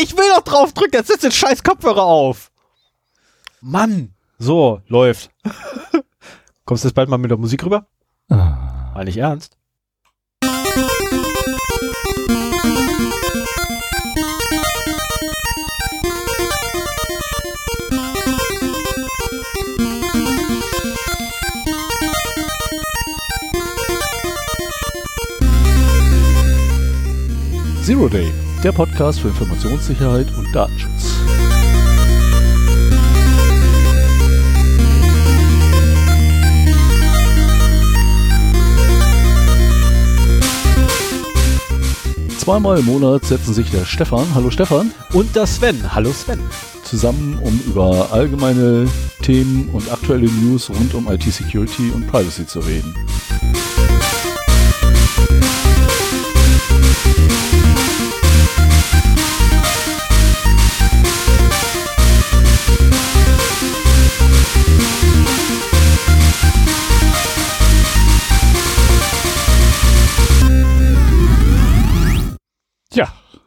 Ich will doch drauf drücken, jetzt setzt den scheiß Kopfhörer auf. Mann. So, läuft. Kommst du jetzt bald mal mit der Musik rüber? Ah. War nicht ernst. Zero Day, der Podcast für Informationssicherheit und Datenschutz. Zweimal im Monat setzen sich der Stefan, hallo Stefan, Und der Sven. Hallo Sven. zusammen, um über allgemeine Themen und aktuelle News rund um IT-Security und Privacy zu reden.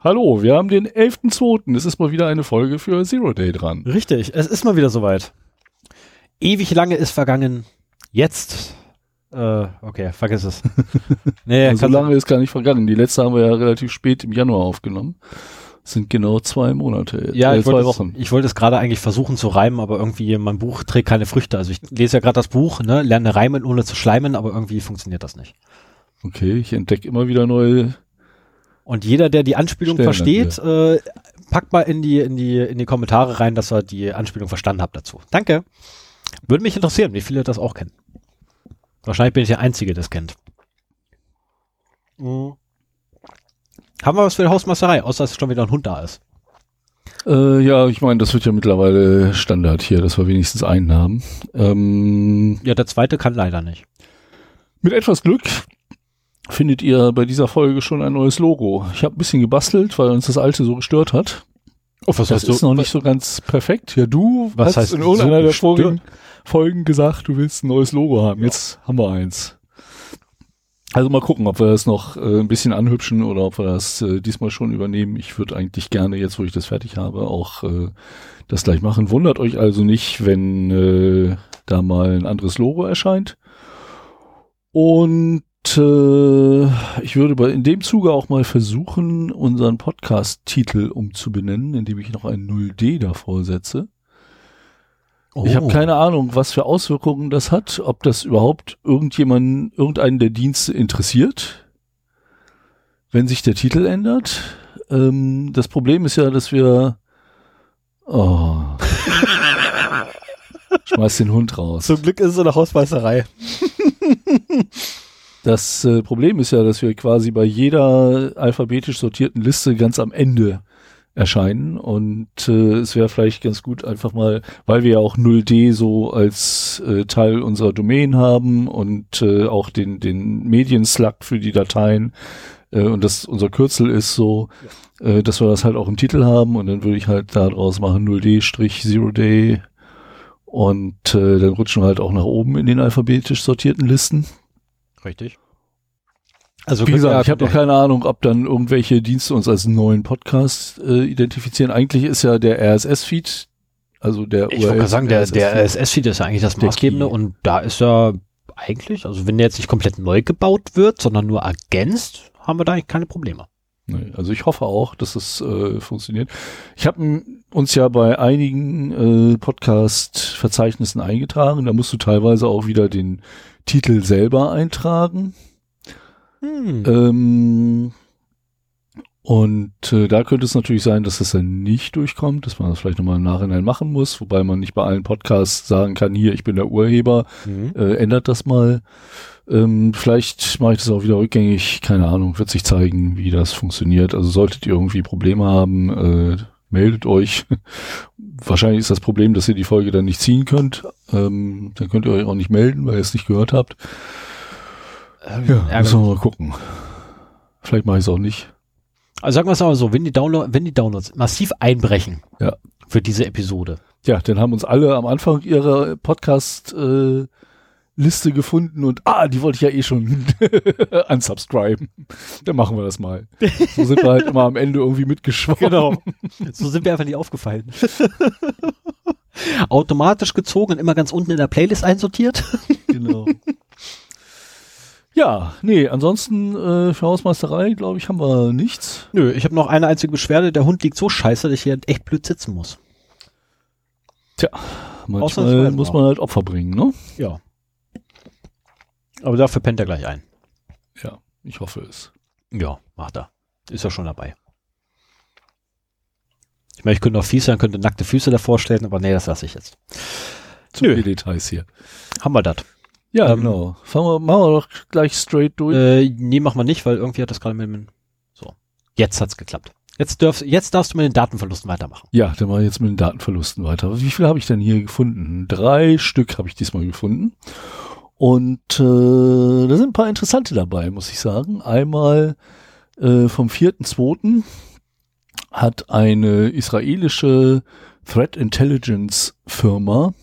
Hallo, wir haben den 11.02. Es ist mal wieder eine Folge für Zero Day dran. Richtig, es ist mal wieder soweit. Ewig lange ist vergangen. Jetzt. Äh, okay, vergiss es. Nee, so kann- lange ist gar nicht vergangen. Die letzte haben wir ja relativ spät im Januar aufgenommen. Das sind genau zwei Monate, Ja, äh, ich zwei wollte, Wochen. Es, ich wollte es gerade eigentlich versuchen zu reimen, aber irgendwie mein Buch trägt keine Früchte. Also ich lese ja gerade das Buch, ne, lerne reimen ohne zu schleimen, aber irgendwie funktioniert das nicht. Okay, ich entdecke immer wieder neue. Und jeder, der die Anspielung Stellen versteht, äh, packt mal in die, in die, in die Kommentare rein, dass ihr die Anspielung verstanden habt dazu. Danke. Würde mich interessieren, wie viele das auch kennen. Wahrscheinlich bin ich der Einzige, der das kennt. Mhm. Haben wir was für die Hausmeisterei, außer dass schon wieder ein Hund da ist. Äh, ja, ich meine, das wird ja mittlerweile Standard hier, dass wir wenigstens einen haben. Ähm, Ja, der zweite kann leider nicht. mit etwas Glück findet ihr bei dieser Folge schon ein neues Logo. Ich habe ein bisschen gebastelt, weil uns das alte so gestört hat. Oh, was Das ist noch nicht so ganz perfekt. Ja, du Was hast heißt in irgendeiner der vorigen Folgen gesagt, du willst ein neues Logo haben. Jetzt haben wir eins. Also mal gucken, ob wir das noch äh, ein bisschen anhübschen oder ob wir das äh, diesmal schon übernehmen. Ich würde eigentlich gerne, jetzt wo ich das fertig habe, auch äh, das gleich machen. Wundert euch also nicht, wenn äh, da mal ein anderes Logo erscheint. Und äh, ich würde in dem Zuge auch mal versuchen, unseren Podcast-Titel umzubenennen, indem ich noch ein 0D davor setze. Ich habe keine Ahnung, was für Auswirkungen das hat, ob das überhaupt irgendjemanden, irgendeinen der Dienste interessiert, wenn sich der Titel ändert. Ähm, das Problem ist ja, dass wir oh, schmeiß den Hund raus. Zum Glück ist es eine Hausmeisterei. Das äh, Problem ist ja, dass wir quasi bei jeder alphabetisch sortierten Liste ganz am Ende erscheinen und äh, es wäre vielleicht ganz gut einfach mal, weil wir ja auch 0D so als äh, Teil unserer Domain haben und äh, auch den den Medien-Slug für die Dateien äh, und das unser Kürzel ist so, äh, dass wir das halt auch im Titel haben und dann würde ich halt daraus machen 0D-Zero-Day und äh, dann rutschen wir halt auch nach oben in den alphabetisch sortierten Listen. Richtig. Also Wie gesagt, ich habe noch keine Ahnung, ob dann irgendwelche Dienste uns als neuen Podcast äh, identifizieren. Eigentlich ist ja der RSS-Feed, also der Ich wollte gerade sagen, der, der RSS-Feed. Ist ja eigentlich das Maßgebende und da ist ja eigentlich, also wenn der jetzt nicht komplett neu gebaut wird, sondern nur ergänzt, haben wir da eigentlich keine Probleme. Nee, also ich hoffe auch, dass es äh, funktioniert. Ich habe uns ja bei einigen äh, Podcast-Verzeichnissen eingetragen. Da musst du teilweise auch wieder den Titel selber eintragen. Hm. Ähm, und äh, da könnte es natürlich sein, dass das dann nicht durchkommt, dass man das vielleicht nochmal im Nachhinein machen muss, wobei man nicht bei allen Podcasts sagen kann, hier, ich bin der Urheber, Mhm. äh, ändert das mal. Ähm, vielleicht mache ich das auch wieder rückgängig, keine Ahnung, wird sich zeigen, wie das funktioniert. Also solltet ihr irgendwie Probleme haben, äh, meldet euch. Wahrscheinlich ist das Problem, dass ihr die Folge dann nicht ziehen könnt. Ähm, dann könnt ihr euch auch nicht melden, weil ihr es nicht gehört habt. Ähm, Ja, ärgerlich. müssen wir mal gucken. Vielleicht mache ich es auch nicht. Also sagen wir es aber so, wenn die, Download, wenn die Downloads massiv einbrechen Ja. für diese Episode, Ja, dann haben uns alle am Anfang ihrer Podcast äh, Liste gefunden und ah, die wollte ich ja eh schon unsubscriben. Dann machen wir das mal. So sind wir halt immer am Ende irgendwie mitgeschwommen. Genau. So sind wir einfach nicht aufgefallen. Automatisch gezogen und immer ganz unten in der Playlist einsortiert. Genau. Ja, nee, ansonsten äh, für Hausmeisterei, glaube ich, haben wir nichts. Nö, ich habe noch eine einzige Beschwerde. Der Hund liegt so scheiße, dass ich hier echt blöd sitzen muss. Tja, manchmal muss man halt Opfer bringen, ne? Ja. Aber dafür pennt er gleich ein. Ja, ich hoffe es. Ja, macht er. Ist ja schon dabei. Ich meine, ich könnte noch fies sein, könnte nackte Füße davor stellen, aber nee, das lasse ich jetzt. Zu viele Details hier. Haben wir das. Ja, ähm, genau. Fangen wir, machen wir doch gleich straight durch. Äh, nee, machen wir nicht, weil irgendwie hat das gerade mit dem, so. Jetzt hat's geklappt. Jetzt, darf, jetzt darfst du mit den Datenverlusten weitermachen. Ja, dann mache ich jetzt mit den Datenverlusten weiter. Wie viel habe ich denn hier gefunden? Drei Stück habe ich diesmal gefunden. Und äh, da sind ein paar interessante dabei, muss ich sagen. Einmal äh, vom 4.2. hat eine israelische Threat Intelligence Firma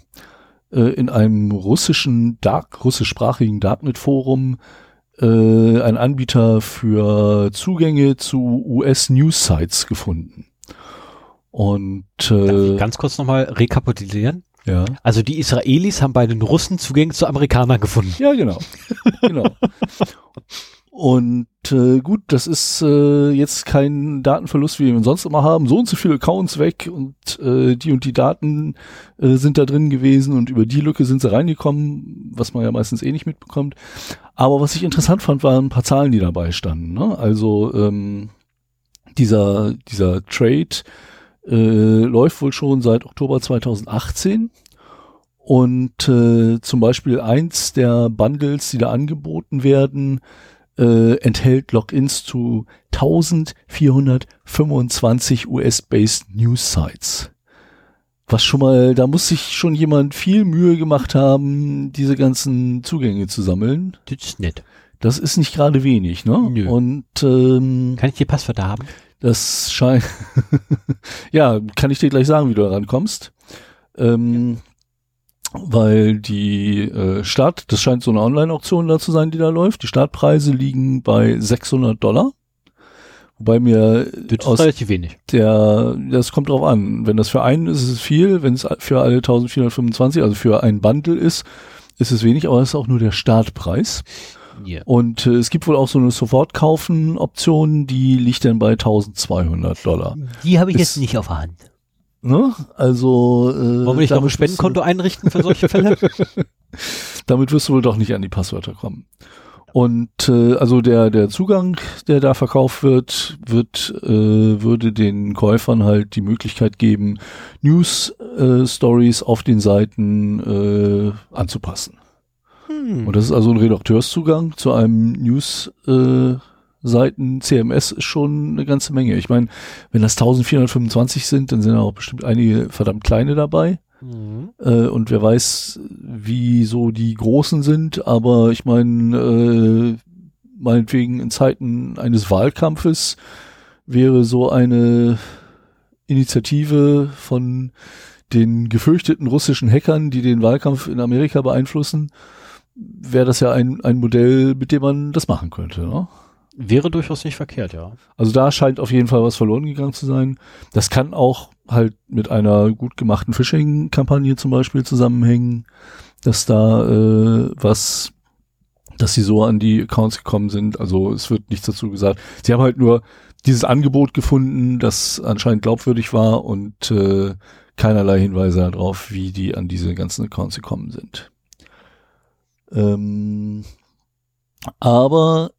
äh, in einem russischen Dark, russischsprachigen Darknet-Forum äh, ein Anbieter für Zugänge zu US-News-Sites gefunden. Und äh, ganz kurz nochmal rekapitulieren. Ja. Also die Israelis haben bei den Russen Zugänge zu Amerikanern gefunden. Ja, genau. genau. Und äh, gut, das ist äh, jetzt kein Datenverlust, wie wir sonst immer haben. So und so viele Accounts weg und äh, die und die Daten äh, sind da drin gewesen und über die Lücke sind sie reingekommen, was man ja meistens eh nicht mitbekommt. Aber was ich interessant fand, waren ein paar Zahlen, die dabei standen. Ne? Also ähm, dieser, dieser Trade äh, läuft wohl schon seit Oktober 2018. Und äh, zum Beispiel eins der Bundles, die da angeboten werden, äh, enthält Logins zu 1425 US-based News Sites. Was schon mal, da muss sich schon jemand viel Mühe gemacht haben, diese ganzen Zugänge zu sammeln. Das ist nett. Das ist nicht gerade wenig, ne? Nö. Und ähm, kann ich die Passwörter haben? Das scheint. ja, kann ich dir gleich sagen, wie du da rankommst. Ähm, weil die äh, Start, das scheint so eine Online-Auktion da zu sein, die da läuft. Die Startpreise liegen bei 600 Dollar. Wobei mir das aus relativ wenig. Der, das kommt drauf an. Wenn das für einen ist, ist es viel. Wenn es für alle 1425, also für ein Bundle ist, ist es wenig, aber es ist auch nur der Startpreis. Yeah. Und äh, es gibt wohl auch so eine Sofortkaufen-Option, die liegt dann bei 1200 Dollar. Die habe ich ist, jetzt nicht auf der Hand. Ne? Also äh, wollen wir nicht noch ein Spendenkonto einrichten für solche Fälle? damit wirst du wohl doch nicht an die Passwörter kommen. Und äh, also der der Zugang, der da verkauft wird, wird äh, würde den Käufern halt die Möglichkeit geben, News äh, Stories auf den Seiten äh, anzupassen. Hm. Und das ist also ein Redakteurszugang zu einem News äh, Seiten CMS ist schon eine ganze Menge. Ich meine, wenn das 1425 sind, dann sind auch bestimmt einige verdammt kleine dabei. Mhm. Äh, und wer weiß, wie so die großen sind, aber ich meine, äh, meinetwegen in Zeiten eines Wahlkampfes wäre so eine Initiative von den gefürchteten russischen Hackern, die den Wahlkampf in Amerika beeinflussen, wäre das ja ein, ein Modell, mit dem man das machen könnte. Ne? Wäre durchaus nicht verkehrt, ja. Also da scheint auf jeden Fall was verloren gegangen zu sein. Das kann auch halt mit einer gut gemachten Phishing-Kampagne zum Beispiel zusammenhängen, dass da äh, was, dass sie so an die Accounts gekommen sind. Also es wird nichts dazu gesagt. Sie haben halt nur dieses Angebot gefunden, das anscheinend glaubwürdig war und äh, keinerlei Hinweise darauf, wie die an diese ganzen Accounts gekommen sind. Ähm, aber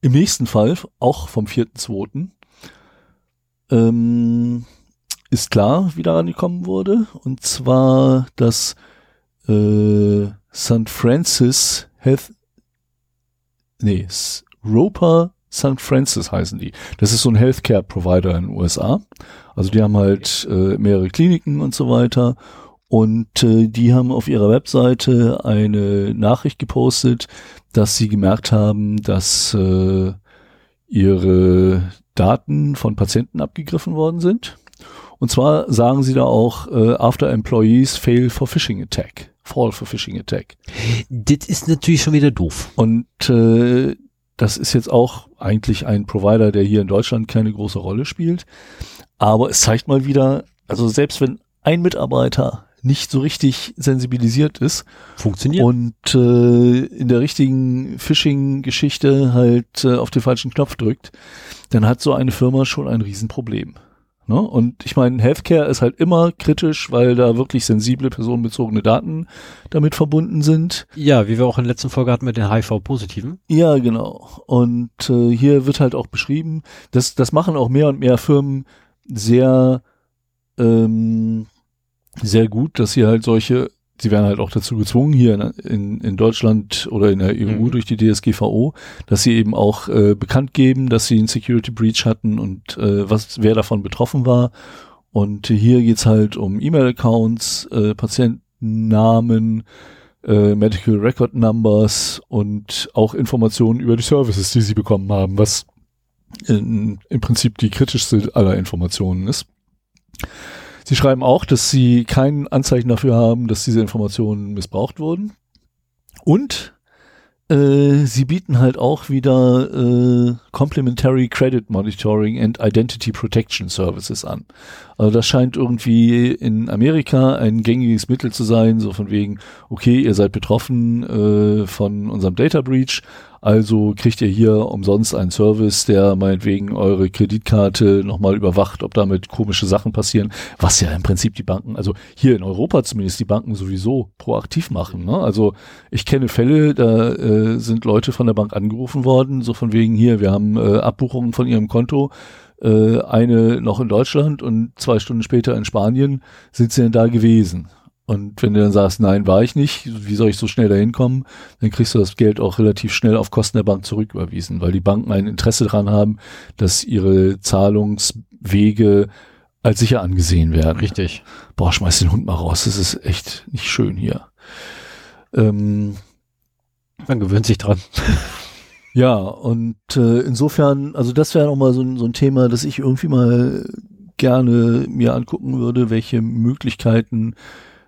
im nächsten Fall, auch vom 4.2., ähm, ist klar, wie daran gekommen wurde. Und zwar, dass äh, St. Francis Health, nee, Roper St. Francis heißen die. Das ist so ein Healthcare-Provider in den USA. Also die haben halt äh, mehrere Kliniken und so weiter. Und äh, die haben auf ihrer Webseite eine Nachricht gepostet, dass sie gemerkt haben, dass äh, ihre Daten von Patienten abgegriffen worden sind. Und zwar sagen sie da auch, äh, after employees fail for phishing attack. Fall for Phishing Attack. Das ist natürlich schon wieder doof. Und äh, das ist jetzt auch eigentlich ein Provider, der hier in Deutschland keine große Rolle spielt. Aber es zeigt mal wieder, also selbst wenn ein Mitarbeiter nicht so richtig sensibilisiert ist Funktioniert. und äh, in der richtigen Phishing-Geschichte halt äh, auf den falschen Knopf drückt, dann hat so eine Firma schon ein Riesenproblem. Ne? Und ich meine, Healthcare ist halt immer kritisch, weil da wirklich sensible personenbezogene Daten damit verbunden sind. ja, wie wir auch in der letzten Folge hatten mit den HIV-Positiven. Ja, genau. Und äh, hier wird halt auch beschrieben, das, das machen auch mehr und mehr Firmen sehr, ähm, sehr gut, dass sie halt solche, sie werden halt auch dazu gezwungen, hier in, in, in Deutschland oder in der EU Mhm. durch die DSGVO, dass sie eben auch äh, bekannt geben, dass sie einen Security Breach hatten und äh, was, wer davon betroffen war. Und hier geht's halt um E-Mail-Accounts, äh, Patientennamen, äh, Medical Record Numbers und auch Informationen über die Services, die sie bekommen haben, was in, im Prinzip die kritischste aller Informationen ist. Sie schreiben auch, dass sie kein Anzeichen dafür haben, dass diese Informationen missbraucht wurden. Und äh, sie bieten halt auch wieder äh, Complementary Credit Monitoring and Identity Protection Services an. Also das scheint irgendwie in Amerika ein gängiges Mittel zu sein, so von wegen, okay, ihr seid betroffen äh, von unserem Data Breach, also kriegt ihr hier umsonst einen Service, der meinetwegen eure Kreditkarte nochmal überwacht, ob damit komische Sachen passieren, was ja im Prinzip die Banken, also hier in Europa zumindest die Banken sowieso proaktiv machen. Ne? Also ich kenne Fälle, da äh, sind Leute von der Bank angerufen worden, so von wegen hier, wir haben äh, Abbuchungen von ihrem Konto, äh, eine noch in Deutschland und zwei Stunden später in Spanien sind sie denn da gewesen. Und wenn du dann sagst, nein, war ich nicht, wie soll ich so schnell dahin kommen, dann kriegst du das Geld auch relativ schnell auf Kosten der Bank zurücküberwiesen, weil die Banken ein Interesse daran haben, dass ihre Zahlungswege als sicher angesehen werden. Richtig. Boah, schmeiß den Hund mal raus, das ist echt nicht schön hier. Ähm, Man gewöhnt sich dran. Ja, und äh, insofern, also das wäre nochmal so, so ein Thema, das ich irgendwie mal gerne mir angucken würde, welche Möglichkeiten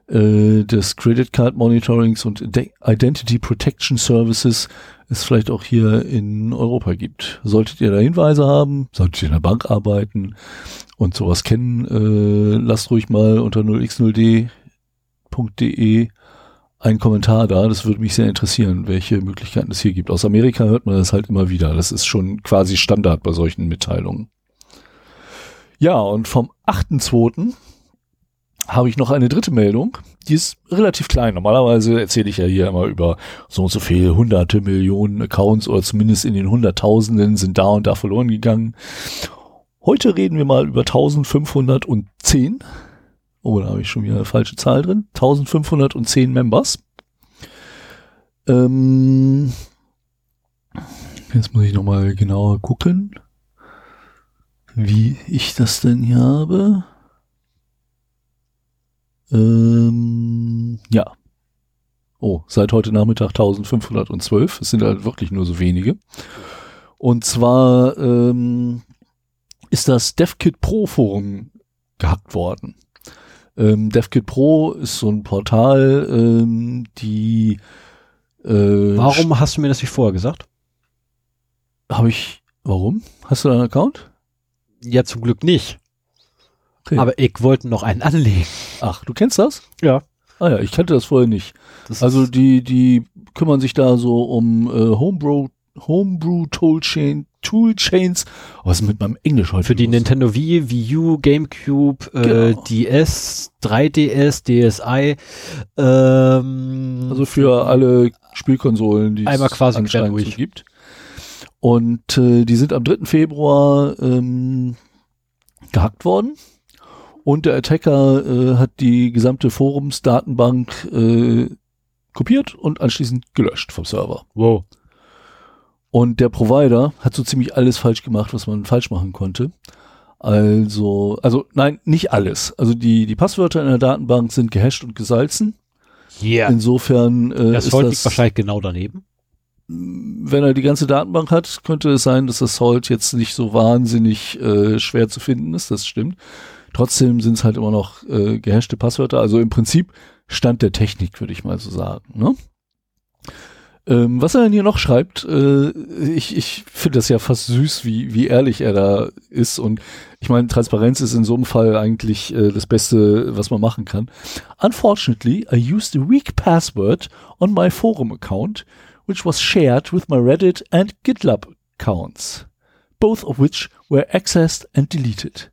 äh, des Credit Card Monitorings und Ide- Identity Protection Services es vielleicht auch hier in Europa gibt. Solltet ihr da Hinweise haben, solltet ihr in der Bank arbeiten und sowas kennen, äh, lasst ruhig mal unter 0x0d.de einen Kommentar da. Das würde mich sehr interessieren, welche Möglichkeiten es hier gibt. Aus Amerika hört man das halt immer wieder. Das ist schon quasi Standard bei solchen Mitteilungen. Ja, und vom 8.2. habe ich noch eine dritte Meldung. Die ist relativ klein. Normalerweise erzähle ich ja hier immer über so und so viele hunderte Millionen Accounts oder zumindest in den Hunderttausenden sind da und da verloren gegangen. Heute reden wir mal über 1510. Oh, da habe ich schon wieder eine falsche Zahl drin. 1510 Members. Ähm, jetzt muss ich nochmal genauer gucken, wie ich das denn hier habe. Ähm, ja. Oh, seit heute Nachmittag 1512. Es sind halt wirklich nur so wenige. Und zwar ähm, ist das DevKit Pro Forum gehackt worden. Ähm, DevKit Pro ist so ein Portal, ähm, die äh, Warum hast du mir das nicht vorher gesagt? habe ich warum? Hast du da einen Account? Ja, zum Glück nicht. Okay. Aber ich wollte noch einen anlegen. Ach, du kennst das? Ja. Ah ja, ich kannte das vorher nicht. Das Also die die kümmern sich da so um äh, Homebrew Homebrew Toolchain Toolchains. Was ist mit meinem Englisch heute? für die los? Nintendo Wii, Wii U, GameCube, äh, Genau. DS, 3DS, DSi, ähm, Also für alle Spielkonsolen, die Einmal quasi quer anscheinend durch. so gibt. Und äh, die sind am 3. Februar ähm, gehackt worden. Und der Attacker äh, hat die gesamte Forumsdatenbank äh, kopiert und anschließend gelöscht vom Server. wow. Und der Provider hat so ziemlich alles falsch gemacht, was man falsch machen konnte. Also, also nein, nicht alles. Also die, die Passwörter in der Datenbank sind gehasht und gesalzen. Yeah. Insofern äh, Das ist Volt das, liegt wahrscheinlich genau daneben. wenn er die ganze Datenbank hat, könnte es sein, dass das Salt jetzt nicht so wahnsinnig äh, schwer zu finden ist. Das stimmt. Trotzdem sind es halt immer noch äh, gehashte Passwörter. Also im Prinzip Stand der Technik, würde ich mal so sagen. Ne? Ähm, was er denn hier noch schreibt, äh, ich, ich finde das ja fast süß, wie, wie ehrlich er da ist. Und ich meine, Transparenz ist in so einem Fall eigentlich äh, das Beste, was man machen kann. Unfortunately, I used a weak password on my forum account, which was shared with my Reddit and GitLab accounts, both of which were accessed and deleted.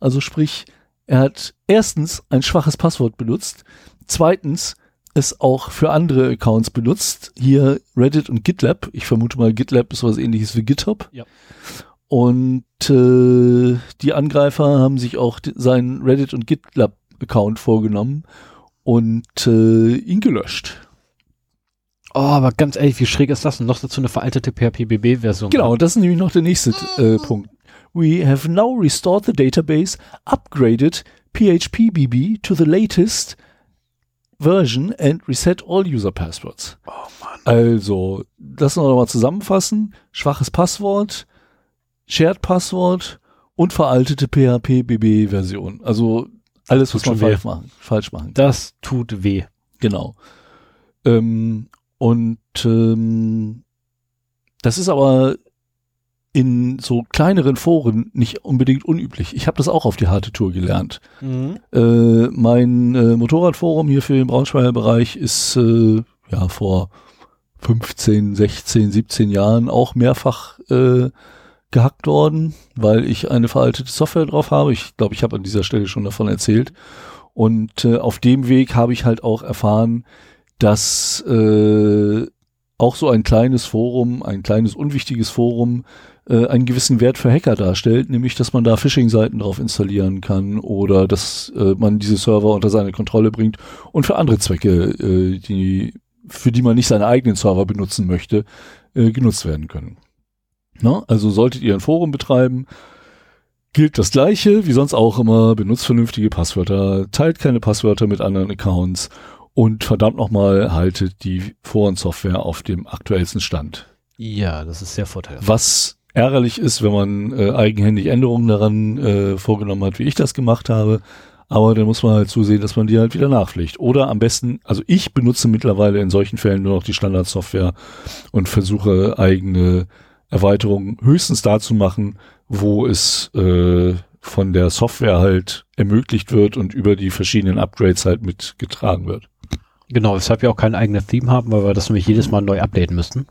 Also sprich, er hat erstens ein schwaches Passwort benutzt, zweitens es auch für andere Accounts benutzt. Hier Reddit und GitLab. Ich vermute mal, GitLab ist was ähnliches wie GitHub. Ja. Und äh, die Angreifer haben sich auch seinen Reddit und GitLab-Account vorgenommen und äh, ihn gelöscht. Oh, aber ganz ehrlich, wie schräg ist das denn? Noch dazu eine veraltete PHP-BB-Version. Genau, und das ist nämlich noch der nächste äh, Punkt. We have now restored the database, upgraded PHP-BB to the latest version and reset all user passwords. Oh Mann. Also, das noch mal zusammenfassen. Schwaches Passwort, Shared Passwort und veraltete PHP-BB-Version. Also alles, was man falsch machen, falsch machen. Das tut weh. Genau. Ähm, und ähm, das ist aber in so kleineren Foren nicht unbedingt unüblich. Ich habe das auch auf die harte Tour gelernt. Mhm. Äh, mein äh, Motorradforum hier für den Braunschweiger Bereich ist äh, ja vor 15, 16, 17 Jahren auch mehrfach äh, gehackt worden, weil ich eine veraltete Software drauf habe. Ich glaube, ich habe an dieser Stelle schon davon erzählt. Und äh, auf dem Weg habe ich halt auch erfahren, dass äh, auch so ein kleines Forum, ein kleines unwichtiges Forum äh, einen gewissen Wert für Hacker darstellt, nämlich dass man da Phishing-Seiten drauf installieren kann oder dass äh, man diese Server unter seine Kontrolle bringt und für andere Zwecke, äh, die für die man nicht seine eigenen Server benutzen möchte, äh, genutzt werden können. Na, also solltet ihr ein Forum betreiben, gilt das gleiche, wie sonst auch immer, benutzt vernünftige Passwörter, teilt keine Passwörter mit anderen Accounts und verdammt nochmal haltet die Forensoftware auf dem aktuellsten Stand. Ja, das ist sehr vorteilhaft. Was ärgerlich ist, wenn man äh, eigenhändig Änderungen daran äh, vorgenommen hat, wie ich das gemacht habe. Aber dann muss man halt zusehen, dass man die halt wieder nachpflegt. Oder am besten, also ich benutze mittlerweile in solchen Fällen nur noch die Standardsoftware und versuche eigene Erweiterungen höchstens da zu machen, wo es äh, von der Software halt ermöglicht wird und über die verschiedenen Upgrades halt mitgetragen wird. Genau, weshalb wir auch kein eigenes Theme haben, weil wir das nämlich jedes Mal neu updaten müssten.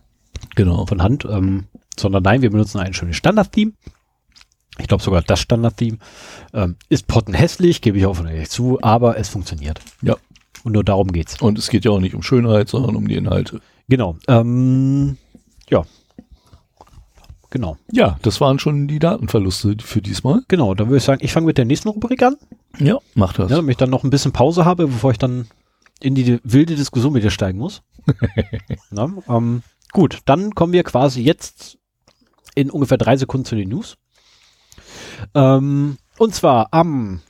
Genau. Von Hand. Ähm, sondern nein, wir benutzen ein schönes Standard-Theme. Ich glaube sogar das Standard-Theme. Ähm, ist pottenhässlich, gebe ich auch von ehrlich zu, aber es funktioniert. Ja. Und nur darum geht's. Und es geht ja auch nicht um Schönheit, sondern um die Inhalte. Genau. Ähm, ja. Genau. Ja, das waren schon die Datenverluste für diesmal. Genau, dann würde ich sagen, ich fange mit der nächsten Rubrik an. Ja, mach das. Ja, damit ich dann noch ein bisschen Pause habe, bevor ich dann in die wilde Diskussion mit dir steigen muss. Na, ähm, gut, dann kommen wir quasi jetzt in ungefähr drei Sekunden zu den News. Ähm, und zwar am,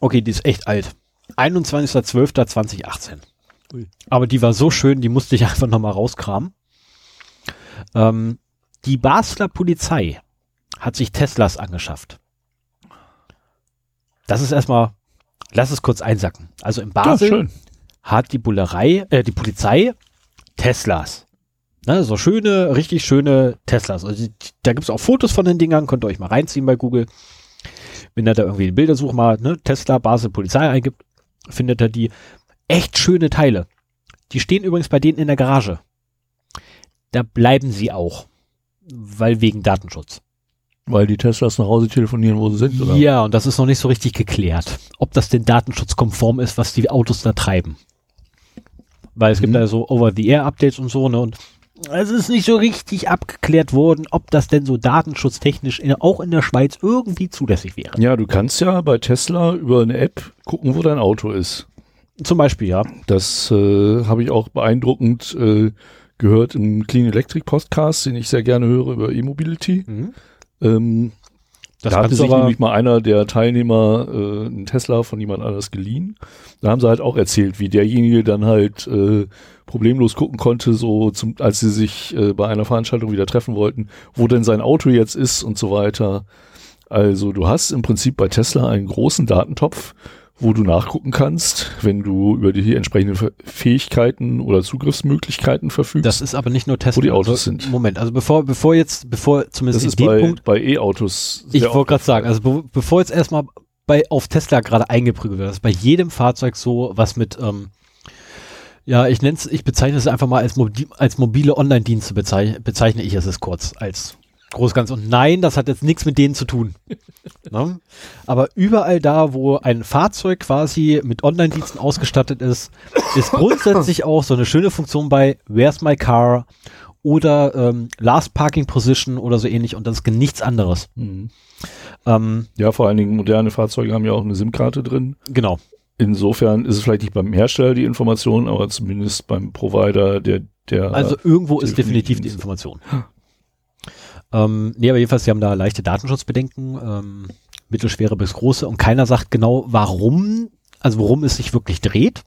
okay, die ist echt alt, 21.12.2018. Ui. Aber die war so schön, die musste ich einfach nochmal rauskramen. Ähm, die Basler Polizei hat sich Teslas angeschafft. Das ist erstmal, lass es kurz einsacken. Also in ja, Basel schön. hat die Bullerei, äh, die Polizei Teslas. Ne, so schöne, richtig schöne Teslas. Also die, da gibt's auch Fotos von den Dingern, könnt ihr euch mal reinziehen bei Google. Wenn ihr da irgendwie eine Bildersuche mal, ne, Tesla, Basel, Polizei eingibt, findet ihr die echt schöne Teile. Die stehen übrigens bei denen in der Garage. Da bleiben sie auch. Weil wegen Datenschutz. Weil die Teslas nach Hause telefonieren, wo sie sind, oder? Ja, und das ist noch nicht so richtig geklärt, ob das denn datenschutzkonform ist, was die Autos da treiben. Weil es gibt Mhm. da so Over-the-Air-Updates und so, ne? Und es ist nicht so richtig abgeklärt worden, ob das denn so datenschutztechnisch in, auch in der Schweiz irgendwie zulässig wäre. Ja, du kannst ja bei Tesla über eine App gucken, wo dein Auto ist. Zum Beispiel, ja. Das äh, habe ich auch beeindruckend äh, gehört im Clean Electric Podcast, den ich sehr gerne höre über E-Mobility. Mhm. Ähm, Das da hatte sich aber, nämlich mal einer der Teilnehmer äh, einen Tesla von jemand anders geliehen. Da haben sie halt auch erzählt, wie derjenige dann halt äh, problemlos gucken konnte, so zum, als sie sich äh, bei einer Veranstaltung wieder treffen wollten, wo denn sein Auto jetzt ist und so weiter. Also du hast im Prinzip bei Tesla einen großen Datentopf, wo du nachgucken kannst, wenn du über die entsprechenden Fähigkeiten oder Zugriffsmöglichkeiten verfügst. Das ist aber nicht nur Tesla. Wo die Autos also, sind. Moment, also bevor, bevor jetzt, bevor zumindest das ist bei, Punkt, bei E-Autos. ich wollte gerade sagen, also be bevor jetzt erstmal bei, auf Tesla gerade eingeprügelt wird, das ist bei jedem Fahrzeug so, was mit, ähm, ja, ich nenne es, ich bezeichne es einfach mal als, mobi als mobile Online-Dienste, bezeichne, bezeichne ich es jetzt kurz als Großganz. Und nein, das hat jetzt nichts mit denen zu tun. ne? Aber überall da, wo ein Fahrzeug quasi mit Online-Diensten ausgestattet ist, ist grundsätzlich auch so eine schöne Funktion bei Where's My Car oder ähm, Last Parking Position oder so ähnlich und das ist nichts anderes. Mhm. Ähm, Ja, vor allen Dingen moderne Fahrzeuge haben ja auch eine SIM-Karte drin. genau. Insofern ist es vielleicht nicht beim Hersteller die Information, aber zumindest beim Provider, der, der Also irgendwo ist definitiv die. Information. ähm, nee, aber jedenfalls, sie haben da leichte Datenschutzbedenken, ähm, mittelschwere bis große und keiner sagt genau, warum, also worum es sich wirklich dreht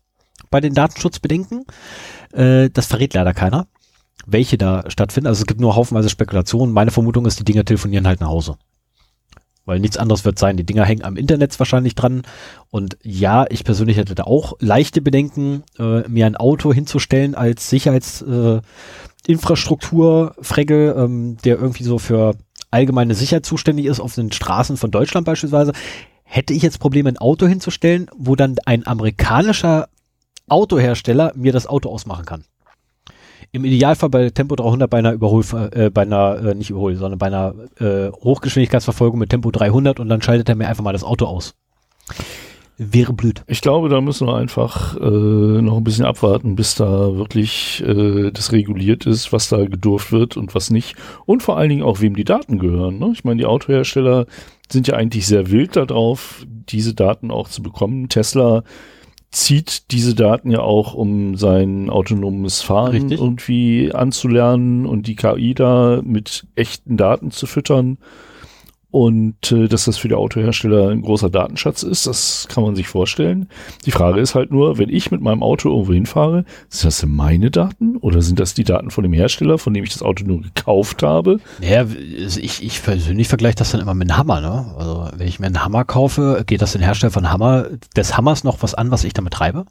bei den Datenschutzbedenken. Äh, das verrät leider keiner, welche da stattfinden. Also es gibt nur haufenweise Spekulationen. Meine Vermutung ist, die Dinger telefonieren halt nach Hause. Weil nichts anderes wird sein. Die Dinger hängen am Internet wahrscheinlich dran. Und ja, ich persönlich hätte da auch leichte Bedenken, äh, mir ein Auto hinzustellen als Sicherheitsinfrastruktur, äh, ähm, der irgendwie so für allgemeine Sicherheit zuständig ist auf den Straßen von Deutschland beispielsweise. Hätte ich jetzt Probleme, ein Auto hinzustellen, wo dann ein amerikanischer Autohersteller mir das Auto ausmachen kann. Im Idealfall bei Tempo 300 bei einer Überhol, äh, bei einer, äh, nicht Überhol, sondern bei einer äh, Hochgeschwindigkeitsverfolgung mit Tempo 300 und dann schaltet er mir einfach mal das Auto aus. Wäre blöd. Ich glaube, da müssen wir einfach äh, noch ein bisschen abwarten, bis da wirklich äh, das reguliert ist, was da gedurft wird und was nicht. Und vor allen Dingen auch, wem die Daten gehören. Ne? Ich meine, die Autohersteller sind ja eigentlich sehr wild darauf, diese Daten auch zu bekommen. Tesla zieht diese Daten ja auch, um sein autonomes Fahren Richtig. irgendwie anzulernen und die KI da mit echten Daten zu füttern. Und äh, dass das für die Autohersteller ein großer Datenschatz ist, das kann man sich vorstellen. Die Frage ist halt nur, wenn ich mit meinem Auto irgendwo hinfahre, sind das denn meine Daten oder sind das die Daten von dem Hersteller, von dem ich das Auto nur gekauft habe? Naja, ich, ich persönlich vergleiche das dann immer mit einem Hammer, ne? Also wenn ich mir einen Hammer kaufe, geht das den Hersteller von Hammer, des Hammers noch was an, was ich damit treibe?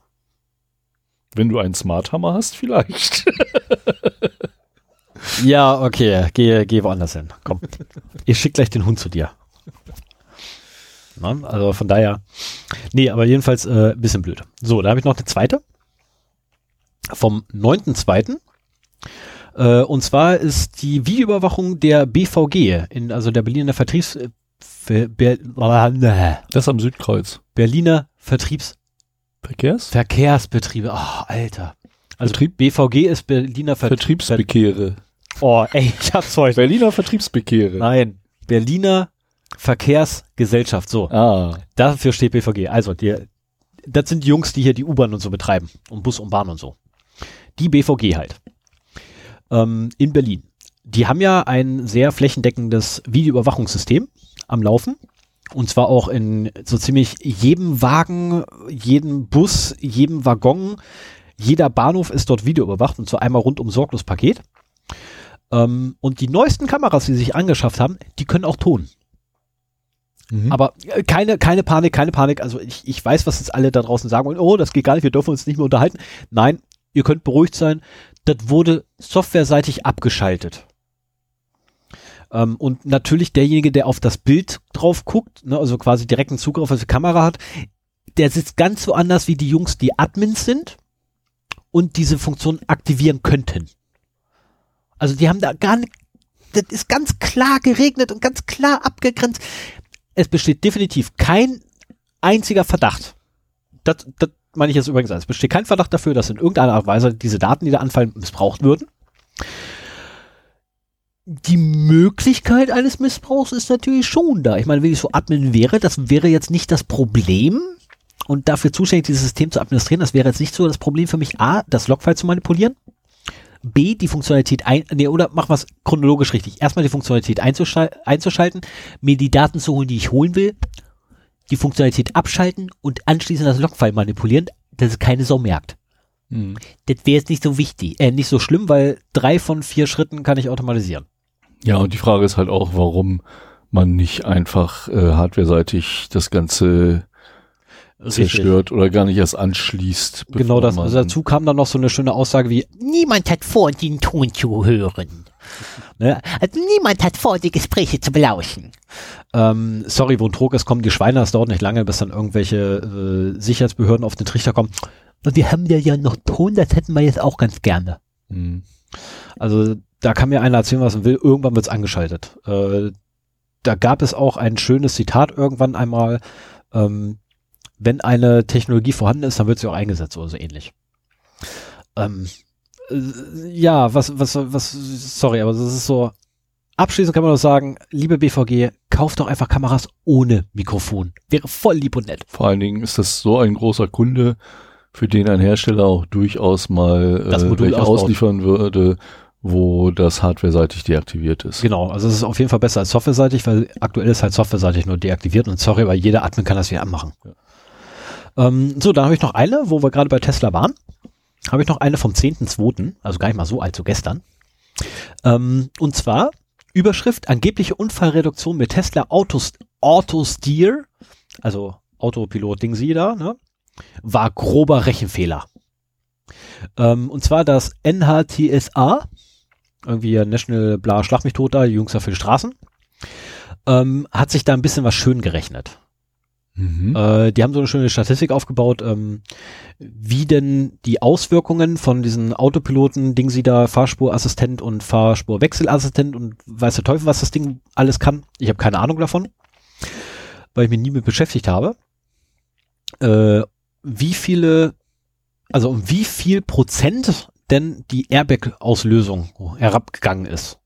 Wenn du einen Smart Hammer hast, vielleicht. Ja, okay, geh, geh woanders hin. Komm. Ich schick gleich den Hund zu dir. Na, also von daher. Nee, aber jedenfalls äh, bisschen blöd. So, da habe ich noch eine zweite. Vom 9.2. Äh, und zwar ist die Videoüberwachung der BVG, in, also der Berliner Vertriebs... äh, Ver, Ber, Das am Südkreuz. Berliner Vertriebs... Verkehrs? Verkehrsbetriebe. Oh, Alter. Also Vertrieb- BVG ist Berliner Ver Vertriebsbekehre. Oh, ey, ich hab's heute. Berliner Vertriebsbekehre. Nein, Berliner Verkehrsgesellschaft. So, Ah, dafür steht BVG. Also, die, das sind die Jungs, die hier die U-Bahn und so betreiben. Und Bus und Bahn und so. Die BVG halt. Ähm, in Berlin. Die haben ja ein sehr flächendeckendes Videoüberwachungssystem am Laufen. Und zwar auch in so ziemlich jedem Wagen, jedem Bus, jedem Waggon. Jeder Bahnhof ist dort videoüberwacht und zwar einmal rund um sorglos Paket. Ähm, und die neuesten Kameras, die sie sich angeschafft haben, die können auch Ton. Mhm. Aber äh, keine, keine Panik, keine Panik. Also ich, ich weiß, was jetzt alle da draußen sagen wollen. Oh, das geht gar nicht, wir dürfen uns nicht mehr unterhalten. Nein, ihr könnt beruhigt sein. Das wurde softwareseitig abgeschaltet. Ähm, und natürlich derjenige, der auf das Bild drauf guckt, ne, also quasi direkten Zugriff auf die Kamera hat, der sitzt ganz woanders wie die Jungs, die Admins sind und diese Funktion aktivieren könnten. Also die haben da gar nicht, das ist ganz klar geregnet und ganz klar abgegrenzt. Es besteht definitiv kein einziger Verdacht. Das, das meine ich jetzt übrigens. Es besteht kein Verdacht dafür, dass in irgendeiner Art und Weise diese Daten, die da anfallen, missbraucht würden. Die Möglichkeit eines Missbrauchs ist natürlich schon da. Ich meine, wenn ich so Admin wäre, das wäre jetzt nicht das Problem. Und dafür zuständig, dieses System zu administrieren, das wäre jetzt nicht so das Problem für mich, A, das Logfile zu manipulieren. B, die Funktionalität ein, nee, oder machen wir es chronologisch richtig. Erstmal die Funktionalität einzuschal einzuschalten, mir die Daten zu holen, die ich holen will, die Funktionalität abschalten und anschließend das Logfile manipulieren, dass es keine Sau merkt. Mhm. Das wäre jetzt nicht so wichtig, äh, nicht so schlimm, weil drei von vier Schritten kann ich automatisieren. Ja, und die Frage ist halt auch, warum man nicht einfach äh, hardwareseitig das Ganze zerstört oder gar nicht erst anschließt. Genau das. Also dazu kam dann noch so eine schöne Aussage wie, niemand hat vor, den Ton zu hören. ne? Also niemand hat vor, die Gespräche zu belauschen. Ähm, sorry, wo ein Druck ist, kommen die Schweine, das dauert nicht lange, bis dann irgendwelche äh, Sicherheitsbehörden auf den Trichter kommen. Und wir haben ja ja noch Ton, das hätten wir jetzt auch ganz gerne. Mhm. Also da kann mir einer erzählen, was er will, irgendwann wird's angeschaltet. Äh, da gab es auch ein schönes Zitat irgendwann einmal, ähm, wenn eine Technologie vorhanden ist, dann wird sie auch eingesetzt oder so ähnlich. Ähm, äh, ja, was, was, was, sorry, aber das ist so, abschließend kann man doch sagen, liebe BVG, kauft doch einfach Kameras ohne Mikrofon. Wäre voll lieb und nett. Vor allen Dingen ist das so ein großer Kunde, für den ein Hersteller auch durchaus mal äh, welche ausbaut. ausliefern würde, wo das hardwareseitig deaktiviert ist. Genau, also es ist auf jeden Fall besser als softwareseitig, weil aktuell ist halt softwareseitig nur deaktiviert und sorry, aber jeder Admin kann das wieder anmachen. Ähm, so, dann habe ich noch eine, wo wir gerade bei Tesla waren. Habe ich noch eine vom 10.2., also gar nicht mal so alt, so gestern. Ähm, und zwar Überschrift, angebliche Unfallreduktion mit Tesla Autos, Autosteer, also Autopilot-Ding sie da, ne? war grober Rechenfehler. Ähm, und zwar das NHTSA, irgendwie National Bla Schlag mich tot da, da für die Straßen, ähm, hat sich da ein bisschen was schön gerechnet. Mhm. Äh, die haben so eine schöne Statistik aufgebaut, ähm, wie denn die Auswirkungen von diesen Autopiloten, Ding sie da, Fahrspurassistent und Fahrspurwechselassistent und weiß der Teufel, was das Ding alles kann. Ich habe keine Ahnung davon, weil ich mich nie mit beschäftigt habe. Äh, wie viele, also um wie viel Prozent denn die Airbag-Auslösung herabgegangen ist.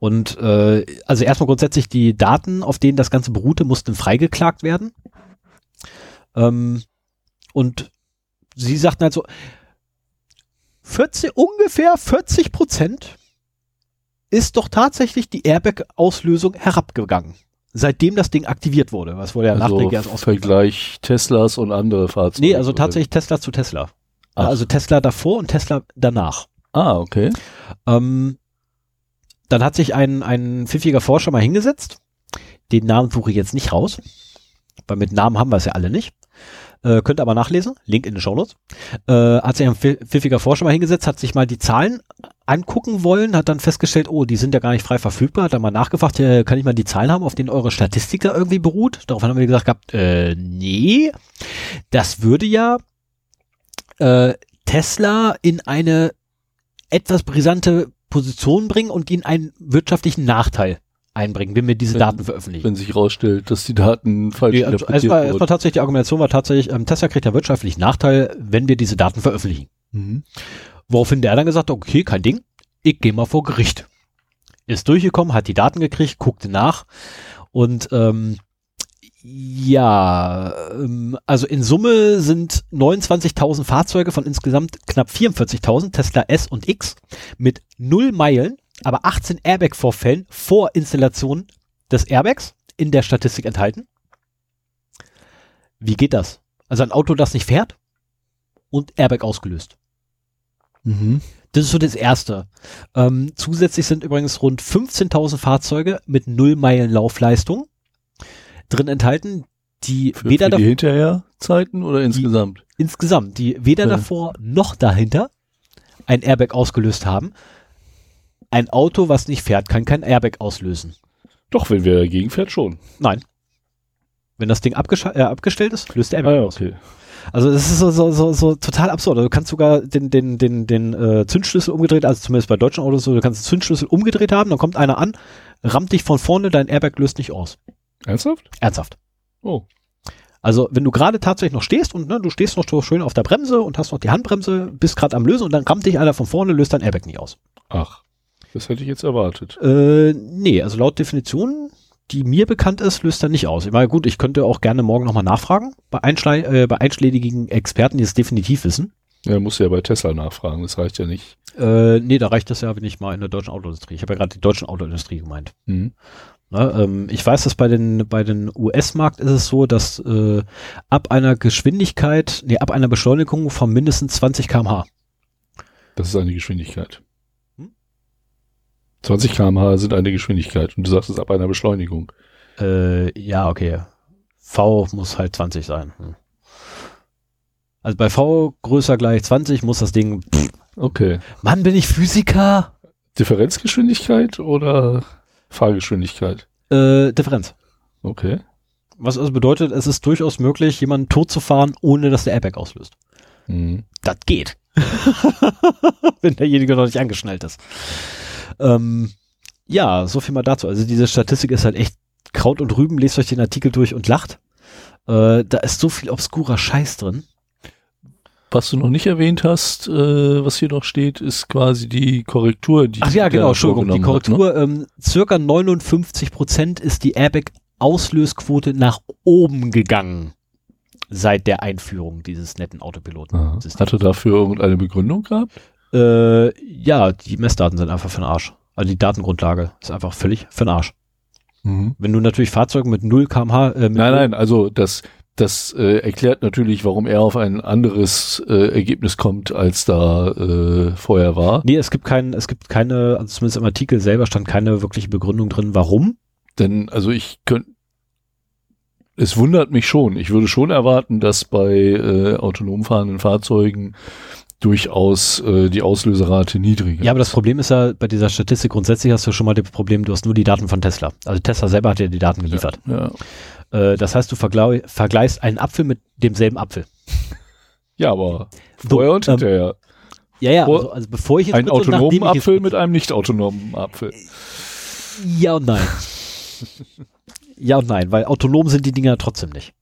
Und äh, also erstmal grundsätzlich die Daten, auf denen das Ganze beruhte, mussten freigeklagt werden. Ähm, und sie sagten halt so, 40, ungefähr 40 Prozent ist doch tatsächlich die Airbag-Auslösung herabgegangen. Seitdem das Ding aktiviert wurde, was wurde ja also nachträglich erst ausgeliefert. Vergleich Teslas und andere Fahrzeuge. Nee, also tatsächlich Tesla zu Tesla. Ach. Also Tesla davor und Tesla danach. Ah, okay. Ähm, dann hat sich ein, ein pfiffiger Forscher mal hingesetzt. Den Namen suche ich jetzt nicht raus, weil mit Namen haben wir es ja alle nicht. Äh, könnt aber nachlesen, Link in den Shownotes. Äh, hat sich ein pfi- pfiffiger Forscher mal hingesetzt, hat sich mal die Zahlen angucken wollen, hat dann festgestellt, oh, die sind ja gar nicht frei verfügbar, hat dann mal nachgefragt, äh, kann ich mal die Zahlen haben, auf denen eure Statistik da irgendwie beruht? Darauf haben wir gesagt gehabt, äh, nee, das würde ja äh, Tesla in eine etwas brisante Position bringen und ihnen einen wirtschaftlichen Nachteil einbringen, wenn wir diese Wenn- Daten veröffentlichen. Wenn sich herausstellt, dass die Daten falsch Nee, also interpretiert erstmal, erstmal wurden. tatsächlich, die Argumentation war tatsächlich, ähm, Tesla kriegt ja wirtschaftlichen Nachteil, wenn wir diese Daten veröffentlichen. Mhm. Woraufhin der dann gesagt hat, okay, kein Ding, ich gehe mal vor Gericht. Ist durchgekommen, hat die Daten gekriegt, guckte nach und ähm, ja, ähm, also in Summe sind 29.000 Fahrzeuge von insgesamt knapp 44.000 Tesla S und X mit null Meilen, aber 18 Airbag-Vorfällen vor Installation des Airbags in der Statistik enthalten. Wie geht das? Also ein Auto, das nicht fährt und Airbag ausgelöst. Mhm. Das ist so das Erste. Ähm, zusätzlich sind übrigens rund 15.000 Fahrzeuge mit null Meilen Laufleistung drin enthalten, die Für, weder für die Hinterherzeiten oder insgesamt? insgesamt, die weder Ja. davor noch dahinter ein Airbag ausgelöst haben. Ein Auto, was nicht fährt, kann kein Airbag auslösen. Doch, wenn wer dagegen fährt, schon. Nein. Wenn das Ding äh, abgestellt ist, löst der Ah, Airbag ja, aus. okay. Also das ist so, so, so, so total absurd. Also Du kannst sogar den, den, den, den äh, Zündschlüssel umgedreht, also zumindest bei deutschen Autos so, du kannst den Zündschlüssel umgedreht haben, dann kommt einer an, rammt dich von vorne, dein Airbag löst nicht aus. Ernsthaft? Ernsthaft. Oh. Also wenn du gerade tatsächlich noch stehst und ne, du stehst noch so schön auf der Bremse und hast noch die Handbremse, bist gerade am Lösen und dann rammt dich einer von vorne, löst dein Airbag nicht aus. Ach, das hätte ich jetzt erwartet. Äh, nee, also laut Definition, die mir bekannt ist, löst er nicht aus. Ich meine, gut, ich könnte auch gerne morgen nochmal nachfragen bei, einschlei äh, bei einschlägigen Experten, die es definitiv wissen. Ja, musst du ja bei Tesla nachfragen, das reicht ja nicht. Äh, nee, da reicht das ja, wenn ich mal in der deutschen Autoindustrie. Ich habe ja gerade die deutschen Autoindustrie gemeint. Mhm. Ne, ähm, ich weiß, dass bei den bei den US-Markt ist es so, dass äh, ab einer Geschwindigkeit, nee, ab einer Beschleunigung von mindestens 20 km/h. Das ist eine Geschwindigkeit. Hm? 20 km/h sind eine Geschwindigkeit und du sagst es ab einer Beschleunigung. Äh, ja, okay. V muss halt 20 sein. Hm. Also bei V größer gleich 20 muss das Ding. Pff, Okay. Mann, bin ich Physiker? Differenzgeschwindigkeit oder Fahrgeschwindigkeit? Äh, Differenz. Okay. Was also bedeutet, es ist durchaus möglich, jemanden tot zu fahren, ohne dass der Airbag auslöst. Mhm. Das geht. Wenn derjenige noch nicht angeschnallt ist. Ähm, ja, so viel mal dazu. Also diese Statistik ist halt echt Kraut und Rüben. Lest euch den Artikel durch und lacht. Äh, da ist so viel obskurer Scheiß drin. Was du noch nicht erwähnt hast, äh, was hier noch steht, ist quasi die Korrektur, die Ach ja, genau, Entschuldigung. Die vorgenommen hat, ne? Korrektur, ähm, circa 59 Prozent ist die Airbag-Auslösquote nach oben gegangen seit der Einführung dieses netten. Autopiloten-Systems. Hatte dafür irgendeine Begründung gehabt? Äh, ja, die Messdaten sind einfach für den Arsch. Also die Datengrundlage ist einfach völlig für den Arsch. Mhm. Wenn du natürlich Fahrzeuge mit 0 kmh, äh, mit Nein, nein, also das, das äh, erklärt natürlich, warum er auf ein anderes äh, Ergebnis kommt, als da äh, vorher war. Nee, es gibt kein, es gibt keine, also zumindest im Artikel selber stand keine wirkliche Begründung drin, warum. Denn, also ich könnte, es wundert mich schon. Ich würde schon erwarten, dass bei äh, autonom fahrenden Fahrzeugen durchaus äh, die Auslöserrate niedriger Ja, aber das. Problem ist ja, bei dieser Statistik grundsätzlich hast du schon mal das Problem, du hast nur die Daten von Tesla. Also Tesla selber hat ja die Daten geliefert. Ja, Äh, das heißt, du vergleichst einen Apfel mit demselben Apfel. ja aber So, vorher und ähm, hinterher. Ja, ja, Vor- also, also bevor ich jetzt Ein spritze und autonomen Apfel mit einem nicht autonomen Apfel. Ja und nein. ja und nein, weil autonom sind die Dinger trotzdem nicht.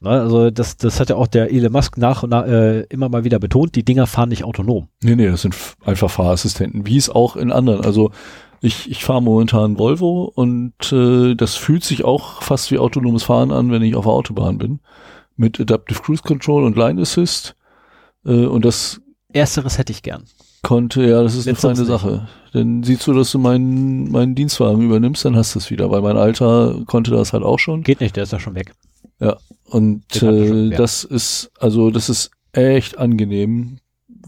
Ne, also das, das hat ja auch der Elon Musk nach und nach äh, immer mal wieder betont, die Dinger fahren nicht autonom. Nee, nee, das sind einfach Fahrassistenten, wie es auch in anderen. Also ich, ich fahre momentan Volvo und äh, das fühlt sich auch fast wie autonomes Fahren an, wenn ich auf der Autobahn bin. Mit Adaptive Cruise Control und Line Assist. Äh, und das Ersteres hätte ich gern. konnte, ja, das ist eine Letzteres feine nicht. Sache. Dann siehst du, dass du meinen, meinen Dienstwagen übernimmst, dann hast du es wieder, weil mein Alter konnte das halt auch schon. Geht nicht, der ist ja schon weg. Und Den hatten wir schon, äh, ja. das ist, also das ist echt angenehm,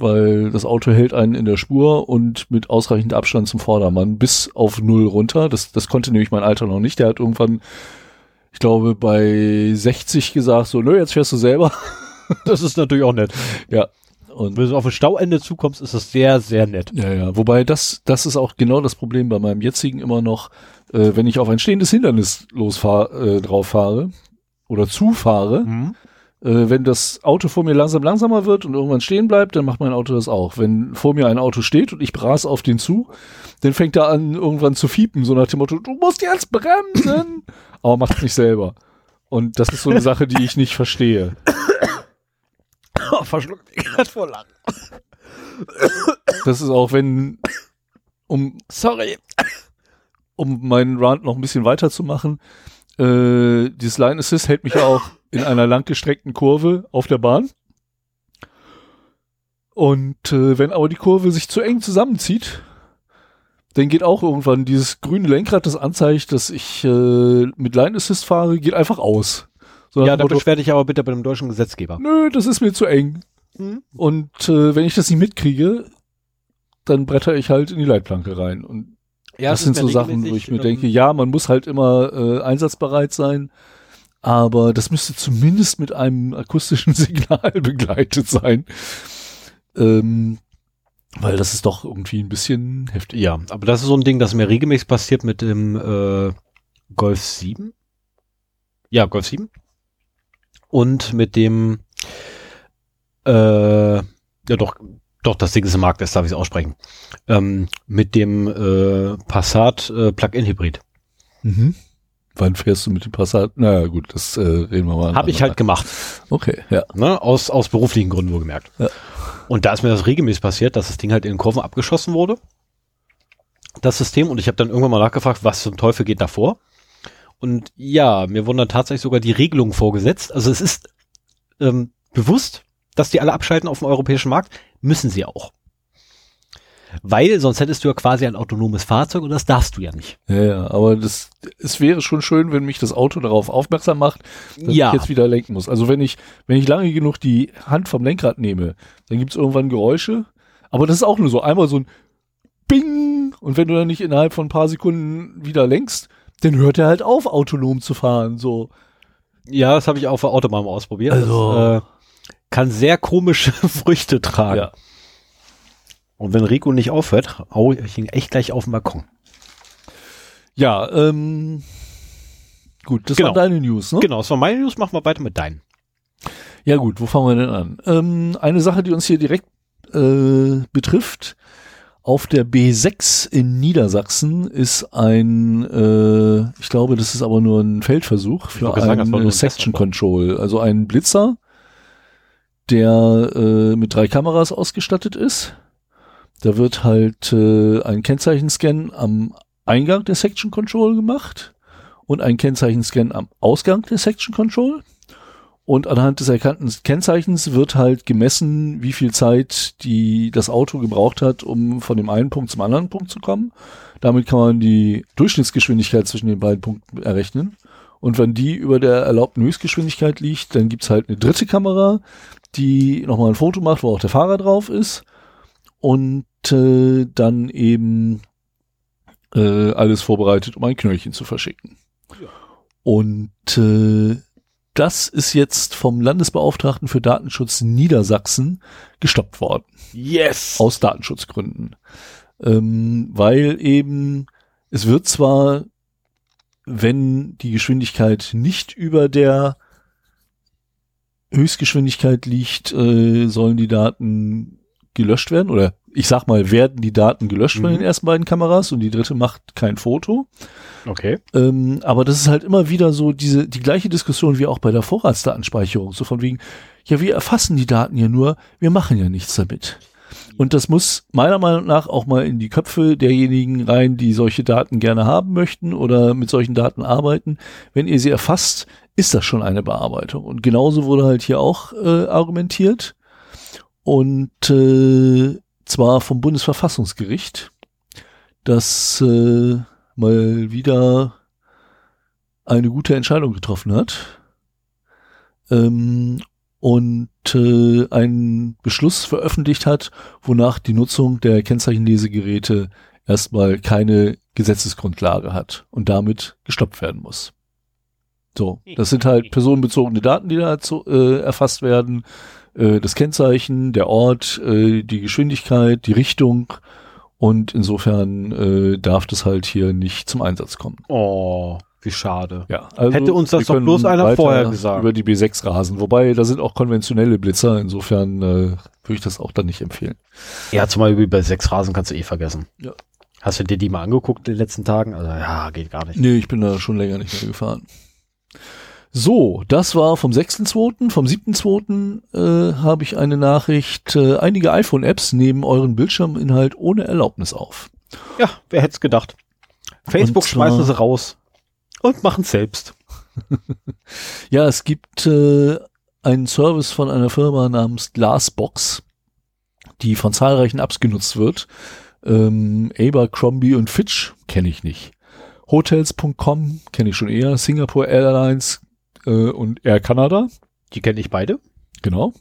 weil das Auto hält einen in der Spur und mit ausreichend Abstand zum Vordermann bis auf null runter. Das, das konnte nämlich mein Alter noch nicht. Der hat irgendwann, ich glaube, bei 60 gesagt, so, nö, jetzt fährst du selber. Das ist natürlich auch nett. Und Wenn du auf ein Stauende zukommst, ist das sehr, sehr nett. ja, ja, wobei das, das ist auch genau das Problem bei meinem jetzigen immer noch, äh, wenn ich auf ein stehendes Hindernis losfahr, äh, drauf fahre oder zufahre, äh, wenn das Auto vor mir langsam langsamer wird und irgendwann stehen bleibt, dann macht mein Auto das auch. Wenn vor mir ein Auto steht und ich bras auf den zu, dann fängt er an, irgendwann zu fiepen, so nach dem Motto, du musst jetzt bremsen, aber macht nicht selber. Und das ist so eine Sache, die ich nicht verstehe. Oh, verschluckt mich gerade vor lang. Das ist auch, wenn, um, Sorry. um meinen Rant noch ein bisschen weiterzumachen, äh, dieses Line Assist hält mich ja auch in einer langgestreckten Kurve auf der Bahn. Und äh, wenn aber die Kurve sich zu eng zusammenzieht, dann geht auch irgendwann dieses grüne Lenkrad, das anzeigt, dass ich äh, mit Line Assist fahre, geht einfach aus. So Ja, da beschwer dich aber bitte bei dem deutschen Gesetzgeber. Nö, das ist mir zu eng. Hm? Und äh, wenn ich das nicht mitkriege, dann bretter ich halt in die Leitplanke rein. Und Ja, das sind so Sachen, wo ich mir denke, ja, man muss halt immer äh, einsatzbereit sein, aber das müsste zumindest mit einem akustischen Signal begleitet sein. Ähm, weil das ist doch irgendwie ein bisschen heftig. Ja, aber das ist so ein Ding, das mir regelmäßig passiert mit dem äh, Golf 7. Ja, Golf 7. Und mit dem äh, ja doch, doch, das Ding ist im Markt, das darf ich aussprechen. Ähm, mit dem äh, Passat äh, Plug-in-Hybrid. Mhm. Wann fährst du mit dem Passat? Naja, gut, das äh, reden wir mal. Habe ich halt gemacht. Okay, ja. Ne? Aus, aus beruflichen Gründen wohlgemerkt. Ja. Und da ist mir das regelmäßig passiert, dass das Ding halt in den Kurven abgeschossen wurde. Das System. Und ich habe dann irgendwann mal nachgefragt, was zum Teufel geht da vor? Und ja, mir wurden dann tatsächlich sogar die Regelungen vorgesetzt. Also es ist ähm, bewusst, dass die alle abschalten auf dem europäischen Markt. Müssen sie auch. Weil sonst hättest du ja quasi ein autonomes Fahrzeug und das darfst du ja nicht. Ja, ja, aber das, es wäre schon schön, wenn mich das Auto darauf aufmerksam macht, dass Ja. ich jetzt wieder lenken muss. Also wenn ich, wenn ich lange genug die Hand vom Lenkrad nehme, dann gibt's irgendwann Geräusche, aber das ist auch nur so einmal so ein Bing und wenn du dann nicht innerhalb von ein paar Sekunden wieder lenkst, dann hört er halt auf, autonom zu fahren. So, Ja, das habe ich auf der Autobahn ausprobiert. Also- Das, äh, kann sehr komische Früchte tragen. Ja. Und wenn Rico nicht aufhört, hau ich ihn echt gleich auf den Balkon. Ja, ähm, gut, das Genau. war deine News, ne? Genau, das war meine News, machen wir weiter mit deinen. Ja gut, wo fangen wir denn an? Ähm, eine Sache, die uns hier direkt äh, betrifft. Auf der B6 in Niedersachsen ist ein, äh, ich glaube, das ist aber nur ein Feldversuch für wollte sagen, das war ein nur ein Section Control, also ein Blitzer, der äh, mit drei Kameras ausgestattet ist. Da wird halt äh, ein Kennzeichenscan am Eingang der Section Control gemacht und ein Kennzeichenscan am Ausgang der Section Control. Und anhand des erkannten Kennzeichens wird halt gemessen, wie viel Zeit die, das Auto gebraucht hat, um von dem einen Punkt zum anderen Punkt zu kommen. Damit kann man die Durchschnittsgeschwindigkeit zwischen den beiden Punkten errechnen. Und wenn die über der erlaubten Höchstgeschwindigkeit liegt, dann gibt's halt eine dritte Kamera, die nochmal ein Foto macht, wo auch der Fahrer drauf ist. Und äh, dann eben äh, alles vorbereitet, um ein Knöllchen zu verschicken. Und äh, das ist jetzt vom Landesbeauftragten für Datenschutz Niedersachsen gestoppt worden. Yes! Aus Datenschutzgründen. Ähm, weil eben, es wird zwar, wenn die Geschwindigkeit nicht über der Höchstgeschwindigkeit liegt, äh, sollen die Daten gelöscht werden oder ich sag mal, werden die Daten gelöscht von Mhm. den ersten beiden Kameras und die dritte macht kein Foto. Okay. Ähm, aber das ist halt immer wieder so diese, die gleiche Diskussion wie auch bei der Vorratsdatenspeicherung. So von wegen, ja, wir erfassen die Daten ja nur, wir machen ja nichts damit. Und das muss meiner Meinung nach auch mal in die Köpfe derjenigen rein, die solche Daten gerne haben möchten oder mit solchen Daten arbeiten. Wenn ihr sie erfasst, ist das schon eine Bearbeitung. Und genauso wurde halt hier auch äh, argumentiert. Und äh, zwar vom Bundesverfassungsgericht, das äh, mal wieder eine gute Entscheidung getroffen hat ähm, und äh, einen Beschluss veröffentlicht hat, wonach die Nutzung der Kennzeichenlesegeräte erstmal keine Gesetzesgrundlage hat und damit gestoppt werden muss. So, das sind halt personenbezogene Daten, die da zu, äh, erfasst werden. Äh, das Kennzeichen, der Ort, äh, die Geschwindigkeit, die Richtung und insofern äh, darf das halt hier nicht zum Einsatz kommen. Oh, wie schade. Ja, also Hätte uns das doch bloß einer vorher gesagt. Über die B6 rasen. Wobei, da sind auch konventionelle Blitzer. Insofern äh, würde ich das auch dann nicht empfehlen. Ja, zum Beispiel bei sechs Rasen kannst du eh vergessen. Ja. Hast du dir die mal angeguckt in den letzten Tagen? Also ja, geht gar nicht. Nee, ich bin da schon länger nicht mehr gefahren. So, das war vom 6.2. Vom 7.2. Äh, habe ich eine Nachricht. Äh, einige iPhone-Apps nehmen euren Bildschirminhalt ohne Erlaubnis auf. Ja, wer hätte es gedacht? Facebook schmeißen sie raus und machen selbst. Ja, es gibt äh, einen Service von einer Firma namens Glassbox, die von zahlreichen Apps genutzt wird. Ähm, Abercrombie und Fitch kenne ich nicht. Hotels.com kenne ich schon eher. Singapore Airlines äh, und Air Canada, Die kenne ich beide. genau.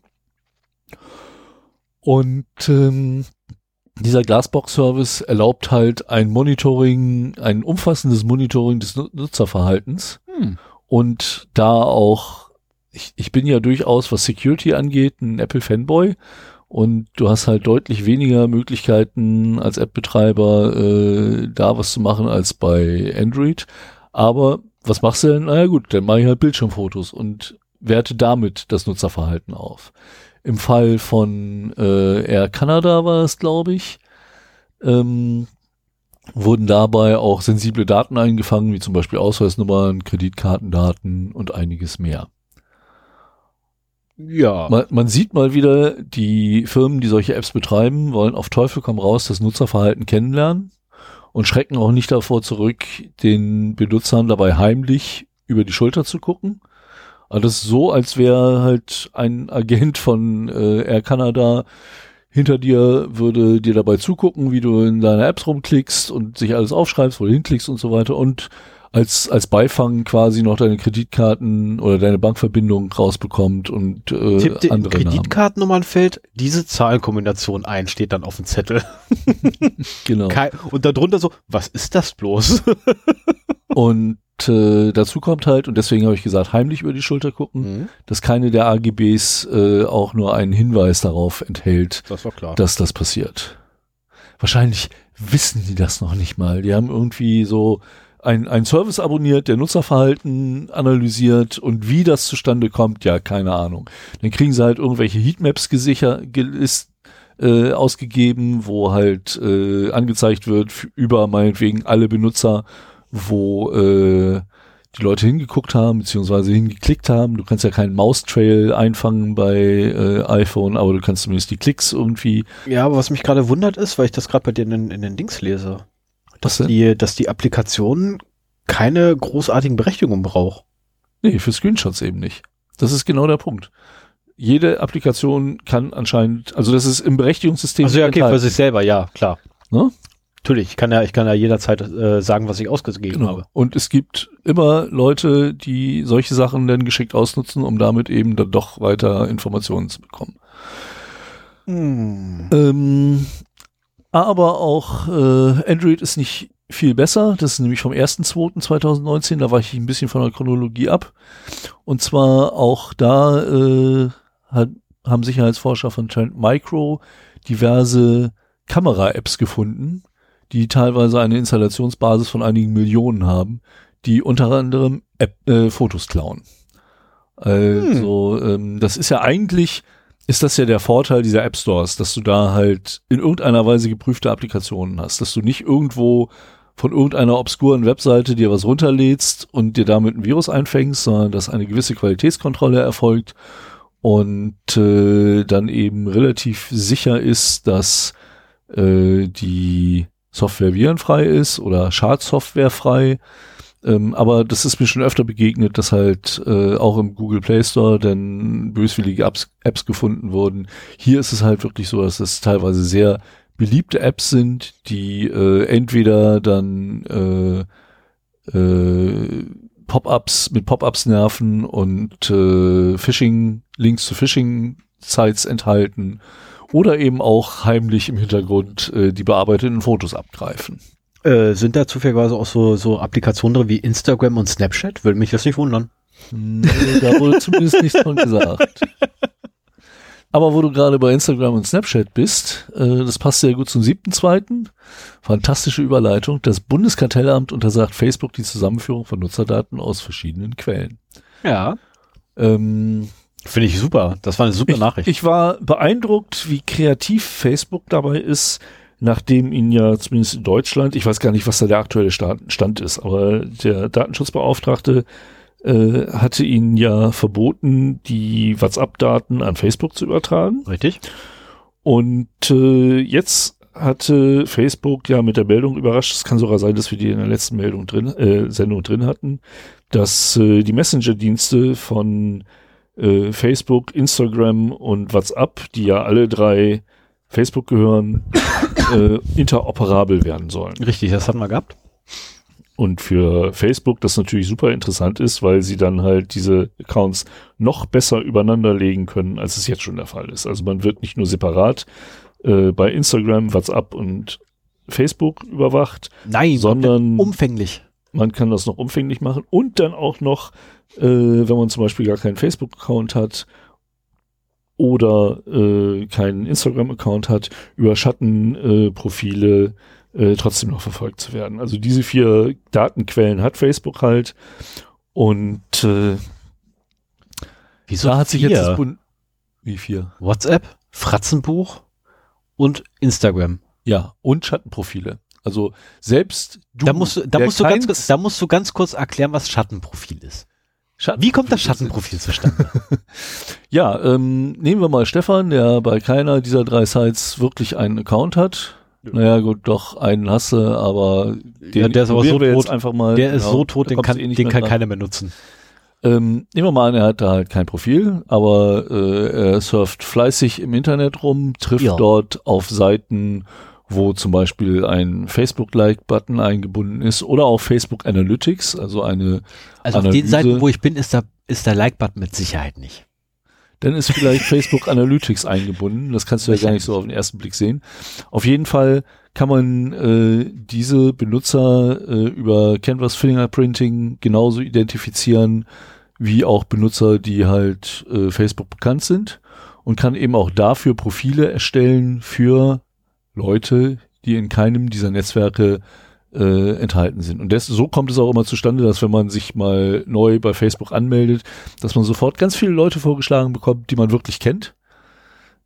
Und ähm, dieser Glassbox-Service erlaubt halt ein Monitoring, ein umfassendes Monitoring des Nu- Nutzerverhaltens. Hm. Und da auch, ich, ich bin ja durchaus, was Security angeht, ein Apple-Fanboy. Und du hast halt deutlich weniger Möglichkeiten als App-Betreiber äh, da was zu machen als bei Android. Aber was machst du denn? Naja gut, dann mache ich halt Bildschirmfotos und werte damit das Nutzerverhalten auf. Im Fall von äh, Air Canada war es, glaube ich, ähm, wurden dabei auch sensible Daten eingefangen, wie zum Beispiel Ausweisnummern, Kreditkartendaten und einiges mehr. Ja. Man, man sieht mal wieder, die Firmen, die solche Apps betreiben, wollen auf Teufel komm raus das Nutzerverhalten kennenlernen und schrecken auch nicht davor zurück, den Benutzern dabei heimlich über die Schulter zu gucken. Also das ist so, als wäre halt ein Agent von äh, Air Canada hinter dir, würde dir dabei zugucken, wie du in deine Apps rumklickst und sich alles aufschreibst, wo du hinklickst und so weiter. Und als, als Beifang quasi noch deine Kreditkarten oder deine Bankverbindung rausbekommt und äh, Tipp dir andere Namen. Kreditkartennummernfeld diese Zahlenkombination ein, steht dann auf dem Zettel. Genau. Kei- und darunter so, was ist das bloß? Und äh, dazu kommt halt, und deswegen habe ich gesagt, heimlich über die Schulter gucken, Mhm. dass keine der AGBs äh, auch nur einen Hinweis darauf enthält, Das dass das passiert. Wahrscheinlich wissen die das noch nicht mal. Die haben irgendwie so ein, ein Service abonniert, der Nutzerverhalten analysiert und wie das zustande kommt, ja, keine Ahnung. Dann kriegen sie halt irgendwelche Heatmaps gesichert, gelist, äh, ausgegeben, wo halt äh, angezeigt wird über meinetwegen alle Benutzer, wo äh, die Leute hingeguckt haben, beziehungsweise hingeklickt haben. Du kannst ja keinen Maustrail einfangen bei äh, iPhone, aber du kannst zumindest die Klicks irgendwie. Ja, aber was mich gerade wundert ist, weil ich das gerade bei dir in, in den Dings lese, Denn? die, dass die Applikation keine großartigen Berechtigungen braucht. Nee, für Screenshots eben nicht. Das ist genau der Punkt. Jede Applikation kann anscheinend, also das ist im Berechtigungssystem. Also ja, okay, enthalten. für sich selber, ja, klar. Ne? Natürlich, ich kann ja, ich kann ja jederzeit äh, sagen, was ich ausgegeben Genau. habe. Und es gibt immer Leute, die solche Sachen dann geschickt ausnutzen, um damit eben dann doch weiter Informationen zu bekommen. Hm. Ähm, aber auch äh, Android ist nicht viel besser. Das ist nämlich vom 1.2.2019. Da weiche ich ein bisschen von der Chronologie ab. Und zwar auch da äh, hat, haben Sicherheitsforscher von Trend Micro diverse Kamera-Apps gefunden, die teilweise eine Installationsbasis von einigen Millionen haben, die unter anderem App, äh, Fotos klauen. Also ähm, das ist ja eigentlich ist das ja der Vorteil dieser App Stores, dass du da halt in irgendeiner Weise geprüfte Applikationen hast, dass du nicht irgendwo von irgendeiner obskuren Webseite dir was runterlädst und dir damit ein Virus einfängst, sondern dass eine gewisse Qualitätskontrolle erfolgt und äh, dann eben relativ sicher ist, dass äh, die Software virenfrei ist oder Schadsoftware frei. Ähm, aber das ist mir schon öfter begegnet, dass halt äh, auch im Google Play Store dann böswillige Apps, Apps gefunden wurden. Hier ist es halt wirklich so, dass es teilweise sehr beliebte Apps sind, die äh, entweder dann äh, äh, Pop-ups mit Pop-ups nerven und äh, Phishing Links zu Phishing Sites enthalten oder eben auch heimlich im Hintergrund äh, die bearbeiteten Fotos abgreifen. Äh, sind da zufälligerweise auch so, so Applikationen drin wie Instagram und Snapchat? Würde mich das nicht wundern. Nee, da wurde zumindest nichts von gesagt. Aber wo du gerade bei Instagram und Snapchat bist, äh, das passt sehr gut zum siebten zweiten. Fantastische Überleitung. Das Bundeskartellamt untersagt Facebook die Zusammenführung von Nutzerdaten aus verschiedenen Quellen. Ja. Ähm, Finde ich super. Das war eine super ich, Nachricht. ich war beeindruckt, wie kreativ Facebook dabei ist, nachdem ihn ja zumindest in Deutschland, ich weiß gar nicht, was da der aktuelle Stand, ist, aber der Datenschutzbeauftragte äh, hatte ihnen ja verboten, die WhatsApp-Daten an Facebook zu übertragen. Richtig? Und äh, jetzt hatte Facebook ja mit der Meldung überrascht, es kann sogar sein, dass wir die in der letzten Meldung drin, äh, Sendung drin hatten, dass äh, die Messenger-Dienste von äh, Facebook, Instagram und WhatsApp, die ja alle drei Facebook gehören, äh, interoperabel werden sollen. Richtig, das hatten wir gehabt. Und für Facebook das natürlich super interessant ist, weil sie dann halt diese Accounts noch besser übereinander legen können, als es jetzt schon der Fall ist. Also man wird nicht nur separat äh, bei Instagram, WhatsApp und Facebook überwacht, Nein, sondern umfänglich. man kann das noch umfänglich machen und dann auch noch, äh, wenn man zum Beispiel gar keinen Facebook-Account hat oder äh, keinen Instagram-Account hat, über Schattenprofile äh, äh, trotzdem noch verfolgt zu werden. Also diese vier Datenquellen hat Facebook halt und äh, Wieso da hat sich jetzt das vier? Bund wie vier? WhatsApp, Fratzenbuch und Instagram. Ja, und Schattenprofile. Also selbst du, da musst du, da musst du ganz, da musst du ganz kurz erklären, was Schattenprofil ist. Schatten- Wie kommt das Schattenprofil zustande? Ja, ähm, nehmen wir mal Stefan, der bei keiner dieser drei Sites wirklich einen Account hat. Naja, gut, doch, einen hasse, aber den Ja, der ist aber so tot- einfach mal. Der ist Genau, so tot, den kann, eh nicht den kann keiner mehr nutzen. Ähm, nehmen wir mal an, er hat da halt kein Profil, aber äh, er surft fleißig im Internet rum, trifft Ja. dort auf Seiten, wo zum Beispiel ein Facebook-Like-Button eingebunden ist oder auch Facebook Analytics, also eine Also auf Analyse. den Seiten, wo ich bin, ist da, ist der Like-Button mit Sicherheit nicht. dann ist vielleicht Facebook Analytics eingebunden. Das kannst du ja gar nicht so auf den ersten Blick sehen. Auf jeden Fall kann man äh, diese Benutzer äh, über Canvas Fingerprinting genauso identifizieren wie auch Benutzer, die halt äh, Facebook bekannt sind und kann eben auch dafür Profile erstellen für Leute, die in keinem dieser Netzwerke äh, enthalten sind. Und das, so kommt es auch immer zustande, dass wenn man sich mal neu bei Facebook anmeldet, dass man sofort ganz viele Leute vorgeschlagen bekommt, die man wirklich kennt.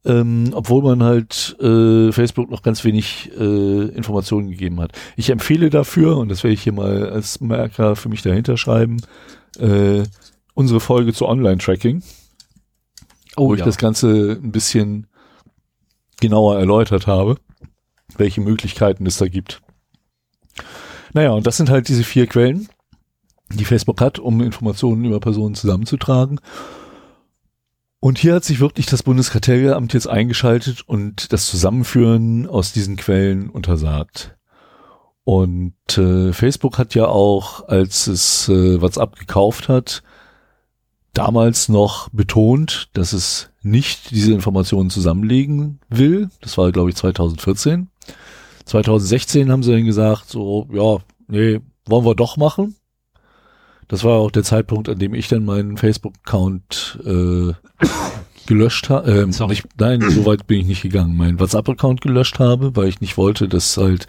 Ähm, obwohl man halt äh, Facebook noch ganz wenig äh, Informationen gegeben hat. Ich empfehle dafür, und das werde ich hier mal als Merker für mich dahinter schreiben, äh, unsere Folge zu Online-Tracking, oh, wo ja. ich das Ganze ein bisschen genauer erläutert habe, welche Möglichkeiten es da gibt. Naja, und das sind halt diese vier Quellen, die Facebook hat, um Informationen über Personen zusammenzutragen. Und hier hat sich wirklich das Bundeskartellamt jetzt eingeschaltet und das Zusammenführen aus diesen Quellen untersagt. Und äh, Facebook hat ja auch, als es äh, WhatsApp gekauft hat, damals noch betont, dass es nicht diese Informationen zusammenlegen will. Das war, glaube ich, 2014. 2016 haben sie dann gesagt, so, ja, nee, wollen wir doch machen. Das war auch der Zeitpunkt, an dem ich dann meinen Facebook-Account äh, gelöscht habe. Ähm, nein, so weit bin ich nicht gegangen. Meinen WhatsApp-Account gelöscht habe, weil ich nicht wollte, dass halt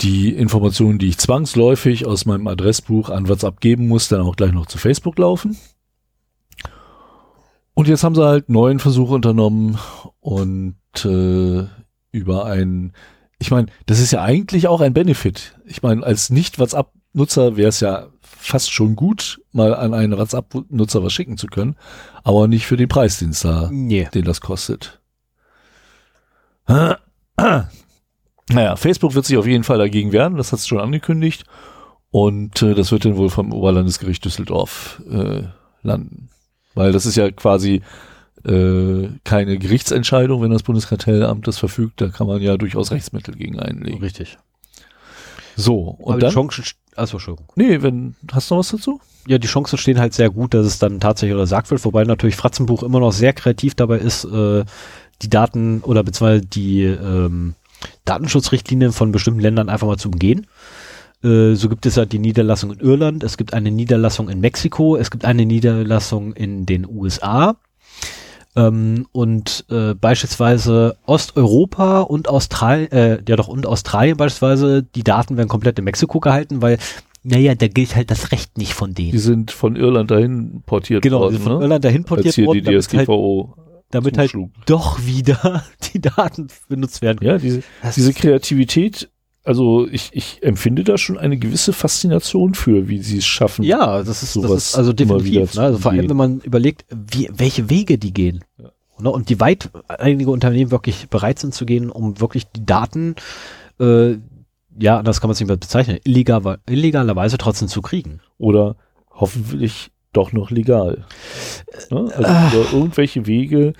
die Informationen, die ich zwangsläufig aus meinem Adressbuch an WhatsApp geben muss, dann auch gleich noch zu Facebook laufen. Und jetzt haben sie halt neuen Versuch unternommen und äh, über ein ich meine, das ist ja eigentlich auch ein Benefit. Ich meine, als Nicht-WhatsApp-Nutzer wäre es ja fast schon gut, mal an einen WhatsApp-Nutzer was schicken zu können, aber nicht für den Preis, den da, nee. den das kostet. Naja, Facebook wird sich auf jeden Fall dagegen wehren, das hat es schon angekündigt. Und äh, das wird dann wohl vom Oberlandesgericht Düsseldorf äh, landen. Weil das ist ja quasi äh, keine Gerichtsentscheidung, wenn das Bundeskartellamt das verfügt, da kann man ja durchaus Rechtsmittel gegen einlegen. Richtig. So, und Aber dann. Die Chancen, also, Entschuldigung. Nee, wenn, hast du noch was dazu? Ja, die Chancen stehen halt sehr gut, dass es dann tatsächlich untersagt wird, wobei natürlich Fratzenbuch immer noch sehr kreativ dabei ist, äh, die Daten oder beziehungsweise die ähm, Datenschutzrichtlinien von bestimmten Ländern einfach mal zu umgehen. Äh, so gibt es ja die Niederlassung in Irland, es gibt eine Niederlassung in Mexiko, es gibt eine Niederlassung in den USA ähm, und äh, beispielsweise Osteuropa und Australien, äh, ja doch, und Australien beispielsweise, die Daten werden komplett in Mexiko gehalten, weil naja, da gilt halt das Recht nicht von denen. Die sind von Irland dahin portiert genau, worden. Genau, von ne? Irland dahin portiert worden. Die DSGVO halt, damit halt doch wieder die Daten benutzt werden. Ja, diese, diese Kreativität also ich, ich empfinde da schon eine gewisse Faszination für, wie sie es schaffen. Ja, das ist, das ist also definitiv. Ne? Also vor allem, wenn man überlegt, wie, welche Wege die gehen. Ja. Ne? Und wie weit einige Unternehmen wirklich bereit sind zu gehen, um wirklich die Daten, äh, ja, das kann man es nicht mehr bezeichnen, illegal, illegalerweise trotzdem zu kriegen. Oder hoffentlich doch noch legal. Ne? Also äh, irgendwelche Wege,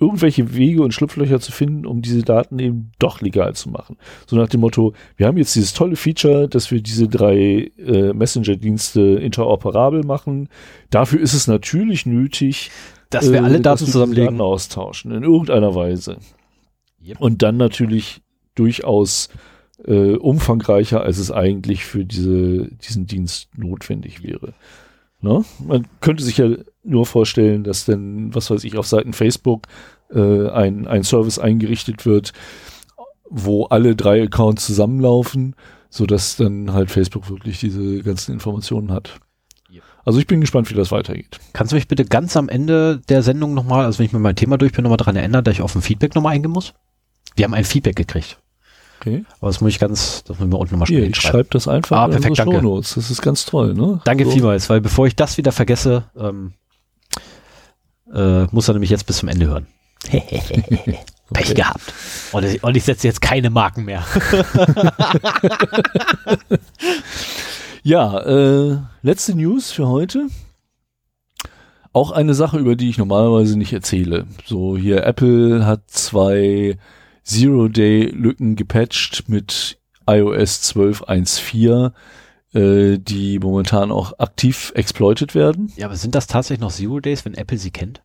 irgendwelche Wege und Schlupflöcher zu finden, um diese Daten eben doch legal zu machen. So nach dem Motto, wir haben jetzt dieses tolle Feature, dass wir diese drei äh, Messenger-Dienste interoperabel machen. Dafür ist es natürlich nötig, dass wir alle äh, Daten zusammenlegen. Daten austauschen, in irgendeiner Weise. Yep. Und dann natürlich durchaus äh, umfangreicher, als es eigentlich für diese, diesen Dienst notwendig wäre. Ne? Man könnte sich ja nur vorstellen, dass dann, was weiß ich, auf Seiten Facebook äh, ein, ein Service eingerichtet wird, wo alle drei Accounts zusammenlaufen, so dass dann halt Facebook wirklich diese ganzen Informationen hat. Also ich bin gespannt, wie das weitergeht. Kannst du mich bitte ganz am Ende der Sendung nochmal, also wenn ich mir mein Thema durch bin, nochmal daran erinnern, dass ich auf ein Feedback nochmal eingehen muss? Wir haben ein Feedback gekriegt. Okay. Aber das muss ich ganz, das müssen wir unten nochmal schnell Hier, Ich schreibe das einfach ah, perfekt, in danke. Shownotes. Das ist ganz toll, ne? Danke so. vielmals, weil bevor ich das wieder vergesse, ähm, äh, muss er nämlich jetzt bis zum Ende hören. Pech gehabt. Und ich, und ich setze jetzt keine Marken mehr. ja, äh, letzte News für heute. Auch eine Sache, über die ich normalerweise nicht erzähle. So hier Apple hat zwei Zero-Day-Lücken gepatcht mit iOS 12.1.4, äh, die momentan auch aktiv exploitet werden. Ja, aber sind das tatsächlich noch Zero Days, wenn Apple sie kennt?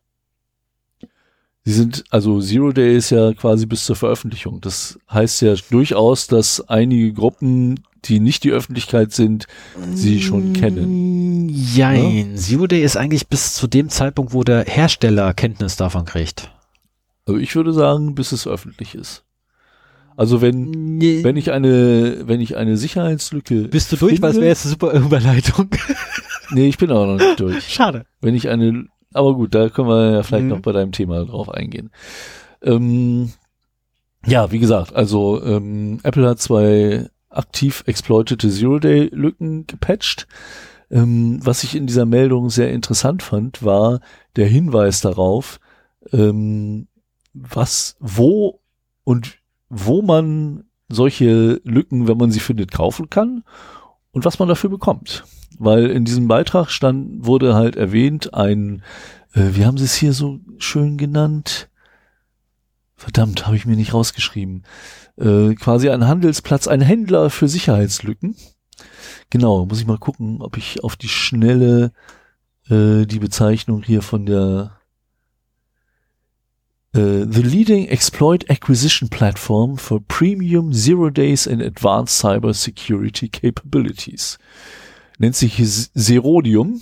Sie sind, also Zero Day ist ja quasi bis zur Veröffentlichung. Das heißt ja durchaus, dass einige Gruppen, die nicht die Öffentlichkeit sind, sie schon kennen. Jein. Ja? Zero Day ist eigentlich bis zu dem Zeitpunkt, wo der Hersteller Kenntnis davon kriegt. Also ich würde sagen, bis es öffentlich ist. Also wenn, nee. wenn ich eine, wenn ich eine Sicherheitslücke. Bist du durch? Finde, Weil es wäre jetzt eine super Überleitung. nee, ich bin auch noch nicht durch. Schade. Wenn ich eine aber gut, da können wir ja vielleicht mhm. noch bei deinem Thema drauf eingehen. Ähm, ja, wie gesagt, also ähm, Apple hat zwei aktiv exploitete Zero-Day-Lücken gepatcht. Ähm, was ich in dieser Meldung sehr interessant fand, war der Hinweis darauf, ähm, was, wo und wo man solche Lücken, wenn man sie findet, kaufen kann und was man dafür bekommt weil in diesem Beitrag stand, wurde halt erwähnt, ein, äh, wie haben sie es hier so schön genannt? Verdammt, habe ich mir nicht rausgeschrieben. Äh, quasi ein Handelsplatz, ein Händler für Sicherheitslücken. Genau, muss ich mal gucken, ob ich auf die Schnelle äh, die Bezeichnung hier von der Uh, the leading exploit acquisition platform for premium zero days and advanced cyber security capabilities nennt sich Serodium.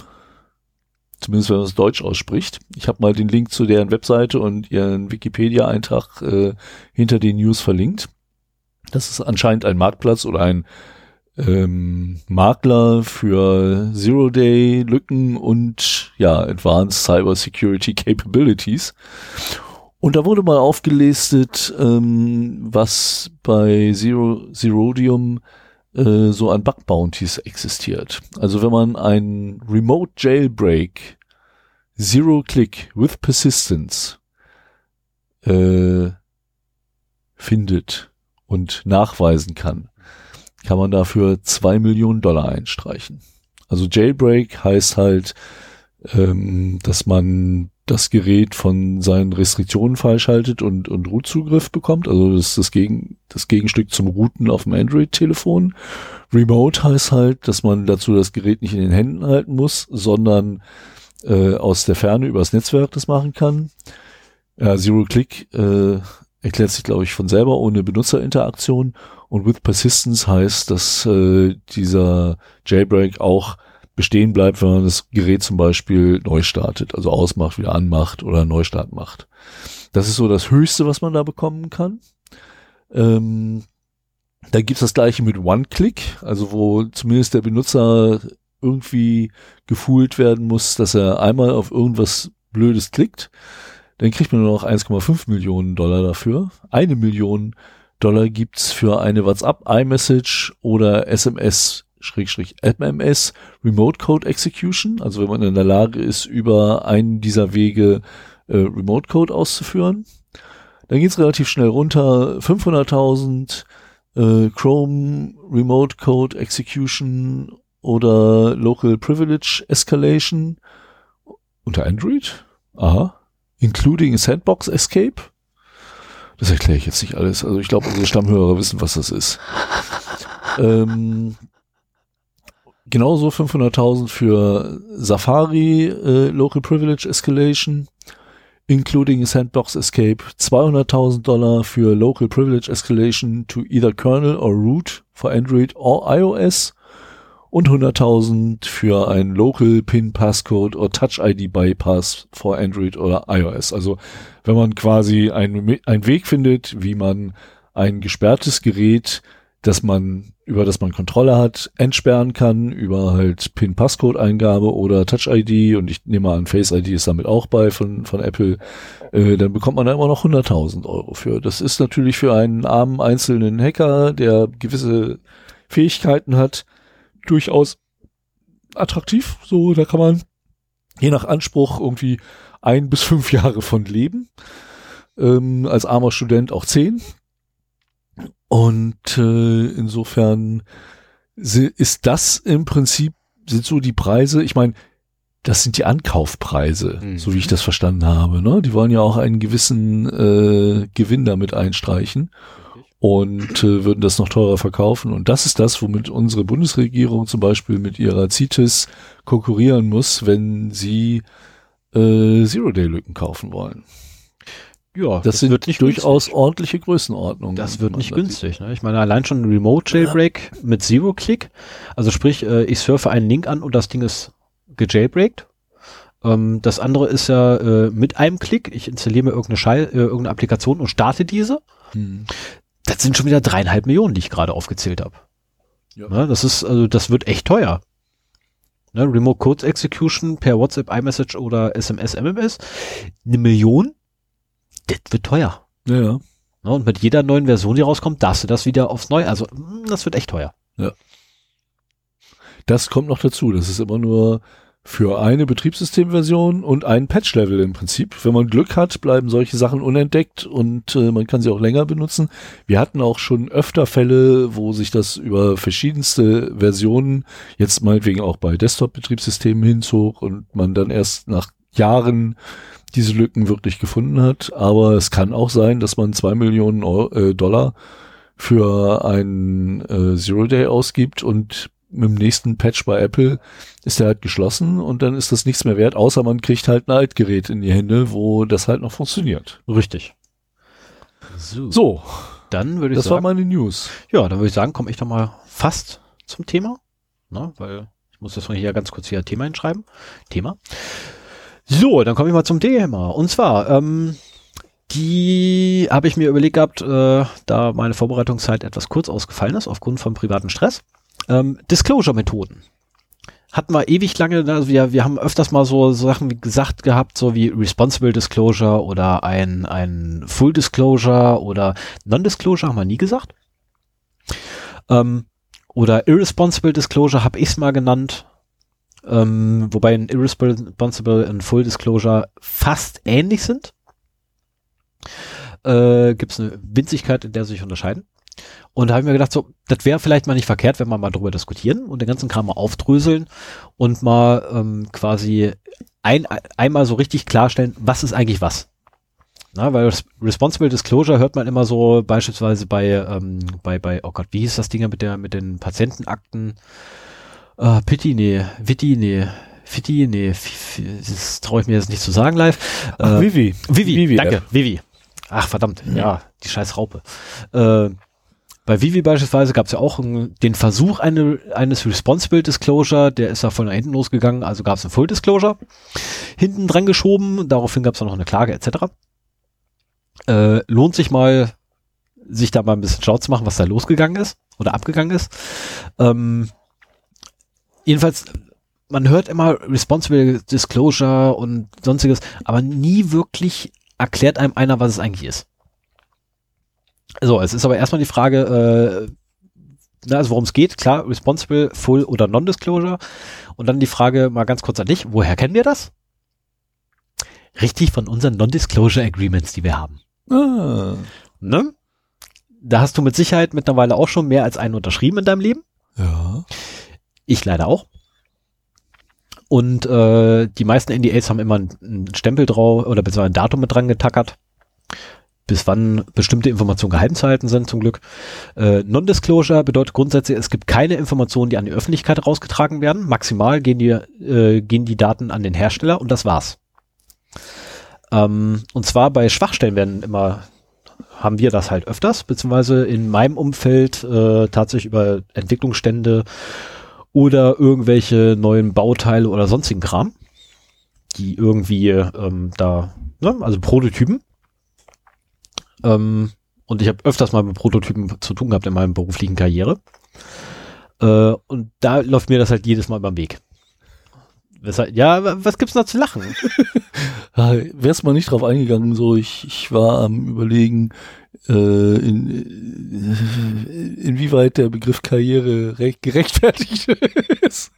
Zumindest wenn man es Deutsch ausspricht. Ich habe mal den Link zu deren Webseite und ihren Wikipedia-Eintrag äh, hinter den News verlinkt. Das ist anscheinend ein Marktplatz oder ein ähm, Makler für Zero-Day-Lücken und ja, Advanced Cyber Security Capabilities. Und da wurde mal aufgelistet, ähm, was bei Zero, Zerodium äh, so an Bug Bounties existiert. Also wenn man ein Remote Jailbreak Zero Click with Persistence äh, findet und nachweisen kann, kann man dafür zwei Millionen Dollar einstreichen. Also Jailbreak heißt halt, ähm, dass man das Gerät von seinen Restriktionen freischaltet und, und Root-Zugriff bekommt. Also das ist das, Gegen, das Gegenstück zum Routen auf dem Android-Telefon. Remote heißt halt, dass man dazu das Gerät nicht in den Händen halten muss, sondern äh, aus der Ferne übers Netzwerk das machen kann. Ja, Zero-Click äh, erklärt sich, glaube ich, von selber ohne Benutzerinteraktion. Und with Persistence heißt, dass äh, dieser Jailbreak auch bestehen bleibt, wenn man das Gerät zum Beispiel neu startet, also ausmacht, wieder anmacht oder Neustart macht. Das ist so das Höchste, was man da bekommen kann. Ähm, da gibt's das gleiche mit One-Click, also wo zumindest der Benutzer irgendwie gefühlt werden muss, dass er einmal auf irgendwas Blödes klickt. Dann kriegt man nur noch 1,5 Millionen Dollar dafür. Eine Million Dollar gibt's für eine WhatsApp, iMessage oder SMS MMS Remote Code Execution, also wenn man in der Lage ist, über einen dieser Wege äh, Remote Code auszuführen. Dann geht's relativ schnell runter, 500.000 äh, Chrome Remote Code Execution oder Local Privilege Escalation unter Android. Aha. Including Sandbox Escape. Das erkläre ich jetzt nicht alles. Also ich glaube, unsere Stammhörer wissen, was das ist. ähm, genauso 500.000 für Safari äh, Local Privilege Escalation, including Sandbox Escape, 200.000 Dollar für Local Privilege Escalation to either Kernel or Root for Android or iOS und 100.000 für ein Local Pin Passcode or Touch ID Bypass for Android oder iOS. Also wenn man quasi einen, einen Weg findet, wie man ein gesperrtes Gerät, das man über das man Kontrolle hat, entsperren kann über halt PIN-Passcode-Eingabe oder Touch-ID und ich nehme an, Face-ID ist damit auch bei von, von Apple, äh, dann bekommt man da immer noch 100.000 Euro für. Das ist natürlich für einen armen einzelnen Hacker, der gewisse Fähigkeiten hat, durchaus attraktiv. So, da kann man je nach Anspruch irgendwie ein bis fünf Jahre von leben. Ähm, als armer Student auch zehn. Und äh, insofern ist das im Prinzip, sind so die Preise, ich meine, das sind die Ankaufpreise, mhm. so wie ich das verstanden habe. Ne? Die wollen ja auch einen gewissen äh, Gewinn damit einstreichen und äh, würden das noch teurer verkaufen. Und das ist das, womit unsere Bundesregierung zum Beispiel mit ihrer CITES konkurrieren muss, wenn sie äh, Zero-Day-Lücken kaufen wollen. Ja, das, das sind wird nicht durchaus günstig. ordentliche Größenordnungen. Das wird nicht günstig. Ne? Ich meine, allein schon ein Remote Jailbreak ja. mit Zero-Click. Also sprich, äh, ich surfe einen Link an und das Ding ist gejailbreakt. Ähm, das andere ist ja äh, mit einem Klick. Ich installiere mir irgendeine, Schall, äh, irgendeine Applikation und starte diese. Hm. Das sind schon wieder dreieinhalb Millionen, die ich gerade aufgezählt habe. Ja. Ne? Das ist, also das wird echt teuer. Ne? Remote Code Execution per WhatsApp, iMessage oder SMS, MMS. Eine Million das wird teuer. Ja, ja. Ne, und mit jeder neuen Version, die rauskommt, darfst du das wieder aufs Neue. Also, hm, das wird echt teuer. Ja. Das kommt noch dazu. Das ist immer nur für eine Betriebssystemversion und ein Patch-Level im Prinzip. Wenn man Glück hat, bleiben solche Sachen unentdeckt und äh, man kann sie auch länger benutzen. Wir hatten auch schon öfter Fälle, wo sich das über verschiedenste Versionen, jetzt meinetwegen auch bei Desktop-Betriebssystemen hinzog und man dann erst nach Jahren diese Lücken wirklich gefunden hat. Aber es kann auch sein, dass man zwei Millionen Euro, äh, Dollar für ein äh, Zero Day ausgibt und mit dem nächsten Patch bei Apple ist der halt geschlossen und dann ist das nichts mehr wert, außer man kriegt halt ein Altgerät in die Hände, wo das halt noch funktioniert. Richtig. So. so dann würde ich das sagen. Das war meine News. Ja, dann würde ich sagen, komme ich doch mal fast zum Thema, ne, weil ich muss das mal hier ganz kurz hier Thema hinschreiben. Thema. So, dann komme ich mal zum Thema. Und zwar, ähm, die habe ich mir überlegt gehabt, äh, da meine Vorbereitungszeit etwas kurz ausgefallen ist, aufgrund von privaten Stress. Ähm, Disclosure-Methoden. Hatten wir ewig lange, also wir, wir haben öfters mal so, so Sachen wie gesagt gehabt, so wie Responsible Disclosure oder ein, ein Full Disclosure oder Non-Disclosure haben wir nie gesagt. Ähm, oder Irresponsible Disclosure habe ich es mal genannt. Ähm, wobei ein Irresponsible und Full Disclosure fast ähnlich sind. Äh, Gibt es eine Winzigkeit, in der sie sich unterscheiden. Und da habe ich mir gedacht, so, das wäre vielleicht mal nicht verkehrt, wenn wir mal drüber diskutieren und den ganzen Kram mal aufdröseln und mal ähm, quasi ein, einmal so richtig klarstellen, was ist eigentlich was. Na, weil Responsible Disclosure hört man immer so beispielsweise bei, ähm, bei, bei, oh Gott, wie hieß das Ding mit der, mit den Patientenakten? Uh, Pitti, nee, Vitti, nee. Fitti, nee, das traue ich mir jetzt nicht zu sagen live. Ach, äh, Vivi. Vivi, Vivi danke, App. Vivi. Ach, verdammt, mhm. ja, die scheiß Raupe. Äh, bei Vivi beispielsweise gab es ja auch einen, den Versuch eine, eines Responsible Disclosure, der ist da von hinten losgegangen, also gab es ein Full Disclosure, hinten dran geschoben, daraufhin gab es noch eine Klage etc. Äh, lohnt sich mal, sich da mal ein bisschen schlau zu machen, was da losgegangen ist oder abgegangen ist. Ähm, jedenfalls, man hört immer Responsible Disclosure und sonstiges, aber nie wirklich erklärt einem einer, was es eigentlich ist. So, es ist aber erstmal die Frage, äh, na, also worum es geht, klar, Responsible, Full oder Non-Disclosure. Und dann die Frage mal ganz kurz an dich, woher kennen wir das? Richtig, von unseren Non-Disclosure Agreements, die wir haben. Ah. Ne? Da hast du mit Sicherheit mittlerweile auch schon mehr als einen unterschrieben in deinem Leben. Ja. Ich leider auch. Und äh, die meisten NDAs haben immer einen Stempel drauf oder beziehungsweise ein Datum mit dran getackert, bis wann bestimmte Informationen geheim zu halten sind, zum Glück. Äh, Non-Disclosure bedeutet grundsätzlich, es gibt keine Informationen, die an die Öffentlichkeit herausgetragen werden. Maximal gehen die, äh, gehen die Daten an den Hersteller und das war's. Ähm, und zwar bei Schwachstellen werden immer haben wir das halt öfters, beziehungsweise in meinem Umfeld äh, tatsächlich über Entwicklungsstände oder irgendwelche neuen Bauteile oder sonstigen Kram, die irgendwie ähm, da, ne, also Prototypen. Ähm, und ich habe öfters mal mit Prototypen zu tun gehabt in meiner beruflichen Karriere. Äh, und da läuft mir das halt jedes Mal beim Weg. Weshalb, ja, was gibt's da zu lachen? Wär's mal nicht drauf eingegangen, so ich, ich war am überlegen, in, äh, inwieweit der Begriff Karriere gerechtfertigt ist.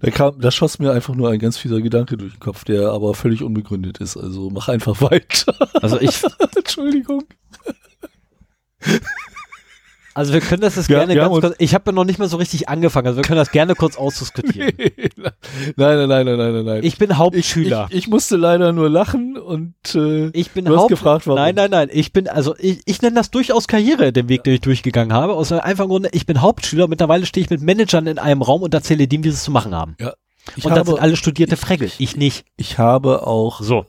Da kam, da schoss mir einfach nur ein ganz fieser Gedanke durch den Kopf, der aber völlig unbegründet ist. Also mach einfach weiter. Also ich, Entschuldigung. Also wir können das jetzt ja, gerne ganz kurz, ich habe ja noch nicht mal so richtig angefangen, also wir können das gerne kurz ausdiskutieren. nein, nein, nein, nein, nein, nein. Ich bin Hauptschüler. Ich, ich, ich musste leider nur lachen und äh, ich bin du Haupt gefragt, warum. Nein, nein, nein, ich bin, also ich, ich nenne das durchaus Karriere, den Weg, den ich durchgegangen habe, aus einem einfachen Grunde, ich bin Hauptschüler, mittlerweile stehe ich mit Managern in einem Raum und erzähle dem, wie sie es zu machen haben. Ja. Ich und habe, das sind alle studierte Fregel, ich nicht. Ich habe auch so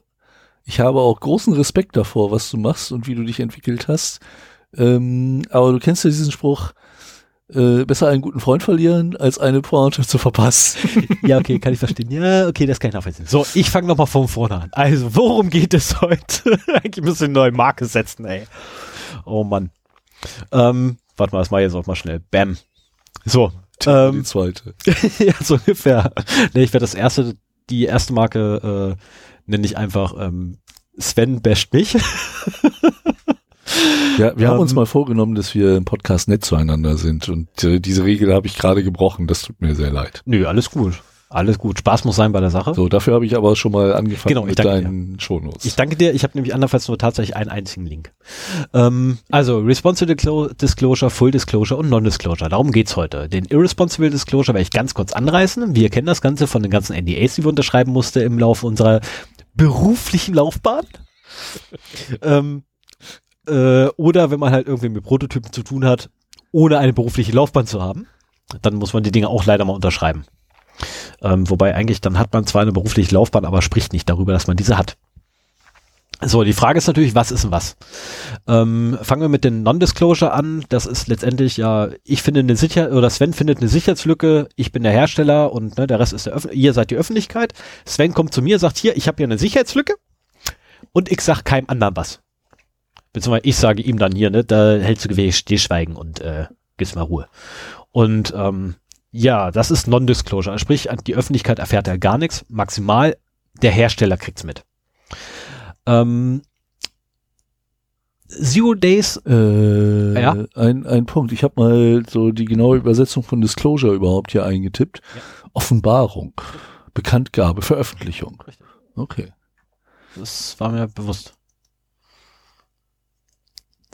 Ich habe auch großen Respekt davor, was du machst und wie du dich entwickelt hast. Ähm, aber du kennst ja diesen Spruch, äh, besser einen guten Freund verlieren, als eine Pointe zu verpassen. ja, okay, kann ich verstehen. Ja, okay, das kann ich nachvollziehen. So, ich fange nochmal von vorne an. Also, worum geht es heute? Eigentlich müssen wir eine neue Marke setzen, ey. Oh Mann. Ähm, warte mal, das mache ich jetzt auch mal schnell. Bam. So. Ähm, die zweite. ja, so ungefähr. Nee, ich werde das erste, die erste Marke äh, nenne ich einfach ähm, Sven basht mich. Ja, wir ähm, haben uns mal vorgenommen, dass wir im Podcast nett zueinander sind und äh, diese Regel habe ich gerade gebrochen. Das tut mir sehr leid. Nö, alles gut. Alles gut. Spaß muss sein bei der Sache. So, dafür habe ich aber schon mal angefangen genau, mit deinen Shownotes. Ich danke dir. Ich habe nämlich andernfalls nur tatsächlich einen einzigen Link. Ähm, also Responsible Disclosure, Full Disclosure und Non-Disclosure. Darum geht's heute. Den Irresponsible Disclosure werde ich ganz kurz anreißen. Wir kennen das Ganze von den ganzen NDAs, die wir unterschreiben musste im Laufe unserer beruflichen Laufbahn. ähm, äh, oder wenn man halt irgendwie mit Prototypen zu tun hat, ohne eine berufliche Laufbahn zu haben, dann muss man die Dinge auch leider mal unterschreiben. Ähm, wobei eigentlich, dann hat man zwar eine berufliche Laufbahn, aber spricht nicht darüber, dass man diese hat. So, die Frage ist natürlich, was ist denn was? Ähm, fangen wir mit den Non-Disclosure an. Das ist letztendlich ja, ich finde eine Sicherheit, oder Sven findet eine Sicherheitslücke, ich bin der Hersteller und ne, der Rest ist der Öffn ihr seid die Öffentlichkeit. Sven kommt zu mir, sagt hier, ich habe hier eine Sicherheitslücke und ich sag keinem anderen was. Beziehungsweise ich sage ihm dann hier, ne, da hältst du Gewehr Stillschweigen und äh, gibst mal Ruhe. Und ähm, ja, das ist Non-Disclosure. Also sprich, die Öffentlichkeit erfährt ja gar nichts. Maximal der Hersteller kriegt's mit. Ähm, Zero Days. Äh, ja? ein, ein Punkt. Ich habe mal so die genaue Übersetzung von Disclosure überhaupt hier eingetippt. Ja. Offenbarung, Bekanntgabe, Veröffentlichung. Okay. Das war mir bewusst.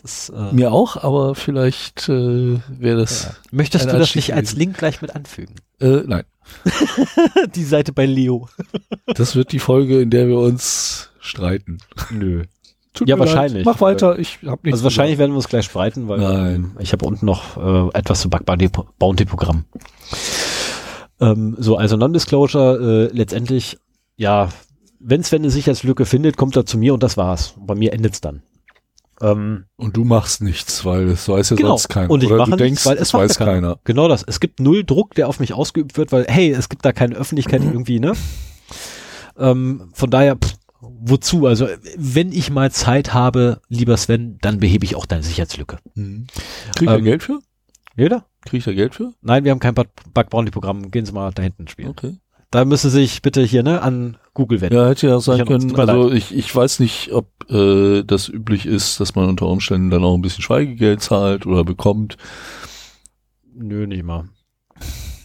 Das, äh, Mir auch, aber vielleicht äh, wäre das. Ja. Möchtest du das nicht als Link gleich mit anfügen? Äh, nein. die Seite bei Leo. das wird die Folge, in der wir uns streiten. Nö. Tut ja, wahrscheinlich. Leid. Mach weiter, ich hab nichts. Also wahrscheinlich werden wir uns gleich streiten, weil Nein. ich habe unten noch äh, etwas zu Bug Bounty Programm. Ähm, so, also Non-Disclosure, äh, letztendlich, ja, wenn Sven eine Sicherheitslücke findet, kommt er zu mir und das war's. Bei mir endet's dann. Ähm, und du machst nichts, weil es weiß ja genau. sonst keiner. Und ich Oder mache du denkst, weil es weiß keiner. keiner. Genau das. Es gibt null Druck, der auf mich ausgeübt wird, weil, hey, es gibt da keine Öffentlichkeit irgendwie, ne? Ähm, von daher, pff, wozu? Also, wenn ich mal Zeit habe, lieber Sven, dann behebe ich auch deine Sicherheitslücke. Mhm. Kriegt ähm, er Geld für? Jeder? Kriege ich da Geld für? Nein, wir haben kein Bug Bounty Programm. Gehen Sie mal da hinten spielen. Okay. Da müssen Sie sich bitte hier ne, an Google wenden. Ja, hätte ja sein können. Also ich, ich weiß nicht, ob äh, das üblich ist, dass man unter Umständen dann auch ein bisschen Schweigegeld zahlt oder bekommt. Nö, nicht mal.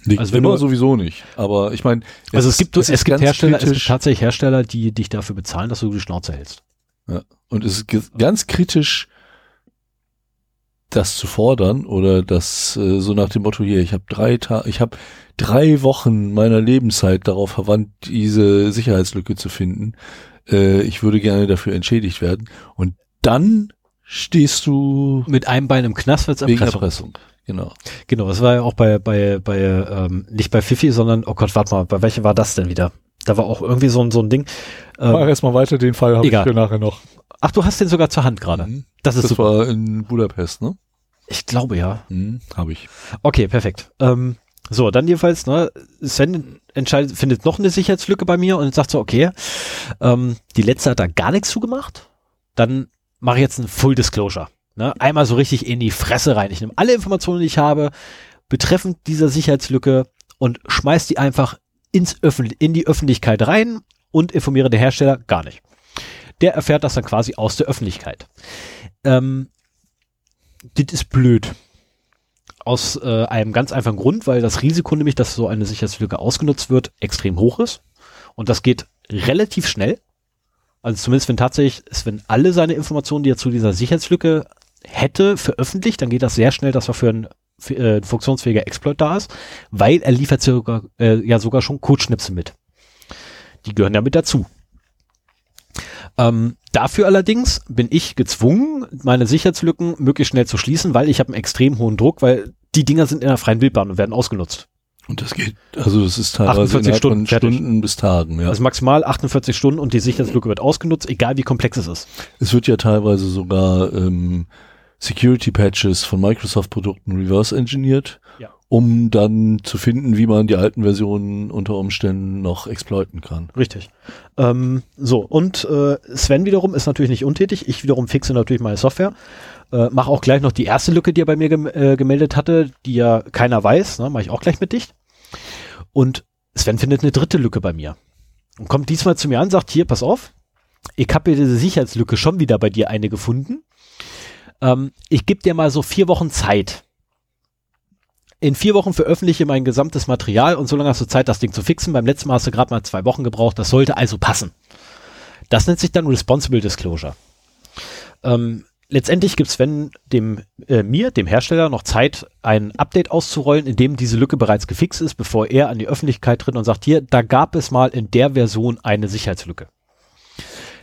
Nicht also wenn immer du, sowieso nicht. Aber ich meine, also es gibt es, es gibt Hersteller, kritisch. es gibt tatsächlich Hersteller, die dich dafür bezahlen, dass du die Schnauze hältst. Ja. Und es ist ganz kritisch, das zu fordern oder das äh, so nach dem Motto hier, ich habe drei Tage, ich habe drei Wochen meiner Lebenszeit darauf verwandt, diese Sicherheitslücke zu finden. Äh, ich würde gerne dafür entschädigt werden. Und dann stehst du mit einem Bein im Knast wird's wegen Erpressung. Erpressung. Genau. Genau, das war ja auch bei bei bei ähm, nicht bei Fifi, sondern oh Gott, warte mal, bei welcher war das denn wieder? Da war auch irgendwie so ein so ein Ding. Ähm, Mach erstmal weiter, den Fall habe ich für nachher noch. Ach, du hast den sogar zur Hand gerade. Mhm. Das ist das super. war in Budapest, ne? Ich glaube ja. Mhm, habe ich. Okay, perfekt. Ähm, so, dann jedenfalls, ne, Sven entscheidet, findet noch eine Sicherheitslücke bei mir und sagt so, okay, ähm, die letzte hat da gar nichts zugemacht, dann mache ich jetzt ein Full Disclosure. Ne? Einmal so richtig in die Fresse rein. Ich nehme alle Informationen, die ich habe, betreffend dieser Sicherheitslücke und schmeiß die einfach ins Öffentlich in die Öffentlichkeit rein und informiere den Hersteller gar nicht der erfährt das dann quasi aus der Öffentlichkeit. Ähm, das ist blöd. Aus äh, einem ganz einfachen Grund, weil das Risiko nämlich, dass so eine Sicherheitslücke ausgenutzt wird, extrem hoch ist. Und das geht relativ schnell. Also zumindest wenn tatsächlich, wenn alle seine Informationen, die er zu dieser Sicherheitslücke hätte, veröffentlicht, dann geht das sehr schnell, dass er für ein für, äh, funktionsfähiger Exploit da ist, weil er liefert sogar, äh, ja sogar schon Codeschnipsel mit. Die gehören ja mit dazu. Ähm, dafür allerdings bin ich gezwungen, meine Sicherheitslücken möglichst schnell zu schließen, weil ich habe einen extrem hohen Druck, weil die Dinger sind in der freien Wildbahn und werden ausgenutzt. Und das geht, also das ist teilweise 48 innerhalb Stunden. Stunden bis Tagen, ja. Also maximal 48 Stunden und die Sicherheitslücke wird ausgenutzt, egal wie komplex es ist. Es wird ja teilweise sogar ähm, Security Patches von Microsoft Produkten reverse engineert, Ja. Um dann zu finden, wie man die alten Versionen unter Umständen noch exploiten kann. Richtig. Ähm, so, und äh, Sven wiederum ist natürlich nicht untätig. Ich wiederum fixe natürlich meine Software. Äh, mache auch gleich noch die erste Lücke, die er bei mir gem äh, gemeldet hatte, die ja keiner weiß. Ne, Mache ich auch gleich mit dicht. Und Sven findet eine dritte Lücke bei mir. Und kommt diesmal zu mir an, sagt, hier, pass auf, ich habe diese Sicherheitslücke schon wieder bei dir eine gefunden. Ähm, ich gebe dir mal so vier Wochen Zeit. In vier Wochen veröffentliche mein gesamtes Material und so lange hast du Zeit, das Ding zu fixen. Beim letzten Mal hast du gerade mal zwei Wochen gebraucht. Das sollte also passen. Das nennt sich dann Responsible Disclosure. Ähm, letztendlich gibt Sven dem, äh, mir, dem Hersteller, noch Zeit, ein Update auszurollen, in dem diese Lücke bereits gefixt ist, bevor er an die Öffentlichkeit tritt und sagt, hier, da gab es mal in der Version eine Sicherheitslücke.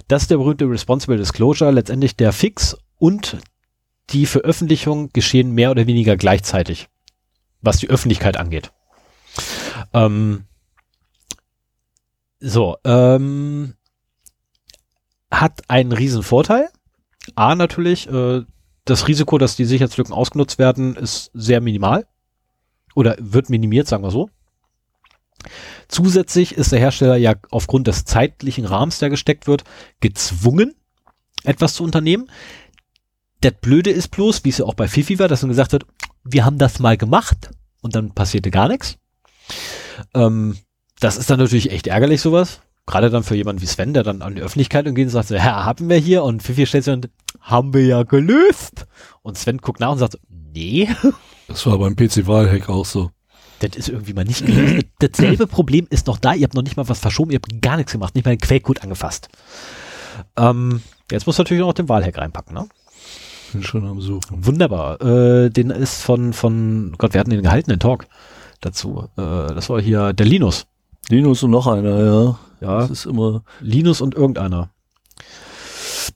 Das ist der berühmte Responsible Disclosure, letztendlich der Fix und die Veröffentlichung geschehen mehr oder weniger gleichzeitig, was die Öffentlichkeit angeht. Ähm, so, ähm, hat einen riesen Vorteil. A natürlich, äh, das Risiko, dass die Sicherheitslücken ausgenutzt werden, ist sehr minimal. Oder wird minimiert, sagen wir so. Zusätzlich ist der Hersteller ja aufgrund des zeitlichen Rahmens, der gesteckt wird, gezwungen, etwas zu unternehmen. Das Blöde ist bloß, wie es ja auch bei Fifi war, dass man gesagt hat, wir haben das mal gemacht und dann passierte gar nichts. Ähm, das ist dann natürlich echt ärgerlich, sowas. Gerade dann für jemanden wie Sven, der dann an die Öffentlichkeit geht und sagt so, ja, haben wir hier und Fifi stellt sich und haben wir ja gelöst. Und Sven guckt nach und sagt, so, nee, Das war beim PC-Wahlhack auch so. das ist irgendwie mal nicht gelöst. Dasselbe Problem ist noch da, ihr habt noch nicht mal was verschoben, ihr habt gar nichts gemacht, nicht mal den Quellcode angefasst. Ähm, jetzt muss natürlich noch den Wahlhack reinpacken, ne? Bin schon am Suchen. Wunderbar. Äh, den ist von, von, Gott, wir hatten den gehalten, den Talk dazu. Äh, das war hier der Linus. Linus und noch einer, ja. Ja, Das ist immer, Linus und irgendeiner.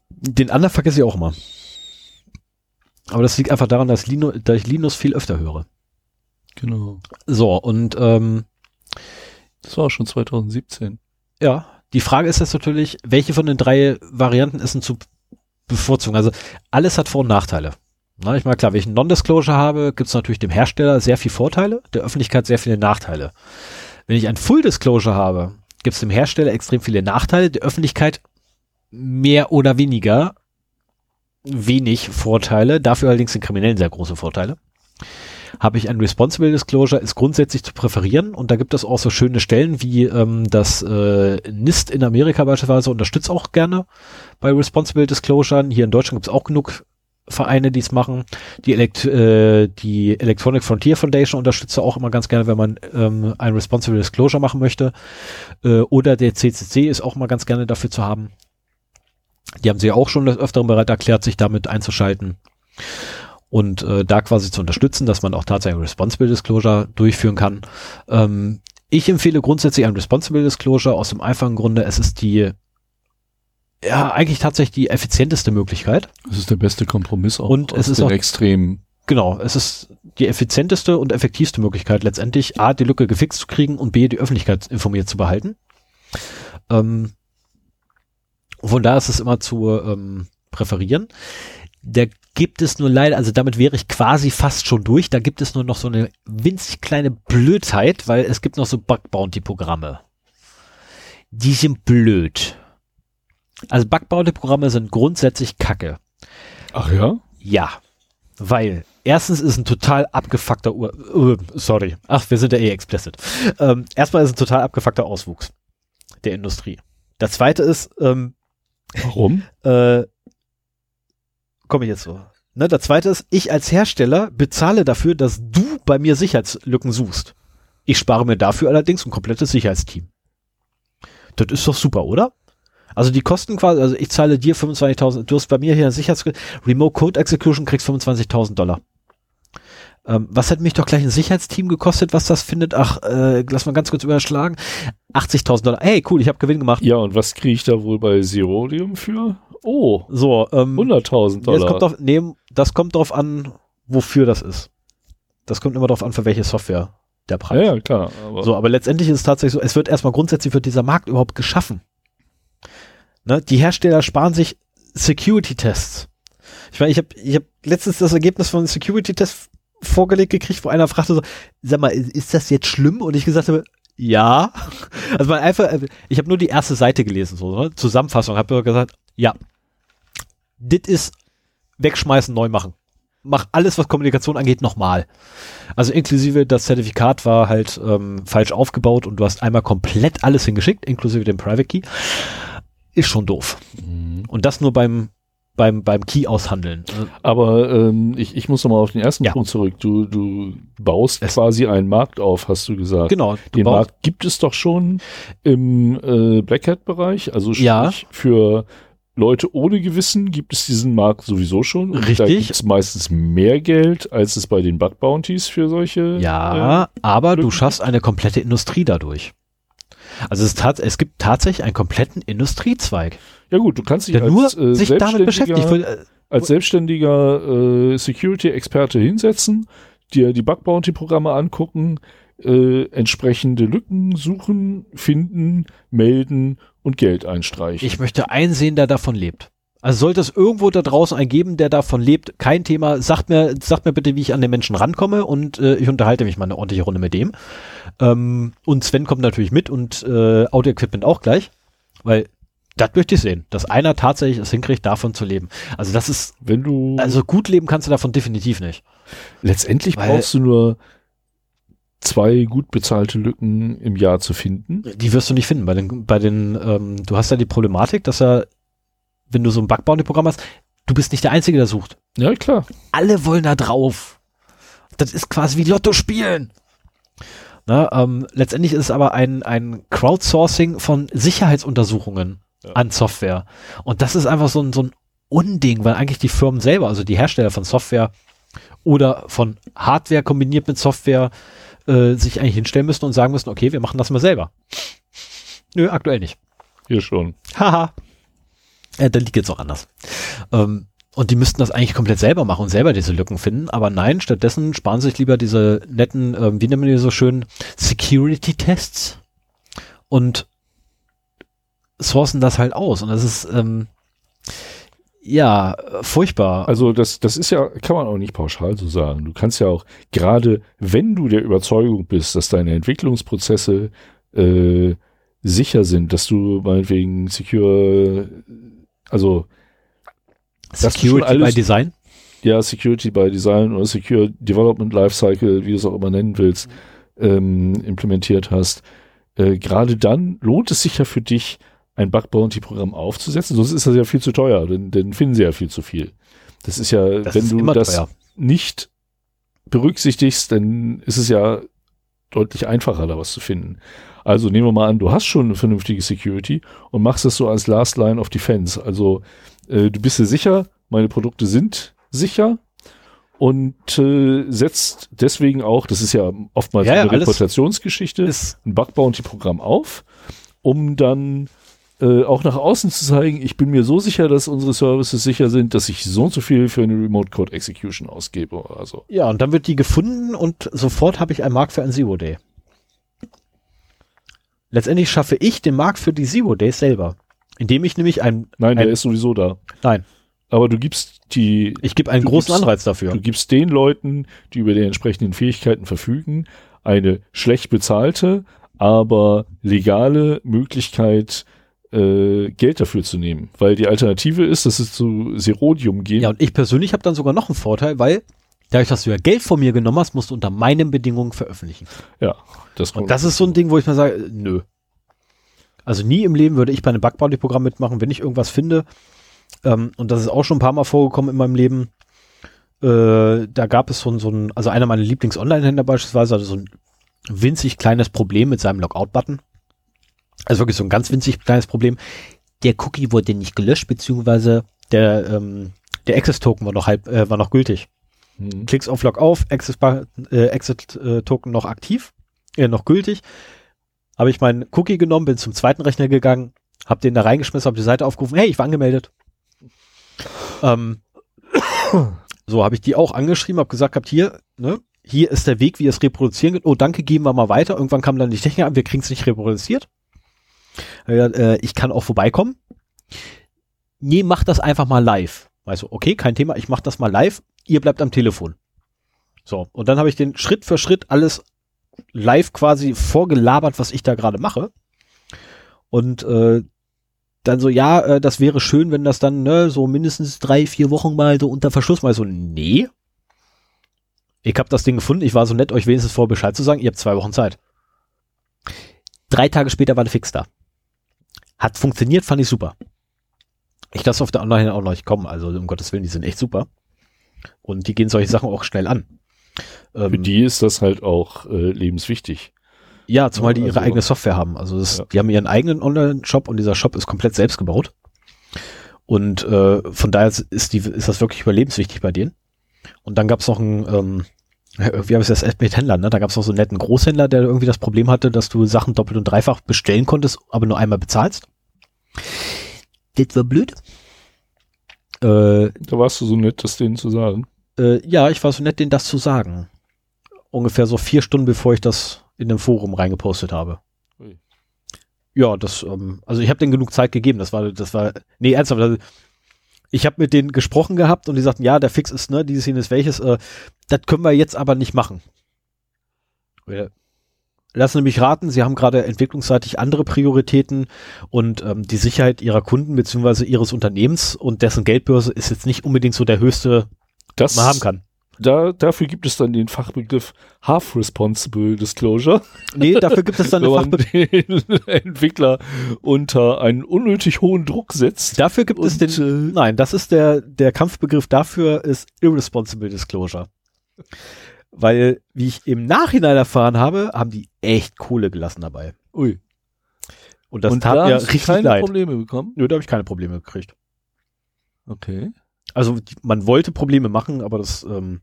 Den anderen vergesse ich auch immer. Aber das liegt einfach daran, dass, Lino, dass ich Linus viel öfter höre. genau. So, und ähm, Das war schon 2017. ja, die Frage ist jetzt natürlich, welche von den drei Varianten ist denn zu bevorzugen? Also alles hat Vor- und Nachteile. Na, ich meine, klar, wenn ich ein Non-Disclosure habe, gibt es natürlich dem Hersteller sehr viel Vorteile, der Öffentlichkeit sehr viele Nachteile. Wenn ich ein Full-Disclosure habe, gibt es dem Hersteller extrem viele Nachteile, der Öffentlichkeit mehr oder weniger wenig Vorteile, dafür allerdings den Kriminellen sehr große Vorteile. Habe ich ein Responsible Disclosure, ist grundsätzlich zu präferieren und da gibt es auch so schöne Stellen wie ähm, das äh, NIST in Amerika beispielsweise unterstützt auch gerne bei Responsible Disclosure. Hier in Deutschland gibt es auch genug Vereine, die es machen. Die, Elekt äh, die Electronic Frontier Foundation unterstützt auch immer ganz gerne, wenn man ähm, ein Responsible Disclosure machen möchte. Äh, oder der CCC ist auch mal ganz gerne dafür zu haben. Die haben sich auch schon des Öfteren bereit erklärt, sich damit einzuschalten und äh, da quasi zu unterstützen, dass man auch tatsächlich Responsible Disclosure durchführen kann. Ähm, ich empfehle grundsätzlich ein Responsible Disclosure aus dem einfachen Grunde, es ist die ja, eigentlich tatsächlich die effizienteste Möglichkeit. Das ist der beste Kompromiss auch Und es ist auch- Extremen. Genau, es ist die effizienteste und effektivste Möglichkeit letztendlich, A, die Lücke gefixt zu kriegen und B, die Öffentlichkeit informiert zu behalten. Ähm, von da ist es immer zu ähm, präferieren. Da gibt es nur leider, also damit wäre ich quasi fast schon durch, da gibt es nur noch so eine winzig kleine Blödheit, weil es gibt noch so Bug-Bounty-Programme. Die sind blöd. Also Bug-Bounty-Programme sind grundsätzlich kacke. Ach ja? Ja, weil erstens ist ein total abgefuckter Ur äh, sorry, ach, wir sind ja eh explicit. Ähm, erstmal ist ein total abgefuckter Auswuchs der Industrie. Das zweite ist, ähm, Warum? äh, komme ich jetzt so. Ne, das zweite ist, ich als Hersteller bezahle dafür, dass du bei mir Sicherheitslücken suchst. Ich spare mir dafür allerdings ein komplettes Sicherheitsteam. Das ist doch super, oder? Also die Kosten quasi, also ich zahle dir 25.000, du hast bei mir hier ein Sicherheits Remote Code Execution kriegst 25.000 Dollar. Ähm, was hat mich doch gleich ein Sicherheitsteam gekostet, was das findet? Ach, äh, lass mal ganz kurz überschlagen. 80.000 Dollar. Hey, cool, ich habe Gewinn gemacht. Ja, und was kriege ich da wohl bei Zerodium für? Oh, So, ähm, 100.000 Jetzt Dollar. kommt drauf, nee, das kommt drauf an, wofür das ist. Das kommt immer drauf an, für welche Software der Preis. Ja, ja, klar. Aber so, aber letztendlich ist es tatsächlich so, es wird erstmal grundsätzlich wird dieser Markt überhaupt geschaffen. Ne? Die Hersteller sparen sich Security-Tests. Ich meine, ich habe ich hab letztens das Ergebnis von Security-Tests vorgelegt gekriegt, wo einer fragte so, sag mal, ist das jetzt schlimm? Und ich gesagt habe, ja. Also man einfach, ich habe nur die erste Seite gelesen, so ne? Zusammenfassung, habe gesagt, ja, das ist wegschmeißen, neu machen. Mach alles, was Kommunikation angeht, nochmal. Also inklusive das Zertifikat war halt ähm, falsch aufgebaut und du hast einmal komplett alles hingeschickt, inklusive dem Private Key. Ist schon doof. Mhm. Und das nur beim beim, beim Key aushandeln. Aber ähm, ich, ich muss nochmal auf den ersten ja. Punkt zurück. Du, du baust es quasi einen Markt auf, hast du gesagt. Genau. Den Markt gibt es doch schon im äh, Black Hat-Bereich, also sprich ja. für Leute ohne Gewissen gibt es diesen Markt sowieso schon. Richtig. Da gibt es meistens mehr Geld, als es bei den Bug Bounties für solche. Ja, äh, aber du schaffst eine komplette Industrie dadurch. Also es, es gibt tatsächlich einen kompletten Industriezweig. Ja gut, du kannst dich der als nur äh, sich damit beschäftigt. Äh, als selbstständiger äh, Security-Experte hinsetzen, dir die Bug-Bounty-Programme angucken, äh, entsprechende Lücken suchen, finden, melden und Geld einstreichen. Ich möchte einsehen, der davon lebt. Also sollte es irgendwo da draußen einen geben, der davon lebt, kein Thema. Sagt mir, sagt mir bitte, wie ich an den Menschen rankomme und äh, ich unterhalte mich mal eine ordentliche Runde mit dem. Ähm, und Sven kommt natürlich mit und äh, Audio-Equipment auch gleich, weil das möchte ich sehen, dass einer tatsächlich es hinkriegt, davon zu leben. Also das ist, wenn du, also gut leben kannst du davon definitiv nicht. Letztendlich weil, brauchst du nur zwei gut bezahlte Lücken im Jahr zu finden. Die wirst du nicht finden. Bei den, bei den, ähm, du hast ja die Problematik, dass er wenn du so ein Bug-Bounty-Programm hast, du bist nicht der Einzige, der sucht. Ja, klar. Alle wollen da drauf. Das ist quasi wie Lotto spielen. Na, ähm, letztendlich ist es aber ein, ein Crowdsourcing von Sicherheitsuntersuchungen ja. an Software. Und das ist einfach so ein, so ein Unding, weil eigentlich die Firmen selber, also die Hersteller von Software oder von Hardware kombiniert mit Software, äh, sich eigentlich hinstellen müssen und sagen müssen, okay, wir machen das mal selber. Nö, aktuell nicht. Hier schon. Haha. Äh, da liegt jetzt auch anders. Ähm, und die müssten das eigentlich komplett selber machen und selber diese Lücken finden. Aber nein, stattdessen sparen sich lieber diese netten, ähm, wie nennen wir die so schön, Security-Tests und sourcen das halt aus. Und das ist, ähm, ja, furchtbar. Also das, das ist ja, kann man auch nicht pauschal so sagen. Du kannst ja auch, gerade wenn du der Überzeugung bist, dass deine Entwicklungsprozesse äh, sicher sind, dass du meinetwegen secure also Security by Design? Ja, Security by Design oder Secure Development Lifecycle, wie du es auch immer nennen willst, ähm, implementiert hast. Äh, Gerade dann lohnt es sich ja für dich, ein Bug Bounty Programm aufzusetzen. Sonst ist das ja viel zu teuer, denn, denn finden sie ja viel zu viel. Das ist ja, das wenn ist du das teuer. nicht berücksichtigst, dann ist es ja deutlich einfacher, da was zu finden. Also nehmen wir mal an, du hast schon eine vernünftige Security und machst das so als Last Line of Defense. Also äh, du bist dir sicher, meine Produkte sind sicher und äh, setzt deswegen auch, das ist ja oftmals ja, eine Reputationsgeschichte, ein Bug Bounty Programm auf, um dann äh, auch nach außen zu zeigen, ich bin mir so sicher, dass unsere Services sicher sind, dass ich so und so viel für eine Remote Code Execution ausgebe. Also. Ja, und dann wird die gefunden und sofort habe ich einen Markt für ein Zero Day. Letztendlich schaffe ich den Markt für die Zero Days selber. Indem ich nämlich ein. Nein, ein, der ist sowieso da. Nein. Aber du gibst die. Ich gebe einen großen gibst, Anreiz dafür. Du gibst den Leuten, die über die entsprechenden Fähigkeiten verfügen, eine schlecht bezahlte, aber legale Möglichkeit, äh, Geld dafür zu nehmen. Weil die Alternative ist, dass es zu Serodium geht. Ja, und ich persönlich habe dann sogar noch einen Vorteil, weil dadurch, dass du ja Geld von mir genommen hast, musst du unter meinen Bedingungen veröffentlichen. Ja, das Und das ist so ein Ding, wo ich mal sage, nö. Also nie im Leben würde ich bei einem Bug Bounty Programm mitmachen, wenn ich irgendwas finde. Ähm, und das ist auch schon ein paar Mal vorgekommen in meinem Leben. Äh, da gab es so ein, so ein, also einer meiner Lieblings-Online-Händler beispielsweise hatte so ein winzig kleines Problem mit seinem Logout-Button. Also wirklich so ein ganz winzig kleines Problem. Der Cookie wurde nicht gelöscht, beziehungsweise der, ähm, der Access-Token war noch halb, äh, war noch gültig. Mhm. Klickst auf Log auf, Exit-Token äh, Exit, äh, noch aktiv, äh, noch gültig. Habe ich meinen Cookie genommen, bin zum zweiten Rechner gegangen, habe den da reingeschmissen, habe die Seite aufgerufen, hey, ich war angemeldet. Ähm, so habe ich die auch angeschrieben, habe gesagt, habt hier, ne, hier ist der Weg, wie es reproduzieren könnt. Oh, danke, geben wir mal weiter. Irgendwann kam dann die Technik an, wir kriegen es nicht reproduziert. Äh, ich kann auch vorbeikommen. Nee, mach das einfach mal live. Also, okay, kein Thema, ich mach das mal live. Ihr bleibt am Telefon. So, und dann habe ich den Schritt für Schritt alles live quasi vorgelabert, was ich da gerade mache. Und äh, dann so, ja, äh, das wäre schön, wenn das dann ne, so mindestens drei, vier Wochen mal so unter Verschluss mal so, nee. Ich habe das Ding gefunden, ich war so nett, euch wenigstens vor Bescheid zu sagen, ihr habt zwei Wochen Zeit. Drei Tage später war der Fix da. Hat funktioniert, fand ich super. Ich lasse auf der Online auch noch nicht kommen, also um Gottes Willen, die sind echt super. Und die gehen solche Sachen auch schnell an. Für ähm, die ist das halt auch äh, lebenswichtig. Ja, zumal die ihre also, eigene Software haben. Also das, ja. die haben ihren eigenen Online-Shop und dieser Shop ist komplett selbst gebaut. Und äh, von daher ist, die, ist das wirklich überlebenswichtig bei denen. Und dann gab es noch einen, ähm, wie habe ich das mit Händlern, ne? Da gab es noch so einen netten Großhändler, der irgendwie das Problem hatte, dass du Sachen doppelt und dreifach bestellen konntest, aber nur einmal bezahlst. Das war blöd. Äh, da warst du so nett, das denen zu sagen. Äh, ja, ich war so nett, denen das zu sagen. Ungefähr so vier Stunden, bevor ich das in dem Forum reingepostet habe. Ui. Ja, das, ähm, also ich habe denen genug Zeit gegeben. Das war, das war, nee, ernsthaft. Ich habe mit denen gesprochen gehabt und die sagten, ja, der Fix ist, ne, dieses ist welches, äh, das können wir jetzt aber nicht machen. Lassen Sie mich raten, Sie haben gerade entwicklungsseitig andere Prioritäten und ähm, die Sicherheit Ihrer Kunden beziehungsweise Ihres Unternehmens und dessen Geldbörse ist jetzt nicht unbedingt so der höchste, das, man haben kann da, dafür gibt es dann den Fachbegriff Half Responsible Disclosure. Nee, dafür gibt es dann den Fachbegriff. Entwickler unter einen unnötig hohen Druck setzt. Dafür gibt es den, äh, nein, das ist der, der Kampfbegriff dafür ist Irresponsible Disclosure. Weil, wie ich im Nachhinein erfahren habe, haben die echt Kohle gelassen dabei. Ui. Und das Und tat da mir richtig keine leid. Probleme bekommen? Nö, da habe ich keine Probleme gekriegt. Okay. Also man wollte Probleme machen, aber das ähm,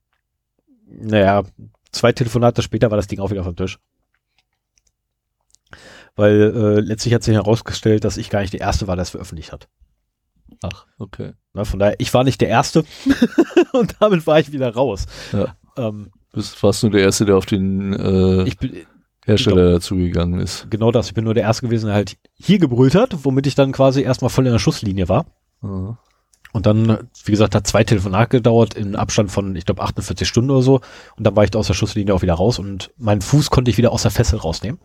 naja, zwei Telefonate später war das Ding auch wieder vom Tisch. Weil äh, letztlich hat sich herausgestellt, dass ich gar nicht der Erste war, der es veröffentlicht hat. Ach, okay. Na, von daher, ich war nicht der Erste und damit war ich wieder raus. Ja. Ähm, Bist fast nur der Erste, der auf den äh, bin, Hersteller genau, dazugegangen ist. Genau das. Ich bin nur der Erste gewesen, der halt hier gebrüllt hat, womit ich dann quasi erstmal voll in der Schusslinie war. Mhm. Und dann, wie gesagt, hat zwei Telefonate gedauert in Abstand von, ich glaube, 48 Stunden oder so. Und dann war ich da aus der Schusslinie auch wieder raus und meinen Fuß konnte ich wieder aus der Fessel rausnehmen.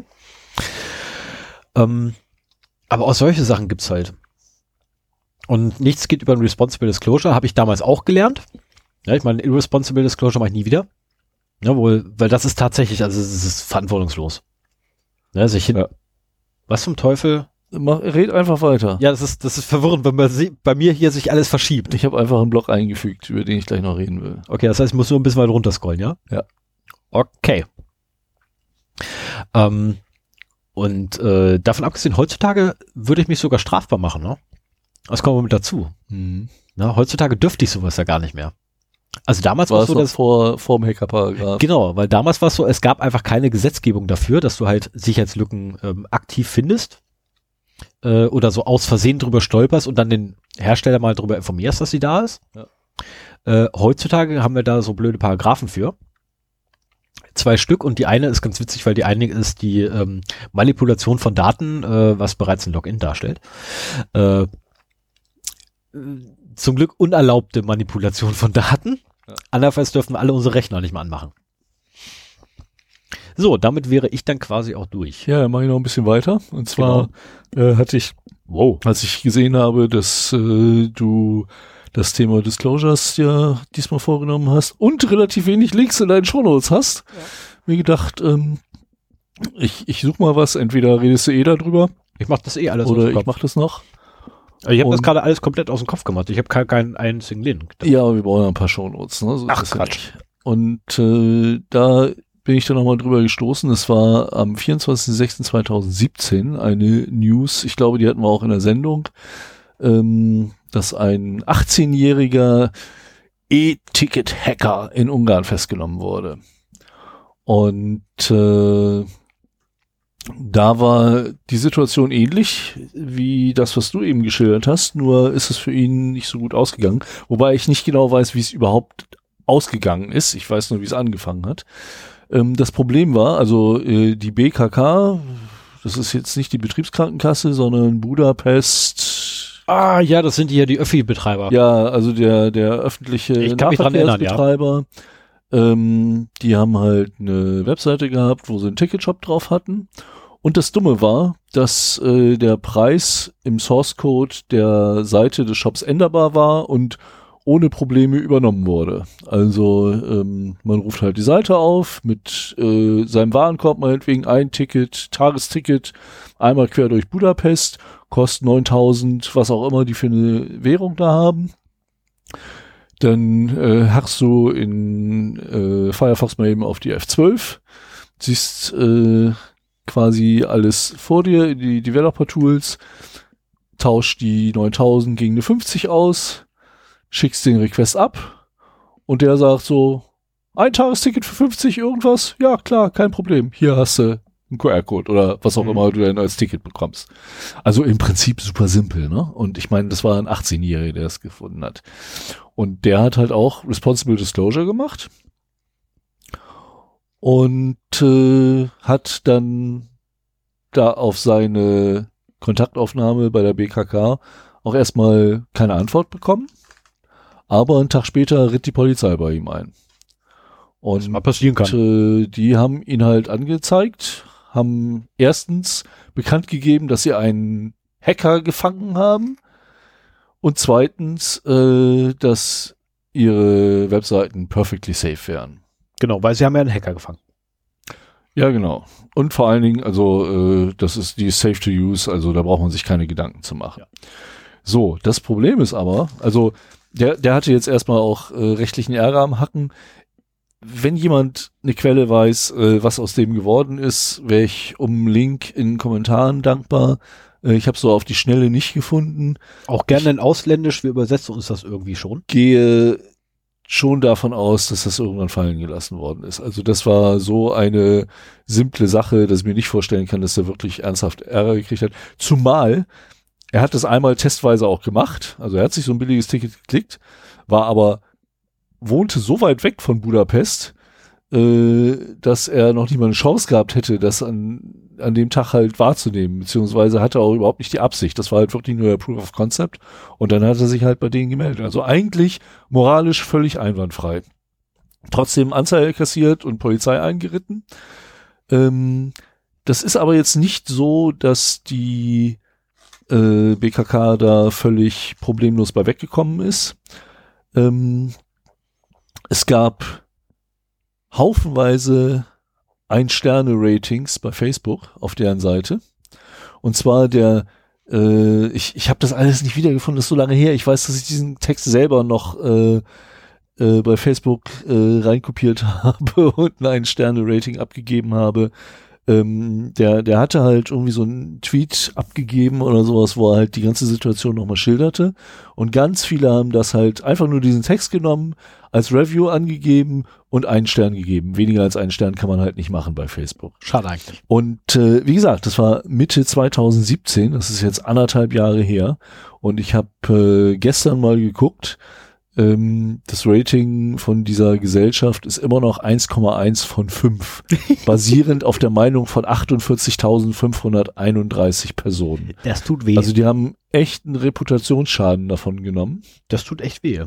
Ähm, aber auch solche Sachen gibt's halt. Und nichts geht über ein Responsible Disclosure, habe ich damals auch gelernt. Ja, ich meine, Irresponsible Disclosure mache ich nie wieder. Ja, wohl, weil das ist tatsächlich, also es ist verantwortungslos. Ja, sich hin, ja. Was zum Teufel? Mach, red einfach weiter. Ja, das ist, das ist verwirrend, wenn man bei mir hier sich alles verschiebt. Ich habe einfach einen Block eingefügt, über den ich gleich noch reden will. Okay, das heißt, ich muss nur ein bisschen weit runter scrollen, ja? Ja. Okay. Ähm, und äh, davon abgesehen, heutzutage würde ich mich sogar strafbar machen, ne? Das kommt mit dazu. Mhm. Na, heutzutage dürfte ich sowas ja gar nicht mehr. Also damals war es so, dass vor vor dem Hackerparagraph. Genau, weil damals war es so, es gab einfach keine Gesetzgebung dafür, dass du halt Sicherheitslücken ähm, aktiv findest äh, oder so aus Versehen drüber stolperst und dann den Hersteller mal drüber informierst, dass sie da ist. Ja. Äh, heutzutage haben wir da so blöde Paragraphen für. Zwei Stück und die eine ist ganz witzig, weil die eine ist die ähm, Manipulation von Daten, äh, was bereits ein Login darstellt. Äh, zum Glück unerlaubte Manipulation von Daten. Ja. Andernfalls dürfen wir alle unsere Rechner nicht mehr anmachen. So, damit wäre ich dann quasi auch durch. Ja, dann mache ich noch ein bisschen weiter. Und zwar genau. äh, hatte ich, wow, als ich gesehen habe, dass äh, du das Thema Disclosures ja diesmal vorgenommen hast und relativ wenig Links in deinen Shownotes hast, ja. mir gedacht, ähm, ich, ich suche mal was, entweder redest du eh darüber. Ich mache das eh alles Oder ich mache das noch. Also ich habe das gerade alles komplett aus dem Kopf gemacht. Ich habe keinen, keinen einzigen Link. Ja, wir brauchen ein paar Shownotes. Ne? So Ach Quatsch. Und äh, da bin ich da nochmal drüber gestoßen. Es war am 24.06.2017 eine News, ich glaube, die hatten wir auch in der Sendung, ähm, dass ein 18-jähriger E-Ticket-Hacker in Ungarn festgenommen wurde. Und äh, da war die Situation ähnlich wie das, was du eben geschildert hast, nur ist es für ihn nicht so gut ausgegangen. Wobei ich nicht genau weiß, wie es überhaupt ausgegangen ist. Ich weiß nur, wie es angefangen hat. Ähm, das Problem war, also äh, die BKK, das ist jetzt nicht die Betriebskrankenkasse, sondern Budapest. Ah, ja, das sind ja die Öffi-Betreiber. Ja, also der, der öffentliche erinnern, ja. Nahverkehrsbetreiber. Ähm, die haben halt eine Webseite gehabt, wo sie einen Ticketshop drauf hatten. Und das Dumme war, dass äh, der Preis im Source Code der Seite des Shops änderbar war und ohne Probleme übernommen wurde. Also ähm, man ruft halt die Seite auf mit äh, seinem Warenkorb meinetwegen ein Ticket, Tagesticket, einmal quer durch Budapest, kostet 9000, was auch immer die für eine Währung da haben. Dann äh, hackst du in äh, Firefox mal eben auf die F12, siehst äh, quasi alles vor dir, die Developer-Tools, tauscht die 9000 gegen eine 50 aus, schickst den Request ab und der sagt so, ein Tagesticket für 50 irgendwas? Ja, klar, kein Problem. Hier hast du einen QR-Code oder was auch Mhm. immer du dann als Ticket bekommst. Also im Prinzip super simpel, ne? Und ich meine, das war ein 18-Jähriger, der es gefunden hat. Und der hat halt auch Responsible Disclosure gemacht und äh, hat dann da auf seine Kontaktaufnahme bei der BKK auch erstmal keine Antwort bekommen. Aber einen Tag später ritt die Polizei bei ihm ein. Was Und mal passieren kann. äh, die haben ihn halt angezeigt, haben erstens bekannt gegeben, dass sie einen Hacker gefangen haben und zweitens, äh, dass ihre Webseiten perfectly safe wären. Genau, weil sie haben ja einen Hacker gefangen. Ja, genau. Und vor allen Dingen, also äh, das ist die ist safe to use, also da braucht man sich keine Gedanken zu machen. Ja. So, das Problem ist aber, also der, der hatte jetzt erstmal auch äh, rechtlichen Ärger am Hacken. Wenn jemand eine Quelle weiß, äh, was aus dem geworden ist, wäre ich um Link in den Kommentaren dankbar. Äh, ich habe so auf die Schnelle nicht gefunden. Auch gerne in Ausländisch, wir übersetzen uns das irgendwie schon. Gehe schon davon aus, dass das irgendwann fallen gelassen worden ist. Also das war so eine simple Sache, dass ich mir nicht vorstellen kann, dass er wirklich ernsthaft Ärger gekriegt hat. Zumal er hat das einmal testweise auch gemacht. Also er hat sich so ein billiges Ticket geklickt, war aber wohnte so weit weg von Budapest, äh, dass er noch nicht mal eine Chance gehabt hätte, das an, an dem Tag halt wahrzunehmen, beziehungsweise hatte auch überhaupt nicht die Absicht. Das war halt wirklich nur der Proof of Concept und dann hat er sich halt bei denen gemeldet. Also eigentlich moralisch völlig einwandfrei. Trotzdem Anzeige kassiert und Polizei eingeritten. Ähm, das ist aber jetzt nicht so, dass die äh, BKK da völlig problemlos bei weggekommen ist. Ähm, es gab haufenweise Ein-Sterne-Ratings bei Facebook auf deren Seite. Und zwar der, äh, ich, ich habe das alles nicht wiedergefunden, das ist so lange her. Ich weiß, dass ich diesen Text selber noch äh, äh, bei Facebook äh, reinkopiert habe und ein Ein-Sterne-Rating abgegeben habe. Ähm, der, der hatte halt irgendwie so einen Tweet abgegeben oder sowas, wo er halt die ganze Situation nochmal schilderte. Und ganz viele haben das halt einfach nur diesen Text genommen, als Review angegeben und einen Stern gegeben. Weniger als einen Stern kann man halt nicht machen bei Facebook. Schade eigentlich. Und äh, wie gesagt, das war Mitte 2017, das ist jetzt anderthalb Jahre her. Und ich habe äh, gestern mal geguckt, ähm, das Rating von dieser Gesellschaft ist immer noch 1,1 von 5, basierend auf der Meinung von 48.531 Personen. Das tut weh. Also die haben echt einen Reputationsschaden davon genommen. das tut echt weh.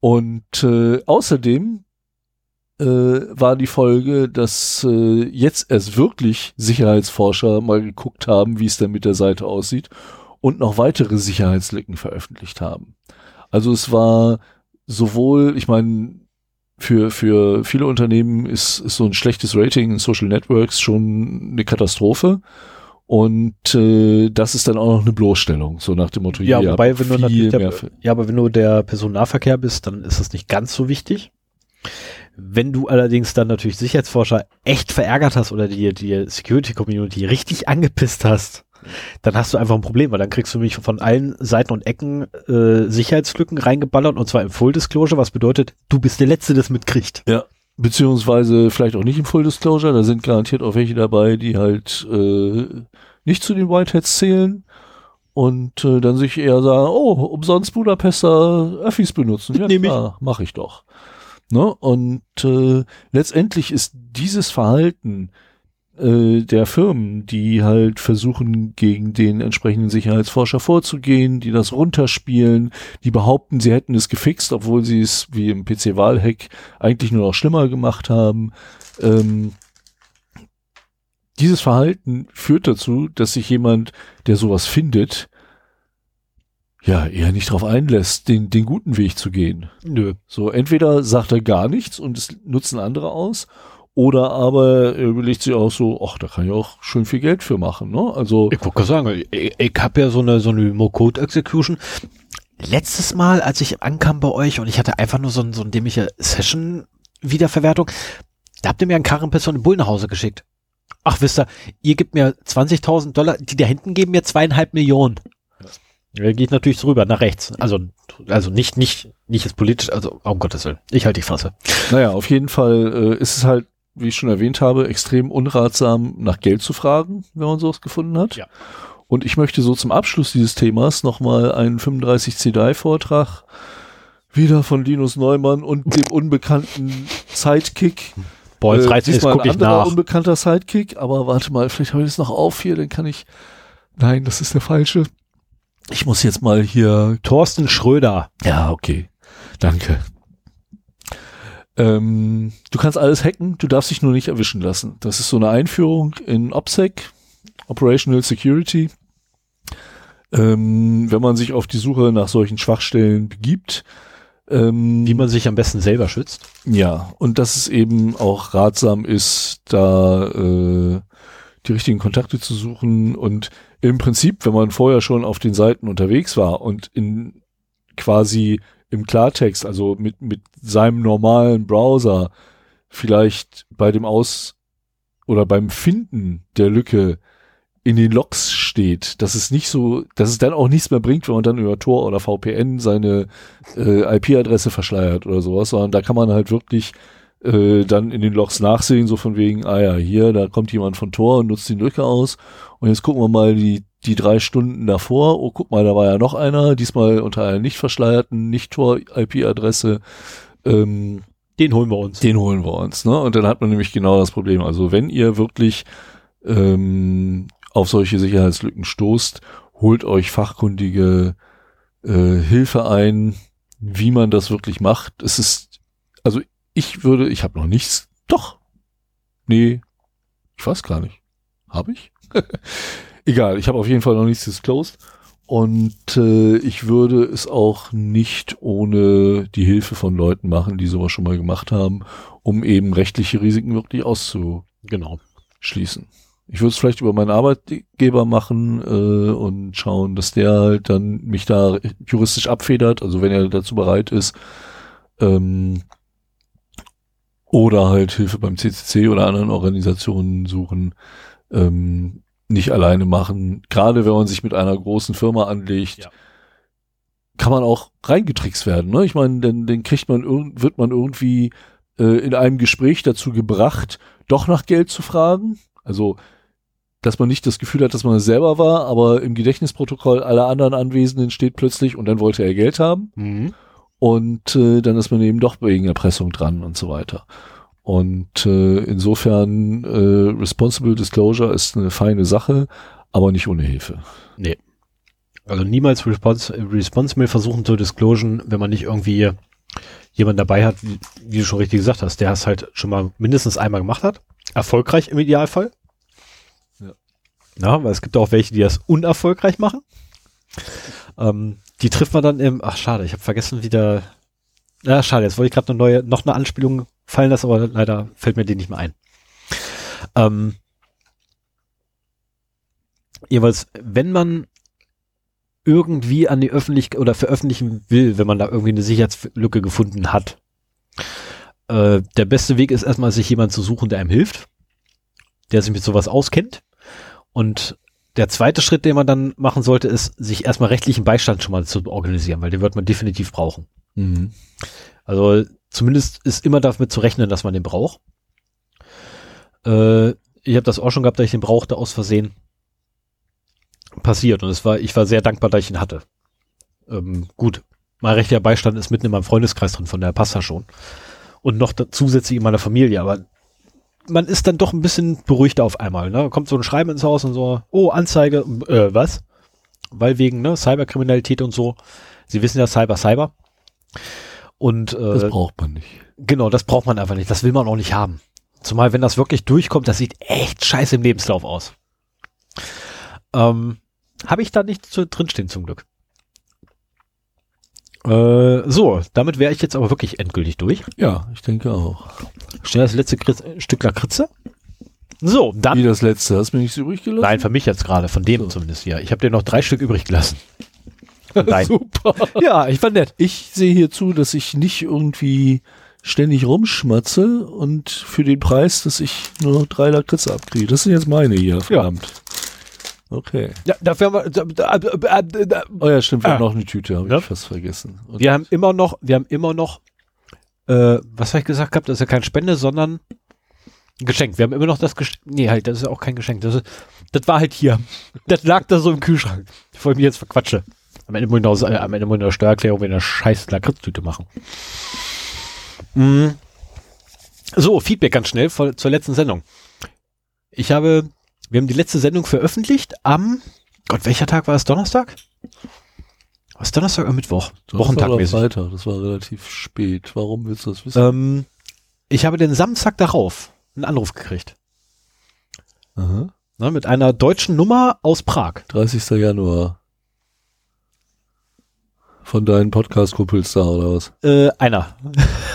Und äh, außerdem äh, war die Folge, dass äh, jetzt erst wirklich Sicherheitsforscher mal geguckt haben, wie es denn mit der Seite aussieht und noch weitere Sicherheitslücken veröffentlicht haben. Also es war sowohl, ich meine, für, für viele Unternehmen ist, ist so ein schlechtes Rating in Social Networks schon eine Katastrophe. Und äh, das ist dann auch noch eine Bloßstellung, so nach dem Motto, Ja, wobei, wenn du natürlich der, ja, aber wenn du der Personennahverkehr bist, dann ist das nicht ganz so wichtig. Wenn du allerdings dann natürlich Sicherheitsforscher echt verärgert hast oder die, die Security Community richtig angepisst hast, dann hast du einfach ein Problem, weil dann kriegst du nämlich von allen Seiten und Ecken äh, Sicherheitslücken reingeballert und zwar im Full Disclosure, was bedeutet, du bist der Letzte, der das mitkriegt. Beziehungsweise vielleicht auch nicht im Full Disclosure, da sind garantiert auch welche dabei, die halt äh, nicht zu den Whiteheads zählen und äh, dann sich eher sagen, oh, umsonst Budapester Öffis benutzen. Ja Nehm ich. klar, mach ich doch. Ne? Und äh, letztendlich ist dieses Verhalten äh, der Firmen, die halt versuchen, gegen den entsprechenden Sicherheitsforscher vorzugehen, die das runterspielen, die behaupten, sie hätten es gefixt, obwohl sie es wie im PC-Wahlhack eigentlich nur noch schlimmer gemacht haben. Ähm, dieses Verhalten führt dazu, dass sich jemand, der sowas findet, ja, eher nicht darauf einlässt, den, den guten Weg zu gehen. Nö. So, entweder sagt er gar nichts und es nutzen andere aus, oder aber er überlegt sich auch so, ach, da kann ich auch schön viel Geld für machen, ne? Also. Ich wollte sagen, ich, ich habe ja so eine, so eine Remote-Code-Execution. Letztes Mal, als ich ankam bei euch und ich hatte einfach nur so, ein, so eine dämliche Session-Wiederverwertung, da habt ihr mir einen Karrenpiss und einen Bull nach Hause geschickt. Ach, wisst ihr, ihr gebt mir 20.000 Dollar, die da hinten geben mir zweieinhalb Millionen. Da geht natürlich drüber, nach rechts. Also, also nicht, nicht, nicht ist politisch, also um Gottes Willen. Ich halte die Fresse. Naja, auf jeden Fall äh, ist es halt, wie ich schon erwähnt habe, extrem unratsam, nach Geld zu fragen, wenn man sowas gefunden hat. Ja. Und ich möchte so zum Abschluss dieses Themas nochmal einen 35 CDI-Vortrag wieder von Linus Neumann und dem unbekannten Sidekick. Boah, jetzt Äh, reizt es, guck ein ich nach. unbekannter Sidekick, aber warte mal, vielleicht habe ich das noch auf hier, dann kann ich. Nein, das ist der falsche. Ich muss jetzt mal hier. Thorsten Schröder. Ja, okay. Danke. Ähm, du kannst alles hacken, du darfst dich nur nicht erwischen lassen. Das ist so eine Einführung in OPSEC, Operational Security. Ähm, wenn man sich auf die Suche nach solchen Schwachstellen begibt, ähm, Wie man sich am besten selber schützt. ja, und dass es eben auch ratsam ist, da äh, die richtigen Kontakte zu suchen und im Prinzip, wenn man vorher schon auf den Seiten unterwegs war und in quasi im Klartext, also mit, mit seinem normalen Browser vielleicht bei dem Aus oder beim Finden der Lücke in den Logs steht, dass es nicht so, dass es dann auch nichts mehr bringt, wenn man dann über Tor oder VPN seine äh, IP-Adresse verschleiert oder sowas, sondern da kann man halt wirklich äh, dann in den Logs nachsehen, so von wegen, ah ja, hier, da kommt jemand von Tor und nutzt die Lücke aus. Und jetzt gucken wir mal die, die drei Stunden davor, oh, guck mal, da war ja noch einer, diesmal unter einer nicht verschleierten, nicht Tor-IP-Adresse, ähm, Den holen wir uns. den holen wir uns, ne? Und dann hat man nämlich genau das Problem. Also wenn ihr wirklich ähm, auf solche Sicherheitslücken stoßt, holt euch fachkundige äh, Hilfe ein, wie man das wirklich macht. Es ist, also ich würde, ich habe noch nichts. Doch. Nee, ich weiß gar nicht. Habe ich? Egal, ich habe auf jeden Fall noch nichts disclosed. Und äh, ich würde es auch nicht ohne die Hilfe von Leuten machen, die sowas schon mal gemacht haben, um eben rechtliche Risiken wirklich auszuschließen. Genau. Ich würde es vielleicht über meinen Arbeitgeber machen äh, und schauen, dass der halt dann mich da juristisch abfedert, also wenn er dazu bereit ist. Ähm, oder halt Hilfe beim CCC oder anderen Organisationen suchen. Ähm, nicht alleine machen. Gerade wenn man sich mit einer großen Firma anlegt, Ja. kann man auch reingetrickst werden. Ne? Ich meine, dann, dann kriegt man irgend, wird man irgendwie äh, in einem Gespräch dazu gebracht, doch nach Geld zu fragen. Also, dass man nicht das Gefühl hat, dass man es selber war, aber im Gedächtnisprotokoll aller anderen Anwesenden steht plötzlich und dann wollte er Geld haben Mhm. und äh, dann ist man eben doch wegen Erpressung dran und so weiter. Und äh, insofern äh, Responsible Disclosure ist eine feine Sache, aber nicht ohne Hilfe. Also niemals respons responsible versuchen zu disclosen, wenn man nicht irgendwie jemanden dabei hat, wie, wie du schon richtig gesagt hast, der es halt schon mal mindestens einmal gemacht hat. Erfolgreich im Idealfall. Ja. Ja, weil es gibt auch welche, die das unerfolgreich machen. Ähm, die trifft man dann im, ach schade, ich habe vergessen wieder, ja schade, jetzt wollte ich gerade eine neue, noch eine Anspielung fallen lassen, aber leider fällt mir die nicht mehr ein. Ähm, jeweils, wenn man irgendwie an die Öffentlichkeit oder veröffentlichen will, wenn man da irgendwie eine Sicherheitslücke gefunden hat. Äh, der beste Weg ist erstmal, sich jemand zu suchen, der einem hilft, der sich mit sowas auskennt. Und der zweite Schritt, den man dann machen sollte, ist, sich erstmal rechtlichen Beistand schon mal zu organisieren, weil den wird man definitiv brauchen. Mhm. Also zumindest ist immer damit zu rechnen, dass man den braucht. Äh, ich habe das auch schon gehabt, dass ich den brauchte aus Versehen. Passiert und es war, ich war sehr dankbar, dass ich ihn hatte. Ähm, gut, mein rechtlicher Beistand ist mitten in meinem Freundeskreis drin, von der passt er schon. Und noch zusätzlich in meiner Familie, aber man ist dann doch ein bisschen beruhigter auf einmal. Ne? Kommt so ein Schreiben ins Haus und so, oh, Anzeige, äh, was? Weil wegen ne, Cyberkriminalität und so. Sie wissen ja Cyber, Cyber. Und äh, Das braucht man nicht. genau, das braucht man einfach nicht. Das will man auch nicht haben. Zumal, wenn das wirklich durchkommt, das sieht echt scheiße im Lebenslauf aus. Ähm, Habe ich da nicht zu, drinstehen zum Glück. Äh, so, damit wäre ich jetzt aber wirklich endgültig durch. Ja, ich denke auch. Schnell das letzte Kritz, Stück Lakritze. So, Wie dann. das letzte, hast du mir nichts übrig gelassen? Nein, für mich jetzt gerade, von dem So. zumindest hier. Ich habe dir noch drei Stück übrig gelassen. Nein. Super. ja, ich fand nett. Ich sehe hier zu, dass ich nicht irgendwie ständig rumschmatze und für den Preis, dass ich nur noch drei Lakritze abkriege. Das sind jetzt meine hier, verdammt. Okay. Ja, dafür haben wir, da, da, da, da, da, Oh ja, stimmt, wir Ah. haben noch eine Tüte, habe Ja. ich fast vergessen. Und Wir haben immer noch, wir haben immer noch, äh, was habe ich gesagt gehabt? Das ist ja kein Spende, sondern ein Geschenk. Wir haben immer noch das Geschenk. Nee, halt, das ist ja auch kein Geschenk. Das, ist, das war halt hier. Das lag da so im Kühlschrank. Bevor ich mich jetzt verquatsche. Am Ende muss ich noch, am Ende muss ich noch Steuererklärung mit einer scheiß Lakritztüte machen. Mm. So, Feedback ganz schnell vor, zur letzten Sendung. Ich habe, wir haben die letzte Sendung veröffentlicht am, Gott, welcher Tag war es? Donnerstag? Was Donnerstag oder Mittwoch? Donnerstag oder. Freitag, das war relativ spät. Warum willst du das wissen? Ähm, ich habe den Samstag darauf einen Anruf gekriegt. Aha. Ne, mit einer deutschen Nummer aus Prag. 30. Januar. Von deinen Podcast-Kumpels da, oder was? Äh, einer.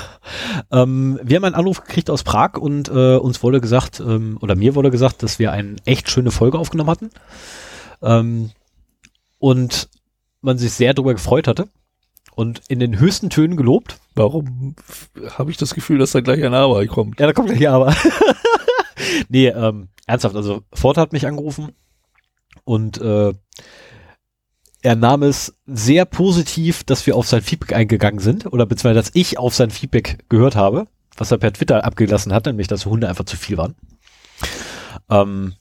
ähm, wir haben einen Anruf gekriegt aus Prag und äh, uns wurde gesagt, ähm, oder mir wurde gesagt, dass wir eine echt schöne Folge aufgenommen hatten. Ähm, und man sich sehr darüber gefreut hatte. Und in den höchsten Tönen gelobt. Warum habe ich das Gefühl, dass da gleich ein Aber kommt? Ja, da kommt gleich aber. nee, ähm, ernsthaft, also Ford hat mich angerufen und äh, er nahm es sehr positiv, dass wir auf sein Feedback eingegangen sind oder beziehungsweise dass ich auf sein Feedback gehört habe, was er per Twitter abgelassen hat, nämlich dass Hunde einfach zu viel waren. Ähm,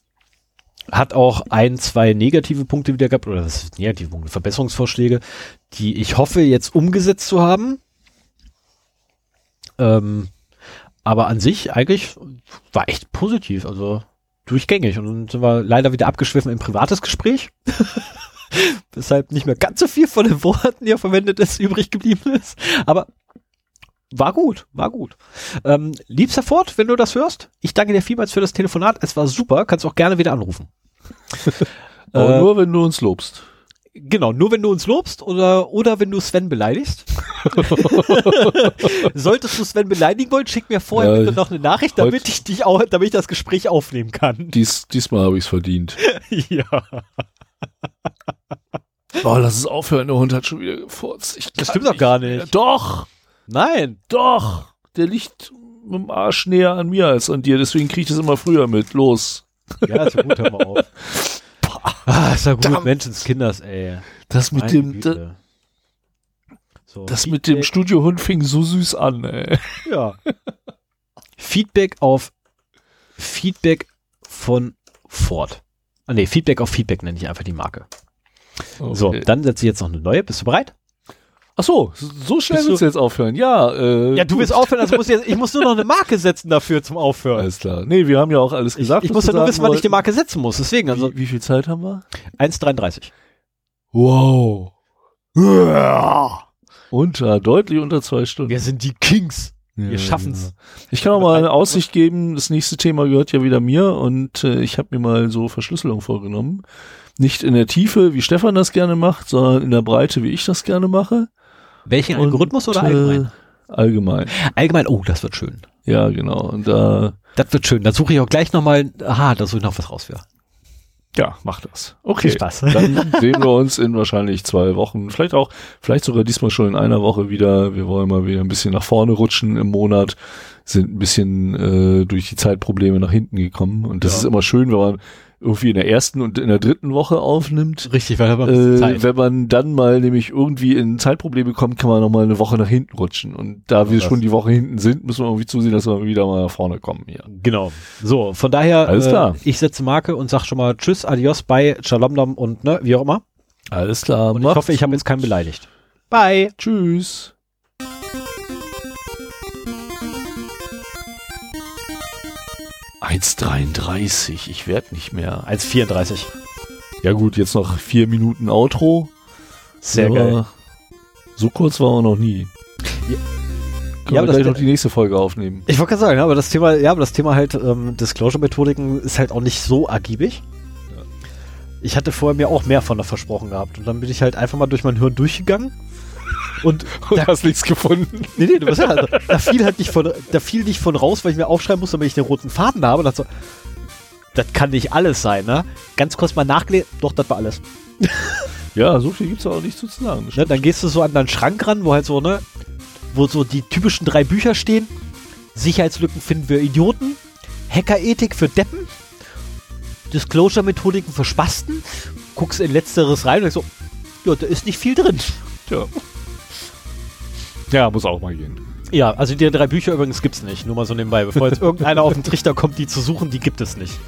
hat auch ein, zwei negative Punkte wieder gehabt, oder das ist negative Punkte, Verbesserungsvorschläge, die ich hoffe jetzt umgesetzt zu haben. Ähm, aber an sich eigentlich war echt positiv, also durchgängig. Und dann sind wir leider wieder abgeschwiffen im privates Gespräch. Weshalb nicht mehr ganz so viel von den Worten, die er verwendet ist, übrig geblieben ist. Aber war gut, war gut. Ähm, liebster Ford, wenn du das hörst, ich danke dir vielmals für das Telefonat. Es war super, kannst auch gerne wieder anrufen. Aber Äh, nur, wenn du uns lobst. Genau, nur wenn du uns lobst oder, oder wenn du Sven beleidigst. Solltest du Sven beleidigen wollen, schick mir vorher Ja, bitte noch eine Nachricht, damit ich dich auch, damit ich das Gespräch aufnehmen kann. Dies, diesmal habe ich es verdient. ja. Oh, lass es aufhören, der Hund hat schon wieder gefurzt. Ich Das stimmt doch gar nicht. Doch, Nein. doch. Der liegt mit dem Arsch näher an mir als an dir, deswegen kriege ich das immer früher mit. Los. Ja, ist ja gut, hör mal auf. Ah, ist ja gut, Verdammt. Menschenskinders, ey. Das mit Meine dem, da, so, das mit dem Feedback- Studiohund fing so süß an, ey. Ja. Feedback auf Feedback von Ford. Ah, nee, Feedback auf Feedback nenne ich einfach die Marke. So, Okay. dann setze ich jetzt noch eine neue. Bist du bereit? Ach so, so schnell Bist willst du- du jetzt aufhören? Ja, äh, Ja, du willst aufhören, also muss ich, jetzt, ich muss nur noch eine Marke setzen dafür zum Aufhören. Alles klar. Nee, wir haben ja auch alles Ich, gesagt. ich was muss ja nur wissen, wann ich die. Marke setzen muss. Deswegen, also Wie, wie viel Zeit haben wir? 1,33. Wow. Unter, deutlich unter zwei Stunden. Wir sind die Kings. Ja, wir schaffen's. ja. Ich kann auch mal eine Aussicht geben. Das nächste Thema gehört ja wieder mir und äh, ich habe mir mal so Verschlüsselung vorgenommen. Nicht in der Tiefe, wie Stefan das gerne macht, sondern in der Breite, wie ich das gerne mache. Welchen Und, Algorithmus oder äh, allgemein? Allgemein. Allgemein, oh, das wird schön. Ja, genau. Und da, Das wird schön. Da suche ich auch gleich nochmal, aha, da suche ich noch was raus für. ja, mach das. Okay. Viel Spaß. Dann sehen wir uns in wahrscheinlich zwei Wochen. Vielleicht auch, vielleicht sogar diesmal schon in einer Woche wieder. Wir wollen mal wieder ein bisschen nach vorne rutschen im Monat. Sind ein bisschen äh, durch die Zeitprobleme nach hinten gekommen. Und das Ja. ist immer schön, wenn man irgendwie in der ersten und in der dritten Woche aufnimmt. Richtig, weil bisschen Äh, wenn man dann mal nämlich irgendwie in Zeitprobleme kommt, kann man noch mal eine Woche nach hinten rutschen. Und da wir das. schon die Woche hinten sind, müssen wir irgendwie zusehen, dass wir wieder mal nach vorne kommen hier. Genau. So, von daher, Alles klar. Äh, ich setze Marke und sag schon mal Tschüss, Adios, bye, Shalom und ne, wie auch immer. Alles klar. Und ich hoffe, ich habe jetzt keinen beleidigt. Bye. Tschüss. 1,33. Ich werde nicht mehr. 1,34. Ja gut, jetzt noch vier Minuten Outro. Sehr aber geil. So kurz war er noch nie. Ja. Können Ja, wir gleich noch die nächste Folge aufnehmen. Ich wollte gerade sagen, ja, aber das Thema, ja, aber das Thema halt ähm, Disclosure-Methodiken ist halt auch nicht so ergiebig. Ich hatte vorher mir auch mehr von der versprochen gehabt und dann bin ich halt einfach mal durch mein Hirn durchgegangen und da, hast nichts gefunden. nee, nee, du bist ja, also, da fiel halt nicht von, da fiel nicht von raus, weil ich mir aufschreiben musste, damit ich den roten Faden habe. Und dachte so, das kann nicht alles sein, ne? Ganz kurz mal nachgelesen, doch, das war alles. Ja, so viel gibt's auch nicht zu sagen. Ne, dann gehst du so an deinen Schrank ran, wo halt so, ne, wo so die typischen drei Bücher stehen. Sicherheitslücken finden wir Idioten, Hackerethik für Deppen, Disclosure-Methodiken für Spasten. Guckst in letzteres rein und denkst so, ja, da ist nicht viel drin. Tja. Ja, muss auch mal gehen. Ja, also die drei Bücher übrigens gibt's nicht, nur mal so nebenbei. Bevor jetzt irgendeiner auf den Trichter kommt, die zu suchen, die gibt es nicht.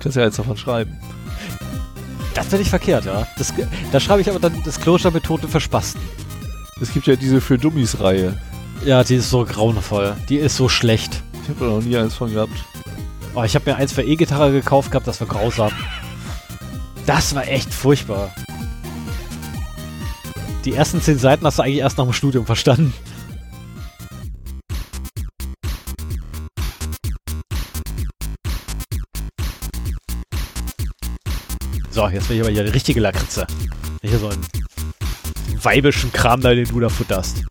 Kannst ja jetzt davon schreiben. Das wäre nicht verkehrt, ja. Das, da schreibe ich aber dann Disclosure-Methode für Spasten. Es gibt ja diese für Dummies-Reihe. Ja, die ist so grauenvoll. Die ist so schlecht. Ich habe da noch nie eins von gehabt. Oh, ich habe mir eins für E-Gitarre gekauft gehabt, das war grausam. Das war echt furchtbar. Die ersten zehn Seiten hast du eigentlich erst nach dem Studium verstanden. So, jetzt will ich aber hier die richtige Lakritze. Nicht hier so einen weibischen Kram da, den du da futterst.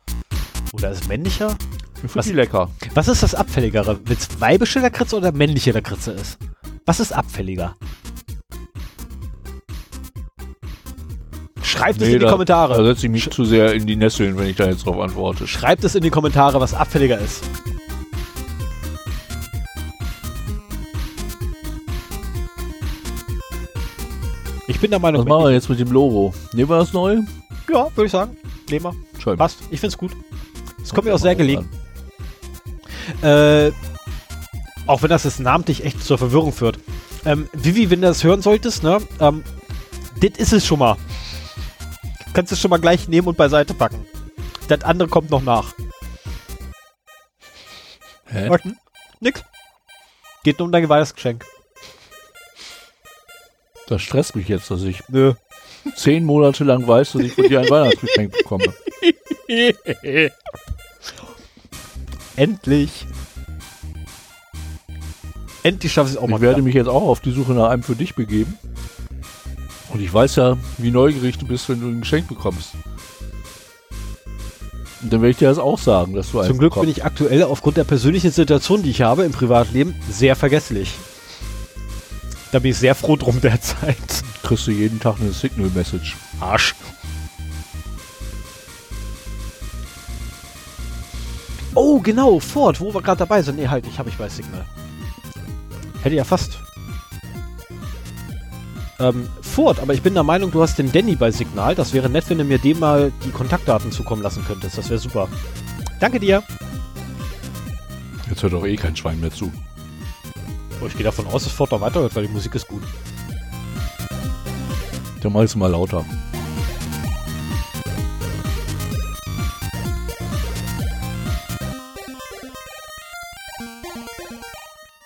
Oder ist es männlicher? Ich Was- die lecker. Was ist das Abfälligere? Wenn es weibische Lakritze oder männliche Lakritze ist? Was ist abfälliger? Schreibt es in die da, Kommentare. Da setze ich mich zu sehr in die Nesseln, wenn ich da jetzt drauf antworte. Schreibt es in die Kommentare, was abfälliger ist. Ich bin der Meinung, Was machen wir jetzt mit dem Logo? Nehmen wir das neu? ja, würde ich sagen. Nehmen wir. Schön. Passt. Ich find's gut. Es kommt mir auch sehr gelegen. Äh, auch wenn das jetzt namentlich echt zur Verwirrung führt. Ähm, Vivi, wenn du das hören solltest, ne, ähm, das ist es schon mal. Kannst es schon mal gleich nehmen und beiseite packen. Das andere kommt noch nach. Hä? Was? Nix. Geht nur um dein Weihnachtsgeschenk. Das stresst mich jetzt, dass ich Nö. zehn Monate lang weiß, dass ich von dir ein Weihnachtsgeschenk bekomme. Endlich. Endlich schaffe ich es auch mal. Ich werde wieder. mich jetzt auch auf die Suche nach einem für dich begeben. Und ich weiß ja, wie neugierig du bist, wenn du ein Geschenk bekommst. Und dann werde ich dir das auch sagen, dass du eins Zum Glück bin bekommst. ich aktuell aufgrund der persönlichen Situation, die ich habe im Privatleben, sehr vergesslich. Da bin ich sehr froh drum derzeit. kriegst du jeden Tag eine Signal-Message. Arsch. Oh, genau, Ford, wo wir gerade dabei sind. Nee, halt, ich habe ich bei Signal. Hätte ja fast. Ähm, Ford, aber ich bin der Meinung, du hast den Danny bei Signal. Das wäre nett, wenn du mir dem mal die Kontaktdaten zukommen lassen könntest. Das wäre super. Danke dir. Jetzt hört doch eh kein Schwein mehr zu. Oh, ich gehe davon aus, dass Ford noch weiterhört, weil die Musik ist gut. Dann mach ich's mal lauter.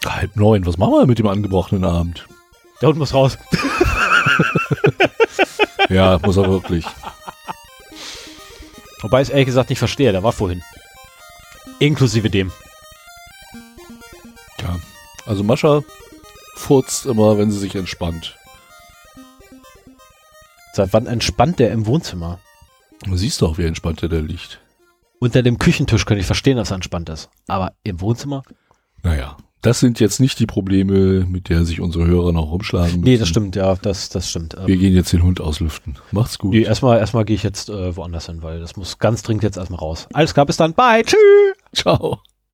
Halb neun, was machen wir mit dem angebrochenen Abend? Der Hund muss raus. Ja, muss er wirklich. Wobei ich es ehrlich gesagt nicht verstehe, der war vorhin. Inklusive dem. Ja. Also Mascha furzt immer, wenn sie sich entspannt. Seit wann entspannt der im Wohnzimmer? Du siehst doch, wie entspannt er da liegt. Unter dem Küchentisch könnte ich verstehen, dass er entspannt ist. Aber im Wohnzimmer? Naja, das sind jetzt nicht die Probleme, mit der sich unsere Hörer noch rumschlagen. Nee, müssen. das stimmt, ja, das, das stimmt. Ähm, Wir gehen jetzt den Hund auslüften. Macht's gut. nee, erstmal, erstmal gehe ich jetzt äh, woanders hin, weil das muss ganz dringend jetzt erstmal raus. Alles klar, bis dann. Bye. Tschüss. Ciao.